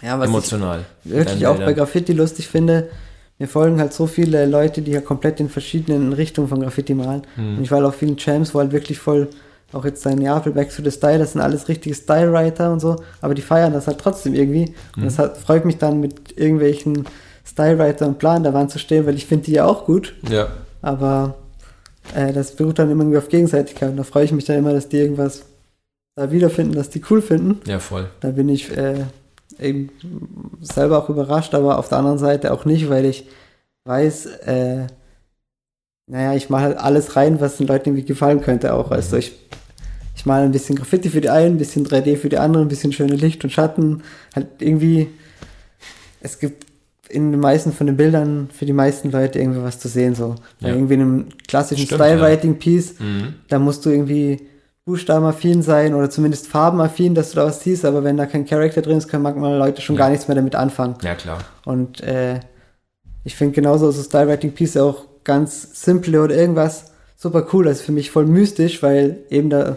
ja, was emotional. Ich wirklich auch bei Graffiti lustig finde, mir folgen halt so viele Leute, die ja komplett in verschiedenen Richtungen von Graffiti malen. Hm. Und ich war halt auf vielen Champs, wo halt wirklich voll, auch jetzt sein Neapel Back to the Style, das sind alles richtige Style-Writer und so, aber die feiern das halt trotzdem irgendwie. Und hm. das hat, freut mich dann mit irgendwelchen Stylewriter und Plan da waren zu stehen, weil ich finde die ja auch gut. Ja. Aber äh, das beruht dann immer irgendwie auf Gegenseitigkeit. Und da freue ich mich dann immer, dass die irgendwas da wiederfinden, dass die cool finden. Ja, voll. Da bin ich äh, eben selber auch überrascht, aber auf der anderen Seite auch nicht, weil ich weiß, äh, naja, ich mache halt alles rein, was den Leuten irgendwie gefallen könnte auch. Also ich, ich male ein bisschen Graffiti für die einen, ein bisschen 3D für die anderen, ein bisschen schöne Licht und Schatten. Halt irgendwie, es gibt in den meisten von den Bildern für die meisten Leute irgendwie was zu sehen, so. Ja. Irgendwie in einem klassischen Style-Writing-Piece, ja. mhm. da musst du irgendwie buchstabenaffin sein oder zumindest farbenaffin, dass du da was siehst, aber wenn da kein Charakter drin ist, können manchmal Leute schon ja. gar nichts mehr damit anfangen. Ja, klar. Und äh, ich finde genauso so Style-Writing-Piece auch ganz simple oder irgendwas super cool. Das ist für mich voll mystisch, weil eben da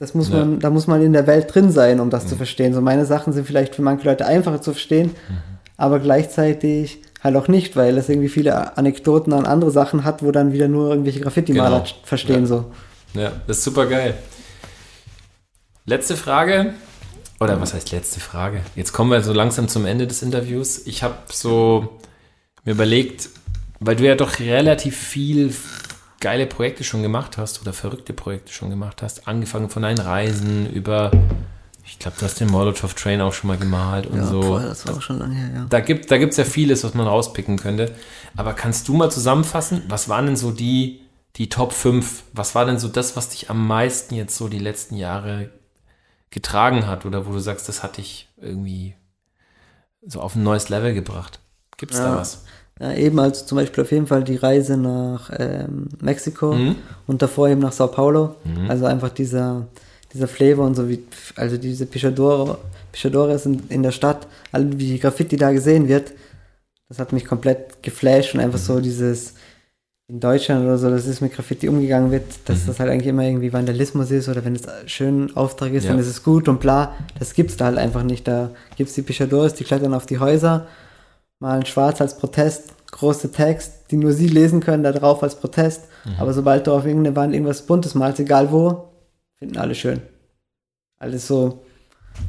das muss man, da muss man in der Welt drin sein, um das mhm. zu verstehen. So meine Sachen sind vielleicht für manche Leute einfacher zu verstehen, mhm aber gleichzeitig halt auch nicht, weil es irgendwie viele Anekdoten an andere Sachen hat, wo dann wieder nur irgendwelche Graffiti-Maler genau. verstehen ja. so. Ja, das ist super geil. Letzte Frage. Oder was heißt letzte Frage? Jetzt kommen wir so langsam zum Ende des Interviews. Ich habe so mir überlegt, weil du ja doch relativ viel geile Projekte schon gemacht hast oder verrückte Projekte schon gemacht hast, angefangen von deinen Reisen über, ich glaube, du hast den Molotov Train auch schon mal gemalt und Ja, so. boah, das war auch schon lange her, ja. Da gibt es da gibt's ja vieles, was man rauspicken könnte. Aber kannst du mal zusammenfassen, was waren denn so die, die Top 5? Was war denn so das, was dich am meisten jetzt so die letzten Jahre getragen hat oder wo du sagst, das hat dich irgendwie so auf ein neues Level gebracht? Gibt es da Ja. was? Ja, eben also zum Beispiel auf jeden Fall die Reise nach ähm, Mexiko Mhm. und davor eben nach Sao Paulo. Also einfach dieser, dieser Flavor und so wie, also diese Pichador, Pichadores in, in der Stadt, all wie Graffiti da gesehen wird, das hat mich komplett geflasht und einfach so dieses in Deutschland oder so, dass es mit Graffiti umgegangen wird, dass das halt eigentlich immer irgendwie Vandalismus ist oder wenn es schön Auftrag ist, Ja. dann ist es gut und bla. Das gibt's da halt einfach nicht. Da gibt's die Pichadores, die klettern auf die Häuser malen schwarz als Protest, große Text, die nur sie lesen können, da drauf als Protest. Aber sobald du auf irgendeine Wand irgendwas Buntes malst, egal wo, finden alle schön. Alles so,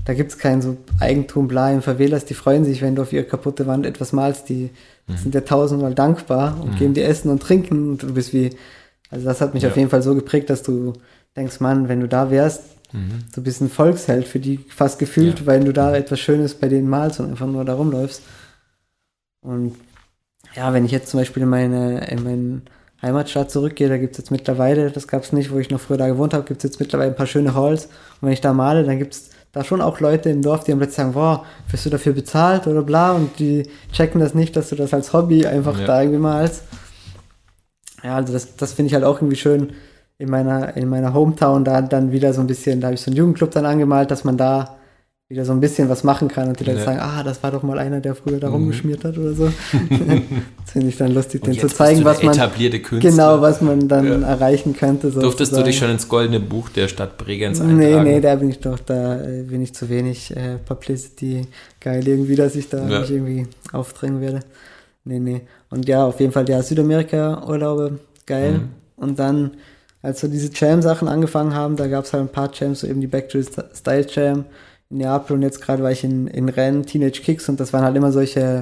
da gibt's kein so Eigentum, bla, im Favelas, die freuen sich, wenn du auf ihre kaputte Wand etwas malst, die sind dir tausendmal dankbar und geben dir Essen und Trinken und du bist wie, also das hat mich Ja. auf jeden Fall so geprägt, dass du denkst, Mann, wenn du da wärst, du bist ein Volksheld für die fast gefühlt, Ja. weil du da etwas Schönes bei denen malst und einfach nur da rumläufst. Und ja, wenn ich jetzt zum Beispiel in meine, in meine Heimatstadt zurückgehe, da gibt's jetzt mittlerweile, das gab's nicht, wo ich noch früher da gewohnt habe, gibt's jetzt mittlerweile ein paar schöne Halls. Und wenn ich da male, dann gibt's da schon auch Leute im Dorf, die am plötzlich sagen, boah, wirst du dafür bezahlt oder bla, und die checken das nicht, dass du das als Hobby einfach Ja. da irgendwie malst. Ja, also das, das finde ich halt auch irgendwie schön in meiner, in meiner Hometown, da dann wieder so ein bisschen, da habe ich so einen Jugendclub dann angemalt, dass man da wieder so ein bisschen was machen kann und die Leute Ja. sagen, ah, das war doch mal einer, der früher da rumgeschmiert hat oder so. [LAUGHS] das finde ich dann lustig, den zu zeigen, was man, etablierte Künstler. genau, was man dann Ja. erreichen könnte. Durftest du sozusagen. dich schon ins goldene Buch der Stadt Bregenz eintragen? Nee, nee, da bin ich doch, da äh, bin ich zu wenig äh, Publicity geil irgendwie, dass ich da Ja. mich irgendwie aufdrängen werde. Nee, nee. Und ja, auf jeden Fall, ja, Südamerika-Urlaube, geil. Mhm. Und dann, als so diese Jam-Sachen angefangen haben, da gab es halt ein paar Jams, so eben die Back to Style Jam Neapel und jetzt gerade war ich in, in Rennes, Teenage Kicks und das waren halt immer solche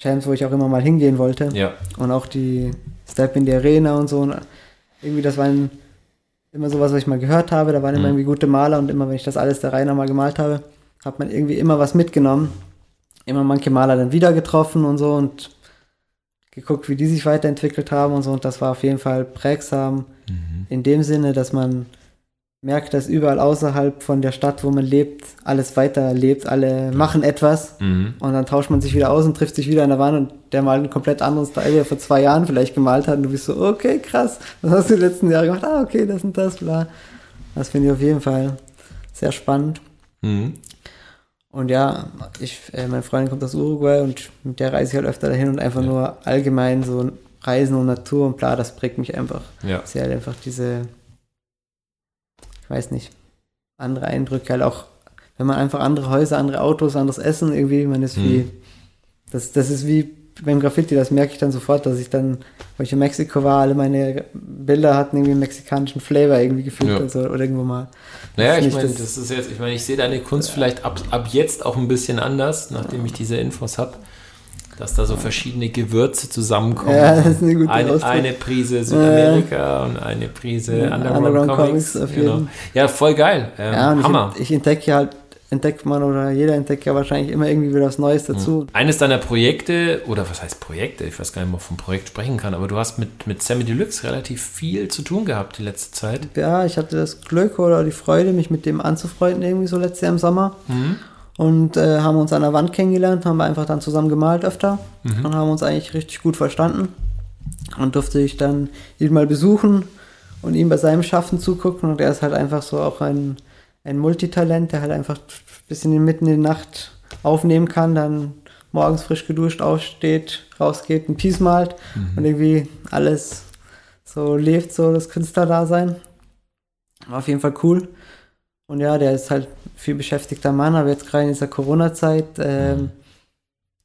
Jams, wo ich auch immer mal hingehen wollte. Ja, Und auch die Step in die Arena und so. Und irgendwie, das waren immer sowas, was ich mal gehört habe. Da waren immer Mhm. irgendwie gute Maler und immer, wenn ich das alles der Reihe mal gemalt habe, hat man irgendwie immer was mitgenommen. Immer manche Maler dann wieder getroffen und so und geguckt, wie die sich weiterentwickelt haben und so. Und das war auf jeden Fall prägsam in dem Sinne, dass man merkt, dass überall außerhalb von der Stadt, wo man lebt, alles weiterlebt. Alle machen etwas. mhm. Und dann tauscht man sich wieder aus und trifft sich wieder an der Wand und der malt einen komplett anderen Style, wie er vor zwei Jahren vielleicht gemalt hat. Und du bist so, okay, krass, was hast du die letzten Jahre gemacht? Ah, okay, das und das, bla. Das finde ich auf jeden Fall sehr spannend. Mhm. Und ja, ich, äh, meine Freundin kommt aus Uruguay und mit der reise ich halt öfter dahin und einfach Ja. nur allgemein so Reisen und Natur und bla, das prägt mich einfach. ja. Sie hat einfach diese, ich weiß nicht, andere Eindrücke, halt auch, wenn man einfach andere Häuser, andere Autos, anderes Essen irgendwie, man ist wie, Mhm. das, das ist wie beim Graffiti, das merke ich dann sofort, dass ich dann, wo ich in Mexiko war, alle meine Bilder hatten irgendwie einen mexikanischen Flavor irgendwie gefühlt, Ja. also, oder irgendwo mal. Naja, ich meine, das- das ist jetzt, ich meine, ich sehe deine Kunst vielleicht ab, ab jetzt auch ein bisschen anders, nachdem ich diese Infos habe, dass da so verschiedene Gewürze zusammenkommen. Ja, das ist eine gute eine, Ausdruck. eine Prise Südamerika und eine Prise Ja, Underground, Underground Comics. Comics genau. Ja, voll geil. Ähm, Ja, Hammer. ich, ich entdecke halt, entdeckt man oder jeder entdeckt ja wahrscheinlich immer irgendwie wieder was Neues dazu. Eines deiner Projekte, oder was heißt Projekte? Ich weiß gar nicht, ob man vom Projekt sprechen kann, aber du hast mit, mit Sammy Deluxe relativ viel zu tun gehabt die letzte Zeit. Ja, ich hatte das Glück oder die Freude, mich mit dem anzufreunden irgendwie so letztes Jahr im Sommer. Mhm. Und äh, haben uns an der Wand kennengelernt, haben wir einfach dann zusammen gemalt öfter und haben uns eigentlich richtig gut verstanden. Und durfte ich dann ihn mal besuchen und ihm bei seinem Schaffen zugucken. Und er ist halt einfach so auch ein, ein Multitalent, der halt einfach ein bisschen mitten in der Nacht aufnehmen kann, dann morgens frisch geduscht aufsteht, rausgeht, ein Piece malt und irgendwie alles so lebt, so das Künstlerdasein. War auf jeden Fall cool. Und ja, der ist halt viel beschäftigter Mann, aber jetzt gerade in dieser Corona-Zeit ähm,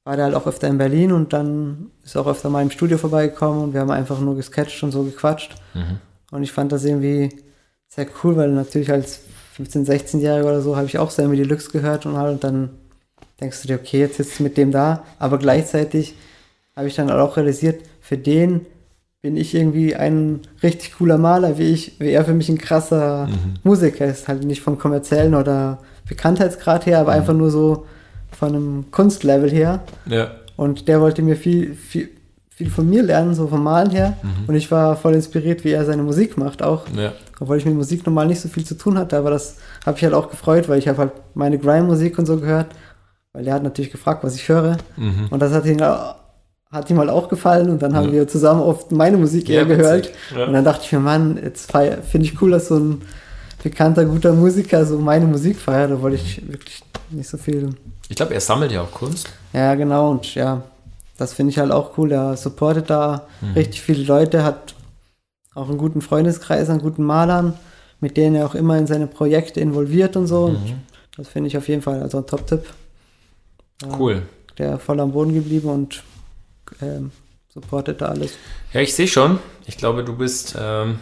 war der halt auch öfter in Berlin und dann ist er auch öfter mal im Studio vorbeigekommen und wir haben einfach nur gesketcht und so gequatscht. Mhm. Und ich fand das irgendwie sehr cool, weil natürlich als 15, 16 Jahre oder so, habe ich auch Sammy Deluxe gehört und, halt, und dann denkst du dir, okay, jetzt sitzt du mit dem da, aber gleichzeitig habe ich dann auch realisiert, für den bin ich irgendwie ein richtig cooler Maler, wie ich, wie er für mich ein krasser mhm. Musiker ist. Halt nicht vom kommerziellen oder Bekanntheitsgrad her, aber mhm. einfach nur so von einem Kunstlevel her. Ja. Und der wollte mir viel, viel, viel von mir lernen, so vom Malen her. Mhm. Und ich war voll inspiriert, wie er seine Musik macht auch. Ja. Obwohl ich mit Musik normal nicht so viel zu tun hatte, aber das habe ich halt auch gefreut, weil ich habe halt meine Grime-Musik und so gehört. Weil er hat natürlich gefragt, was ich höre. Mhm. Und das hat ihn hat ihm halt auch gefallen und dann haben ja. wir zusammen oft meine Musik eher ja, gehört. Ja. Und dann dachte ich mir, Mann, jetzt finde ich cool, dass so ein bekannter, guter Musiker so meine Musik feiert. Da wollte ich wirklich nicht so viel. Ich glaube, er sammelt ja auch Kunst. Ja, genau. Und ja, das finde ich halt auch cool. Er supportet da mhm. richtig viele Leute, hat auch einen guten Freundeskreis an guten Malern, mit denen er auch immer in seine Projekte involviert und so. Mhm. Und das finde ich auf jeden Fall also ein Top-Tipp. Cool. Der voll am Boden geblieben und ähm, supportet da alles. Ja, ich sehe schon. Ich glaube, du bist ähm,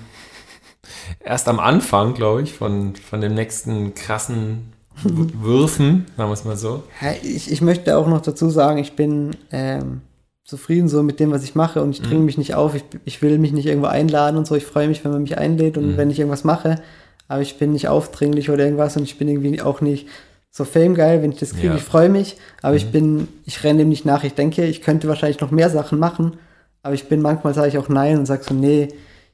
erst am Anfang, glaube ich, von, von dem nächsten krassen [LAUGHS] Würfen, sagen wir es mal so. Ich, ich möchte auch noch dazu sagen, ich bin ähm, zufrieden so mit dem, was ich mache und ich dringe mhm. mich nicht auf. Ich, ich will mich nicht irgendwo einladen und so. Ich freue mich, wenn man mich einlädt und mhm. wenn ich irgendwas mache. Aber ich bin nicht aufdringlich oder irgendwas und ich bin irgendwie auch nicht so Fame geil, wenn ich das kriege, ja. ich freue mich, aber mhm. ich bin, ich renne dem nicht nach. Ich denke, ich könnte wahrscheinlich noch mehr Sachen machen, aber ich bin manchmal sage ich auch nein und sage so, nee,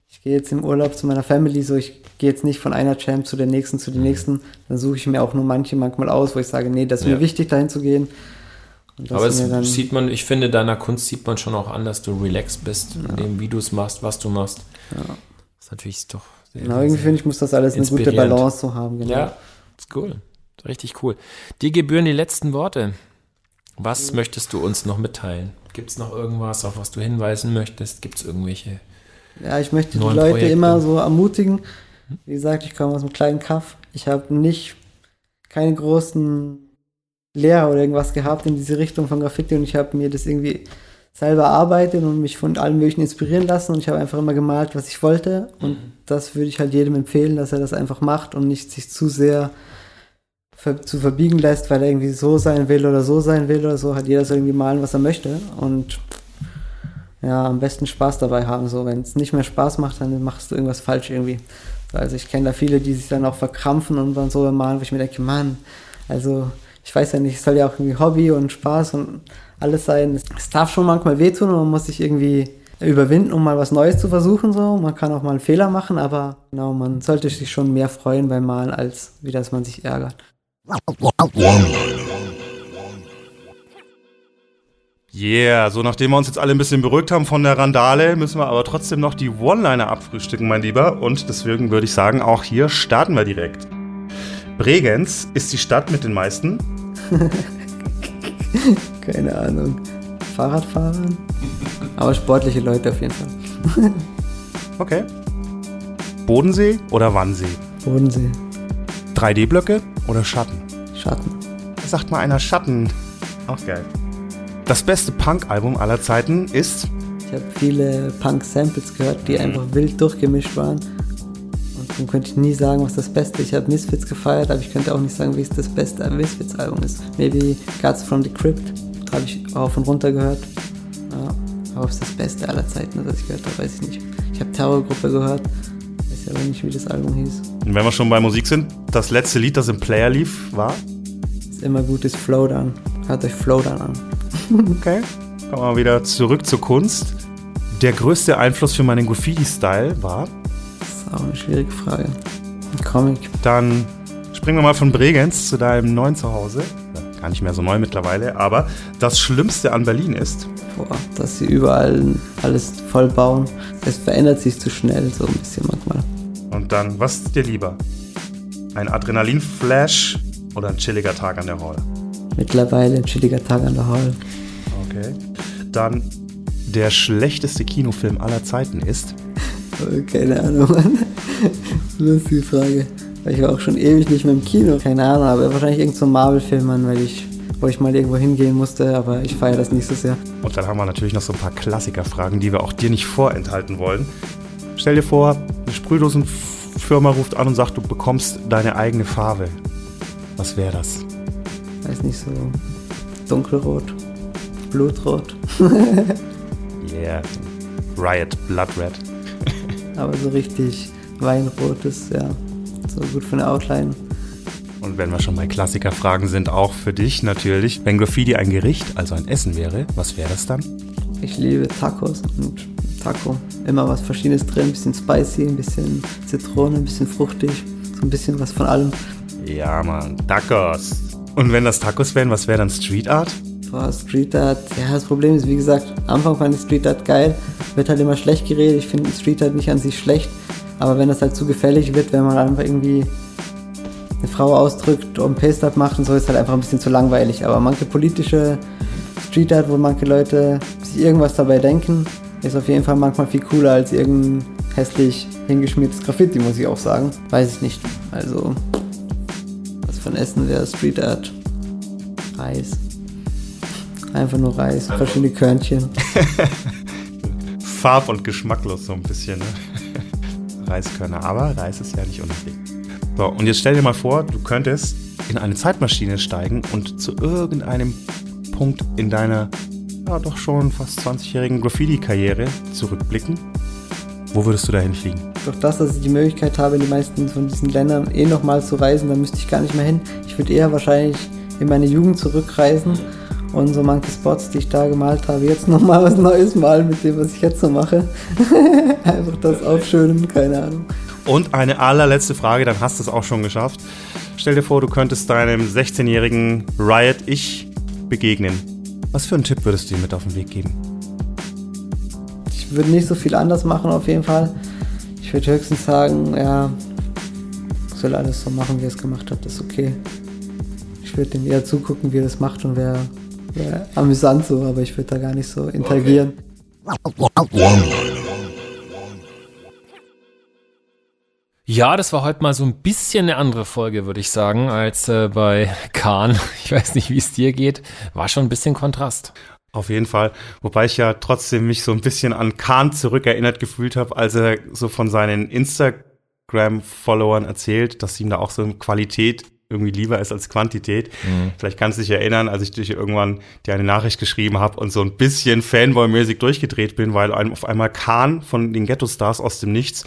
ich gehe jetzt im Urlaub zu meiner Family, so ich gehe jetzt nicht von einer Champ zu der nächsten zu der mhm. nächsten, dann suche ich mir auch nur manche manchmal aus, wo ich sage, nee, das ist ja. mir wichtig, dahin zu gehen. Aber es sieht man, ich finde, deiner Kunst sieht man schon auch an, dass du relaxed bist, ja. in dem, wie du es machst, was du machst. Ja. Das ist natürlich doch sehr, Genau, irgendwie finde ich, muss das alles eine gute Balance so haben. Genau. Ja, ist cool. Richtig cool. Dir gebühren die letzten Worte. Was mhm. möchtest du uns noch mitteilen? Gibt es noch irgendwas, auf was du hinweisen möchtest? Gibt es irgendwelche? Ja, ich möchte die Leute Projekte? immer so ermutigen. Wie gesagt, ich komme aus einem kleinen Kaff. Ich habe nicht keine großen Lehrer oder irgendwas gehabt in diese Richtung von Graffiti und ich habe mir das irgendwie selber erarbeitet und mich von allem möglichen inspirieren lassen und ich habe einfach immer gemalt, was ich wollte und mhm. das würde ich halt jedem empfehlen, dass er das einfach macht und nicht sich zu sehr zu verbiegen lässt, weil er irgendwie so sein will oder so sein will oder so, hat jeder so irgendwie malen, was er möchte und ja, am besten Spaß dabei haben. So, wenn es nicht mehr Spaß macht, dann machst du irgendwas falsch irgendwie. Also ich kenne da viele, die sich dann auch verkrampfen und dann so malen, wo ich mir denke, Mann, also ich weiß ja nicht, es soll ja auch irgendwie Hobby und Spaß und alles sein. Es darf schon manchmal wehtun und man muss sich irgendwie überwinden, um mal was Neues zu versuchen. So, man kann auch mal einen Fehler machen, aber genau, man sollte sich schon mehr freuen beim Malen, als wie dass man sich ärgert. Yeah, so nachdem wir uns jetzt alle ein bisschen beruhigt haben von der Randale, müssen wir aber trotzdem noch die One-Liner abfrühstücken, mein Lieber. Und deswegen würde ich sagen, auch hier starten wir direkt. Bregenz ist die Stadt mit den meisten. [LAUGHS] Keine Ahnung. Fahrradfahrern? Aber sportliche Leute auf jeden Fall. [LAUGHS] okay. Bodensee oder Wannsee? Bodensee. 3D-Blöcke oder Schatten? Schatten. Sagt mal einer Schatten. Auch geil. Das beste Punk-Album aller Zeiten ist. Ich habe viele Punk-Samples gehört, die einfach wild durchgemischt waren. Und dann könnte ich nie sagen, was das Beste ist. Ich habe Misfits gefeiert, aber ich könnte auch nicht sagen, wie es das beste Misfits-Album ist. Maybe Guts from the Crypt. Habe ich auf und runter gehört. Ja, aber ob es das Beste aller Zeiten ist, was ich gehört habe, weiß ich nicht. Ich habe Terrorgruppe gehört. Weiß aber nicht, wie das Album hieß. Und wenn wir schon bei Musik sind, das letzte Lied, das im Player lief, war? Ist immer gut, ist Flowdown. Hört euch Flowdown an. [LAUGHS] okay. Kommen wir wieder zurück zur Kunst. Der größte Einfluss für meinen Graffiti-Style war? Das ist auch eine schwierige Frage. Ein Comic. Dann springen wir mal von Bregenz zu deinem neuen Zuhause. Gar nicht mehr so neu mittlerweile, aber das Schlimmste an Berlin ist? Boah, dass sie überall alles voll bauen. Es verändert sich zu schnell, so ein bisschen manchmal. Und dann, was ist dir lieber? Ein Adrenalinflash oder ein chilliger Tag an der Hall? Mittlerweile ein chilliger Tag an der Hall. Okay. Dann der schlechteste Kinofilm aller Zeiten ist? Oh, keine Ahnung, Mann. Lustige Frage. Ich war auch schon ewig nicht mehr im Kino. Keine Ahnung, aber wahrscheinlich irgendein so Marvel-Film, Mann, weil ich, wo ich mal irgendwo hingehen musste, aber ich feiere das nicht so sehr. Und dann haben wir natürlich noch so ein paar Klassikerfragen, die wir auch dir nicht vorenthalten wollen. Stell dir vor, eine Sprühdosen Firma ruft an und sagt, du bekommst deine eigene Farbe. Was wäre das? Weiß nicht, so dunkelrot, blutrot. [LAUGHS] Yeah. Riot, Blood Red. [LAUGHS] Aber so richtig weinrot ist ja so gut für eine Outline. Und wenn wir schon bei Klassikerfragen sind, auch für dich natürlich. Wenn Graffiti ein Gericht, also ein Essen wäre, was wäre das dann? Ich liebe Tacos und Taco. Immer was Verschiedenes drin, ein bisschen spicy, ein bisschen Zitrone, ein bisschen fruchtig, so ein bisschen was von allem. Ja, Mann, Tacos. Und wenn das Tacos wären, was wäre dann Street Art? Boah, Street Art, ja, das Problem ist, wie gesagt, am Anfang fand ich Street Art geil, wird halt immer schlecht geredet. Ich finde Street Art nicht an sich schlecht, aber wenn das halt zu gefällig wird, wenn man einfach irgendwie eine Frau ausdrückt und Paste Art macht und so, ist halt einfach ein bisschen zu langweilig. Aber manche politische Street Art, wo manche Leute sich irgendwas dabei denken, ist auf jeden Fall manchmal viel cooler als irgendein hässlich hingeschmiertes Graffiti, muss ich auch sagen. Weiß ich nicht. Also, was von Essen wäre Street Art? Reis. Einfach nur Reis, verschiedene Körnchen. [LAUGHS] Farb- und geschmacklos so ein bisschen, ne? [LAUGHS] Reiskörner. Aber Reis ist ja nicht unwichtig. So, und jetzt stell dir mal vor, du könntest in eine Zeitmaschine steigen und zu irgendeinem Punkt in deiner ja doch schon fast 20-jährigen Graffiti-Karriere zurückblicken. Wo würdest du da hinfliegen? Durch das, dass ich die Möglichkeit habe, in die meisten von diesen Ländern eh nochmal zu reisen, dann müsste ich gar nicht mehr hin. Ich würde eher wahrscheinlich in meine Jugend zurückreisen und so manche Spots, die ich da gemalt habe, jetzt nochmal was Neues malen mit dem, was ich jetzt so mache. [LAUGHS] Einfach das aufschönen, keine Ahnung. Und eine allerletzte Frage, dann hast du es auch schon geschafft. Stell dir vor, du könntest deinem 16-jährigen Riot-Ich begegnen. Was für einen Tipp würdest du ihm mit auf den Weg geben? Ich würde nicht so viel anders machen auf jeden Fall. Ich würde höchstens sagen, ja, soll alles so machen, wie er es gemacht hat, ist okay. Ich würde dem eher zugucken, wie er das macht und wäre wär amüsant so, aber ich würde da gar nicht so interagieren. Ja, das war heute mal so ein bisschen eine andere Folge, würde ich sagen, als äh, bei Kahn. [LAUGHS] Ich weiß nicht, wie es dir geht. War schon ein bisschen Kontrast. Auf jeden Fall. Wobei ich ja trotzdem mich so ein bisschen an Kahn zurückerinnert gefühlt habe, als er so von seinen Instagram-Followern erzählt, dass ihm da auch so Qualität irgendwie lieber ist als Quantität. Mhm. Vielleicht kannst du dich erinnern, als ich dich irgendwann dir eine Nachricht geschrieben habe und so ein bisschen Fanboy-mäßig durchgedreht bin, weil auf einmal Kahn von den Ghetto-Stars aus dem Nichts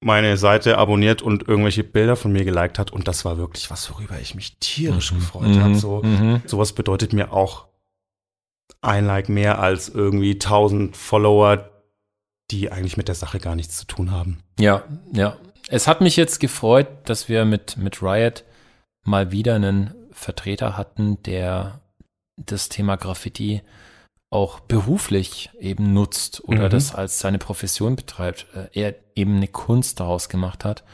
meine Seite abonniert und irgendwelche Bilder von mir geliked hat. Und das war wirklich was, worüber ich mich tierisch mhm. gefreut mhm. habe. So, mhm. Sowas bedeutet mir auch ein Like mehr als irgendwie 1000 Follower, die eigentlich mit der Sache gar nichts zu tun haben. Ja, ja. Es hat mich jetzt gefreut, dass wir mit, mit Riot mal wieder einen Vertreter hatten, der das Thema Graffiti auch beruflich eben nutzt oder mhm. das als seine Profession betreibt, äh, er eben eine Kunst daraus gemacht hat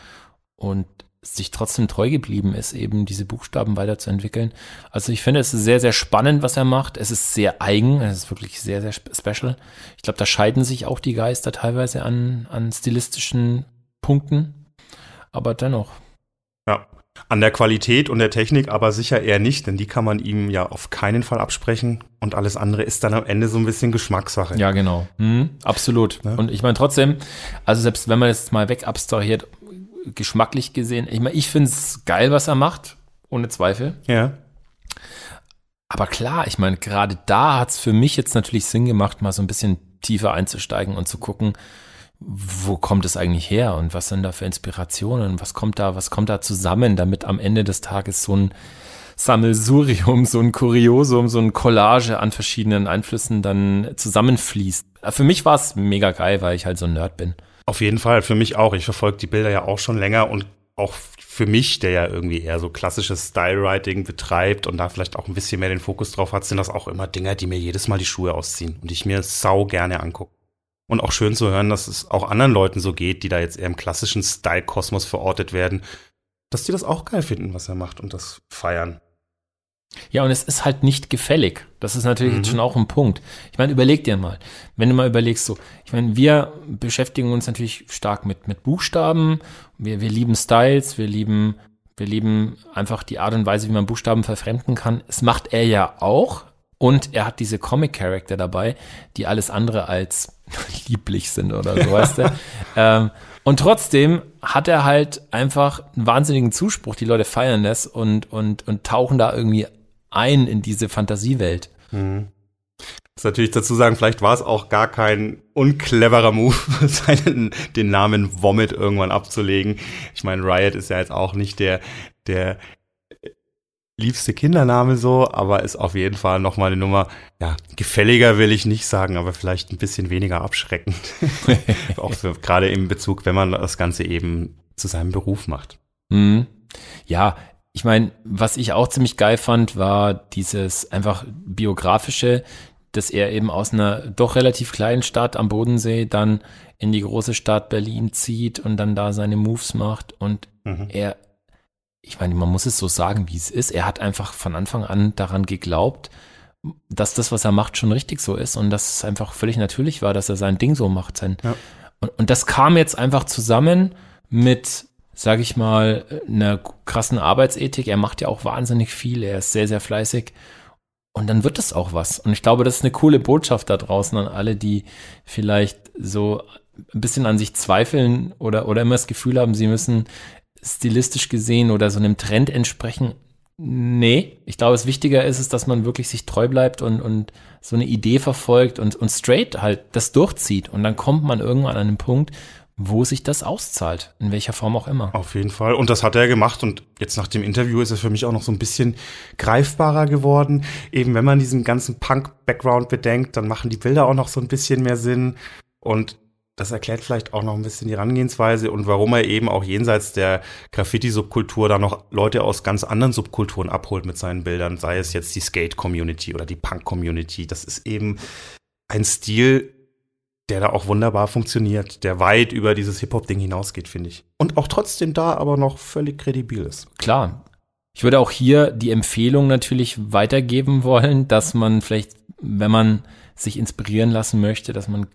und sich trotzdem treu geblieben ist, eben diese Buchstaben weiterzuentwickeln. Also ich finde, es ist sehr, sehr spannend, was er macht. Es ist sehr eigen, es ist wirklich sehr, sehr special. Ich glaube, da scheiden sich auch die Geister teilweise an, an stilistischen Punkten, aber dennoch. Ja, an der Qualität und der Technik aber sicher eher nicht, denn die kann man ihm ja auf keinen Fall absprechen. Und alles andere ist dann am Ende so ein bisschen Geschmackssache. Ja, genau. Mhm, absolut. Ja. Und ich meine trotzdem, also selbst wenn man jetzt mal weg abstrahiert, geschmacklich gesehen, ich meine, ich finde es geil, was er macht, ohne Zweifel. Ja. Aber klar, ich meine, gerade da hat es für mich jetzt natürlich Sinn gemacht, mal so ein bisschen tiefer einzusteigen und zu gucken, wo kommt es eigentlich her und was sind da für Inspirationen, was kommt da, was kommt da zusammen, damit am Ende des Tages so ein Sammelsurium, so ein Kuriosum, so ein Collage an verschiedenen Einflüssen dann zusammenfließt. Für mich war es mega geil, weil ich halt so ein Nerd bin. Auf jeden Fall, für mich auch. Ich verfolge die Bilder ja auch schon länger und auch für mich, der ja irgendwie eher so klassisches Stylewriting betreibt und da vielleicht auch ein bisschen mehr den Fokus drauf hat, sind das auch immer Dinger, die mir jedes Mal die Schuhe ausziehen und ich mir sau gerne angucke. Und auch schön zu hören, dass es auch anderen Leuten so geht, die da jetzt eher im klassischen Style-Kosmos verortet werden, dass die das auch geil finden, was er macht und das feiern. Ja, und es ist halt nicht gefällig. Das ist natürlich mhm. jetzt schon auch ein Punkt. Ich meine, überleg dir mal, wenn du mal überlegst, so, ich meine, wir beschäftigen uns natürlich stark mit, mit Buchstaben. Wir, wir lieben Styles, wir lieben, wir lieben einfach die Art und Weise, wie man Buchstaben verfremden kann. Es macht er ja auch. Und er hat diese Comic-Charakter dabei, die alles andere als [LAUGHS] lieblich sind oder so, weißt du? [LAUGHS] ähm, Und trotzdem hat er halt einfach einen wahnsinnigen Zuspruch. Die Leute feiern das und, und, und tauchen da irgendwie ein in diese Fantasiewelt. Mhm. Muss natürlich dazu sagen, vielleicht war es auch gar kein uncleverer Move, [LAUGHS] seinen, den Namen Vomit irgendwann abzulegen. Ich meine, Riot ist ja jetzt auch nicht der, der liebste Kindername so, aber ist auf jeden Fall nochmal eine Nummer, ja, gefälliger will ich nicht sagen, aber vielleicht ein bisschen weniger abschreckend. [LAUGHS] auch so, gerade im Bezug, wenn man das Ganze eben zu seinem Beruf macht. Mhm. Ja, ich meine, was ich auch ziemlich geil fand, war dieses einfach biografische, dass er eben aus einer doch relativ kleinen Stadt am Bodensee dann in die große Stadt Berlin zieht und dann da seine Moves macht und mhm. er ich meine, man muss es so sagen, wie es ist. Er hat einfach von Anfang an daran geglaubt, dass das, was er macht, schon richtig so ist und dass es einfach völlig natürlich war, dass er sein Ding so macht. Sein ja. und, und das kam jetzt einfach zusammen mit, sag ich mal, einer krassen Arbeitsethik. Er macht ja auch wahnsinnig viel. Er ist sehr, sehr fleißig. Und dann wird es auch was. Und ich glaube, das ist eine coole Botschaft da draußen an alle, die vielleicht so ein bisschen an sich zweifeln oder, oder immer das Gefühl haben, sie müssen stilistisch gesehen oder so einem Trend entsprechen. Nee, ich glaube, es wichtiger ist es, dass man wirklich sich treu bleibt und, und so eine Idee verfolgt und, und straight halt das durchzieht. Und dann kommt man irgendwann an einen Punkt, wo sich das auszahlt, in welcher Form auch immer. Auf jeden Fall. Und das hat er gemacht. Und jetzt nach dem Interview ist es für mich auch noch so ein bisschen greifbarer geworden. Eben wenn man diesen ganzen Punk-Background bedenkt, dann machen die Bilder auch noch so ein bisschen mehr Sinn. Und das erklärt vielleicht auch noch ein bisschen die Herangehensweise und warum er eben auch jenseits der Graffiti-Subkultur da noch Leute aus ganz anderen Subkulturen abholt mit seinen Bildern, sei es jetzt die Skate-Community oder die Punk-Community. Das ist eben ein Stil, der da auch wunderbar funktioniert, der weit über dieses Hip-Hop-Ding hinausgeht, finde ich. Und auch trotzdem da aber noch völlig kredibil ist. Klar. Ich würde auch hier die Empfehlung natürlich weitergeben wollen, dass man vielleicht, wenn man sich inspirieren lassen möchte, dass man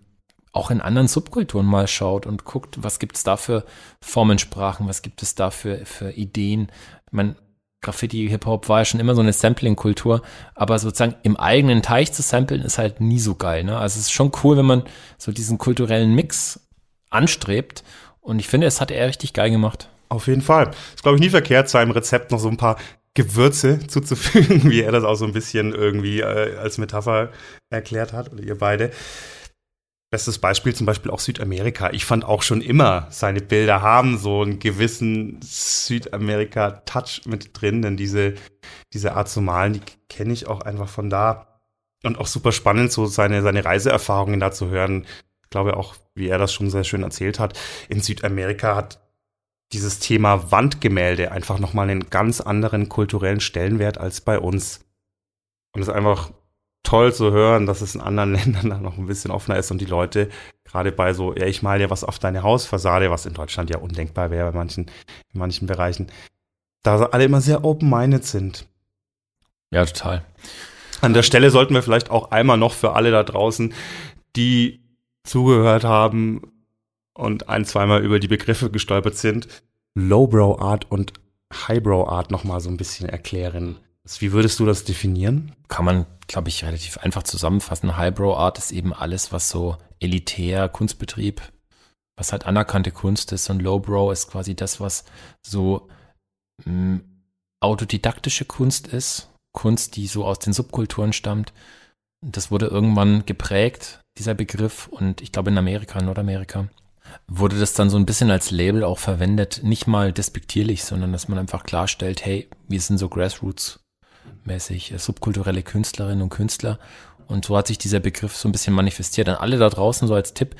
auch in anderen Subkulturen mal schaut und guckt, was gibt es da für Formensprachen, was gibt es da für, für Ideen. Ich meine, Graffiti, Hip-Hop war ja schon immer so eine Sampling-Kultur, aber sozusagen im eigenen Teich zu samplen ist halt nie so geil. Ne? Also es ist schon cool, wenn man so diesen kulturellen Mix anstrebt und ich finde, es hat er richtig geil gemacht. Auf jeden Fall. Ist, glaube ich, nie verkehrt, seinem Rezept noch so ein paar Gewürze [LAUGHS] zuzufügen, wie er das auch so ein bisschen irgendwie äh, als Metapher erklärt hat, oder ihr beide. Bestes Beispiel zum Beispiel auch Südamerika. Ich fand auch schon immer, seine Bilder haben so einen gewissen Südamerika-Touch mit drin, denn diese, diese Art zu malen, die kenne ich auch einfach von da. Und auch super spannend, so seine, seine Reiseerfahrungen da zu hören. Ich glaube auch, wie er das schon sehr schön erzählt hat. In Südamerika hat dieses Thema Wandgemälde einfach nochmal einen ganz anderen kulturellen Stellenwert als bei uns. Und es ist einfach toll zu hören, dass es in anderen [LAUGHS] Ländern dann noch ein bisschen offener ist und die Leute, gerade bei so, ja, ich mal ja was auf deine Hausfassade, was in Deutschland ja undenkbar wäre bei manchen, in manchen Bereichen, da alle immer sehr open-minded sind. Ja, total. An der Stelle sollten wir vielleicht auch einmal noch für alle da draußen, die zugehört haben und ein, zweimal über die Begriffe gestolpert sind, Lowbrow Art und Highbrow Art nochmal so ein bisschen erklären. Wie würdest du das definieren? Kann man, glaube ich, relativ einfach zusammenfassen. Highbrow Art ist eben alles, was so elitär Kunstbetrieb, was halt anerkannte Kunst ist und Lowbrow ist quasi das, was so mh, mm, autodidaktische Kunst ist. Kunst, die so aus den Subkulturen stammt. Das wurde irgendwann geprägt, dieser Begriff, und ich glaube in Amerika, Nordamerika, wurde das dann so ein bisschen als Label auch verwendet. Nicht mal despektierlich, sondern dass man einfach klarstellt, hey, wir sind so Grassroots mäßig äh, subkulturelle Künstlerinnen und Künstler. Und so hat sich dieser Begriff so ein bisschen manifestiert. An alle da draußen so als Tipp.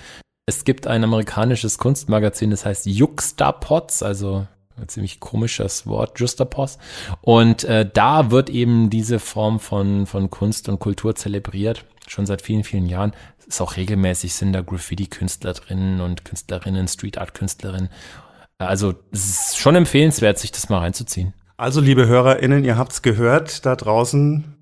Es gibt ein amerikanisches Kunstmagazin, das heißt Juxtapods, also ein ziemlich komisches Wort, Justapos. Und äh, da wird eben diese Form von, von Kunst und Kultur zelebriert, schon seit vielen, vielen Jahren. Es ist auch regelmäßig, sind da Graffiti-Künstler drin und Künstlerinnen, Street-Art-Künstlerinnen. Also es ist schon empfehlenswert, sich das mal reinzuziehen. Also, liebe HörerInnen, ihr habt's gehört da draußen.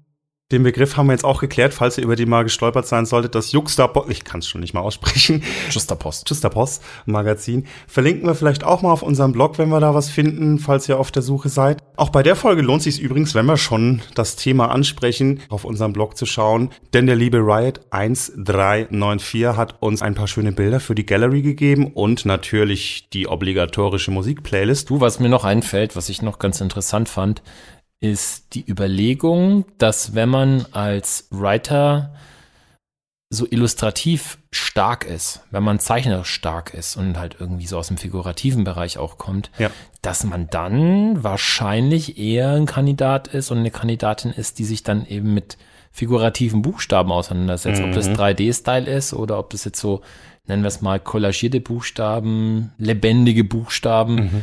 Den Begriff haben wir jetzt auch geklärt, falls ihr über die mal gestolpert sein solltet. Das Juxtapost, ich kann es schon nicht mal aussprechen. Justapost. Justapost Magazin. Verlinken wir vielleicht auch mal auf unserem Blog, wenn wir da was finden, falls ihr auf der Suche seid. Auch bei der Folge lohnt sich übrigens, wenn wir schon das Thema ansprechen, auf unserem Blog zu schauen. Denn der liebe Riot 1394 hat uns ein paar schöne Bilder für die Gallery gegeben und natürlich die obligatorische Musikplaylist. Du, was mir noch einfällt, was ich noch ganz interessant fand, ist die Überlegung, dass wenn man als Writer so illustrativ stark ist, wenn man zeichnerisch stark ist und halt irgendwie so aus dem figurativen Bereich auch kommt, Ja. dass man dann wahrscheinlich eher ein Kandidat ist und eine Kandidatin ist, die sich dann eben mit figurativen Buchstaben auseinandersetzt. Ob das 3D-Style ist oder ob das jetzt so, nennen wir es mal, kollagierte Buchstaben, lebendige Buchstaben.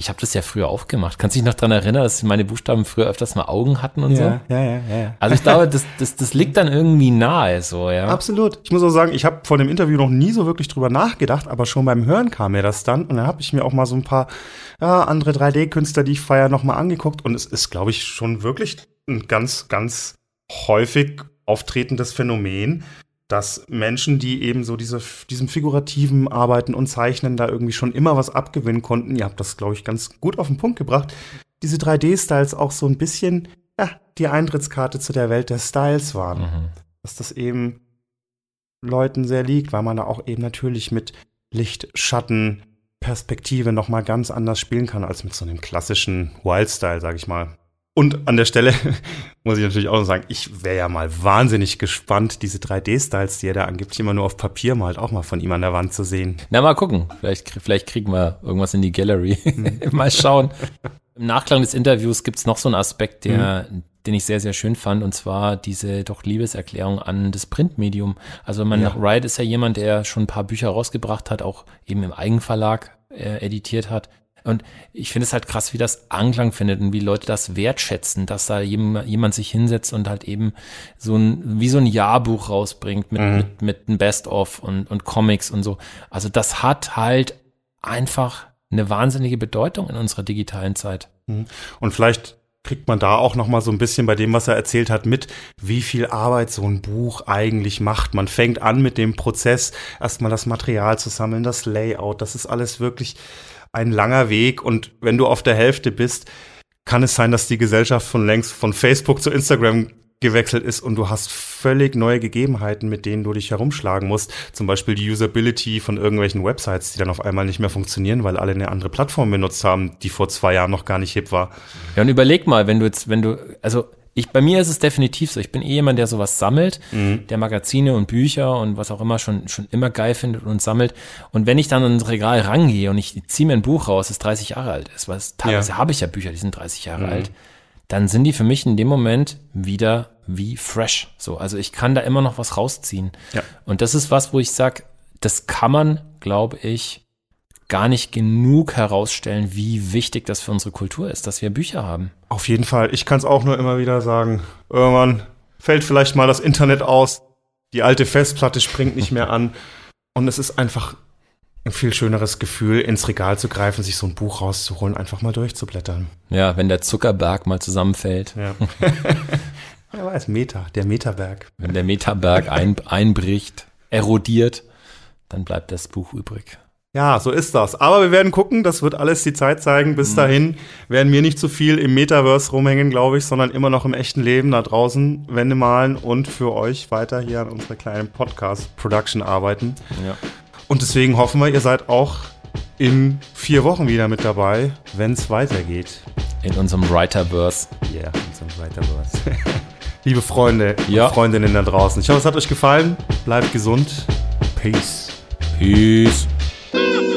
Ich habe das ja früher auch gemacht. Kannst du dich noch dran erinnern, dass meine Buchstaben früher öfters mal Augen hatten und so? ja, ja, ja, ja. Also ich glaube, das, das, das liegt dann irgendwie nahe, so, ja. Absolut. Ich muss auch sagen, ich habe vor dem Interview noch nie so wirklich drüber nachgedacht, aber schon beim Hören kam mir das dann. Und dann habe ich mir auch mal so ein paar ja, andere 3D-Künstler, die ich feier, noch mal angeguckt. Und es ist, glaube ich, schon wirklich ein ganz, ganz häufig auftretendes Phänomen, dass Menschen, die eben so diese, diesem figurativen Arbeiten und Zeichnen da irgendwie schon immer was abgewinnen konnten, ihr habt das, glaube ich, ganz gut auf den Punkt gebracht, diese 3D-Styles auch so ein bisschen, ja, die Eintrittskarte zu der Welt der Styles waren Mhm. dass das eben Leuten sehr liegt, weil man da auch eben natürlich mit Licht, Schatten, Perspektive noch mal ganz anders spielen kann als mit so einem klassischen Wildstyle, sag ich mal. Und an der Stelle [LAUGHS] muss ich natürlich auch noch sagen, ich wäre ja mal wahnsinnig gespannt, diese 3D-Styles, die er da angeblich immer nur auf Papier malt, auch mal von ihm an der Wand zu sehen. Na, mal gucken. Vielleicht, vielleicht kriegen wir irgendwas in die Gallery. [LAUGHS] mal schauen. Im Nachklang des Interviews gibt's noch so einen Aspekt, der, den ich sehr, sehr schön fand, und zwar diese doch Liebeserklärung an das Printmedium. Also man, Ja. Wright ist ja jemand, der schon ein paar Bücher rausgebracht hat, auch eben im Eigenverlag äh, editiert hat. Und ich finde es halt krass, wie das Anklang findet und wie Leute das wertschätzen, dass da jem- jemand sich hinsetzt und halt eben so ein, wie so ein Jahrbuch rausbringt mit, mit, mit einem Best-of und, und Comics und so. Also das hat halt einfach eine wahnsinnige Bedeutung in unserer digitalen Zeit. Und vielleicht kriegt man da auch noch mal so ein bisschen bei dem, was er erzählt hat, mit, wie viel Arbeit so ein Buch eigentlich macht. Man fängt an mit dem Prozess, erstmal das Material zu sammeln, das Layout. Das ist alles wirklich ein langer Weg. Und wenn du auf der Hälfte bist, kann es sein, dass die Gesellschaft von längst von Facebook zu Instagram gewechselt ist und du hast völlig neue Gegebenheiten, mit denen du dich herumschlagen musst. Zum Beispiel die Usability von irgendwelchen Websites, die dann auf einmal nicht mehr funktionieren, weil alle eine andere Plattform benutzt haben, die vor zwei Jahren noch gar nicht hip war. Ja, und überleg mal, wenn du jetzt, wenn du, also ich, bei mir ist es definitiv so. Ich bin eh jemand, der sowas sammelt, der Magazine und Bücher und was auch immer schon, schon immer geil findet und sammelt. Und wenn ich dann ins Regal rangehe und ich ziehe mir ein Buch raus, das 30 Jahre alt ist, was teilweise habe ich ja Bücher, die sind 30 Jahre alt, dann sind die für mich in dem Moment wieder wie fresh. So, also ich kann da immer noch was rausziehen. Ja. Und das ist was, wo ich sag, das kann man, glaube ich, gar nicht genug herausstellen, wie wichtig das für unsere Kultur ist, dass wir Bücher haben. Auf jeden Fall. Ich kann es auch nur immer wieder sagen. Irgendwann fällt vielleicht mal das Internet aus. Die alte Festplatte springt nicht mehr an. Und es ist einfach ein viel schöneres Gefühl, ins Regal zu greifen, sich so ein Buch rauszuholen, einfach mal durchzublättern. Ja, wenn der Zuckerberg mal zusammenfällt, Ja. [LAUGHS] Wer weiß, Meta, der Metaberg. wenn der Metaberg ein, einbricht, erodiert, dann bleibt das Buch übrig. Ja, so ist das. Aber wir werden gucken, das wird alles die Zeit zeigen. Bis dahin werden wir nicht zu viel im Metaverse rumhängen, glaube ich, sondern immer noch im echten Leben da draußen Wände malen und für euch weiter hier an unserer kleinen Podcast-Production arbeiten. Ja. Und deswegen hoffen wir, ihr seid auch in vier Wochen wieder mit dabei, wenn es weitergeht. In unserem Writerverse. Yeah, in so Weiterverse. [LAUGHS] Liebe Freunde Ja. und Freundinnen da draußen, ich hoffe, es hat euch gefallen. Bleibt gesund. Peace. Peace. Walls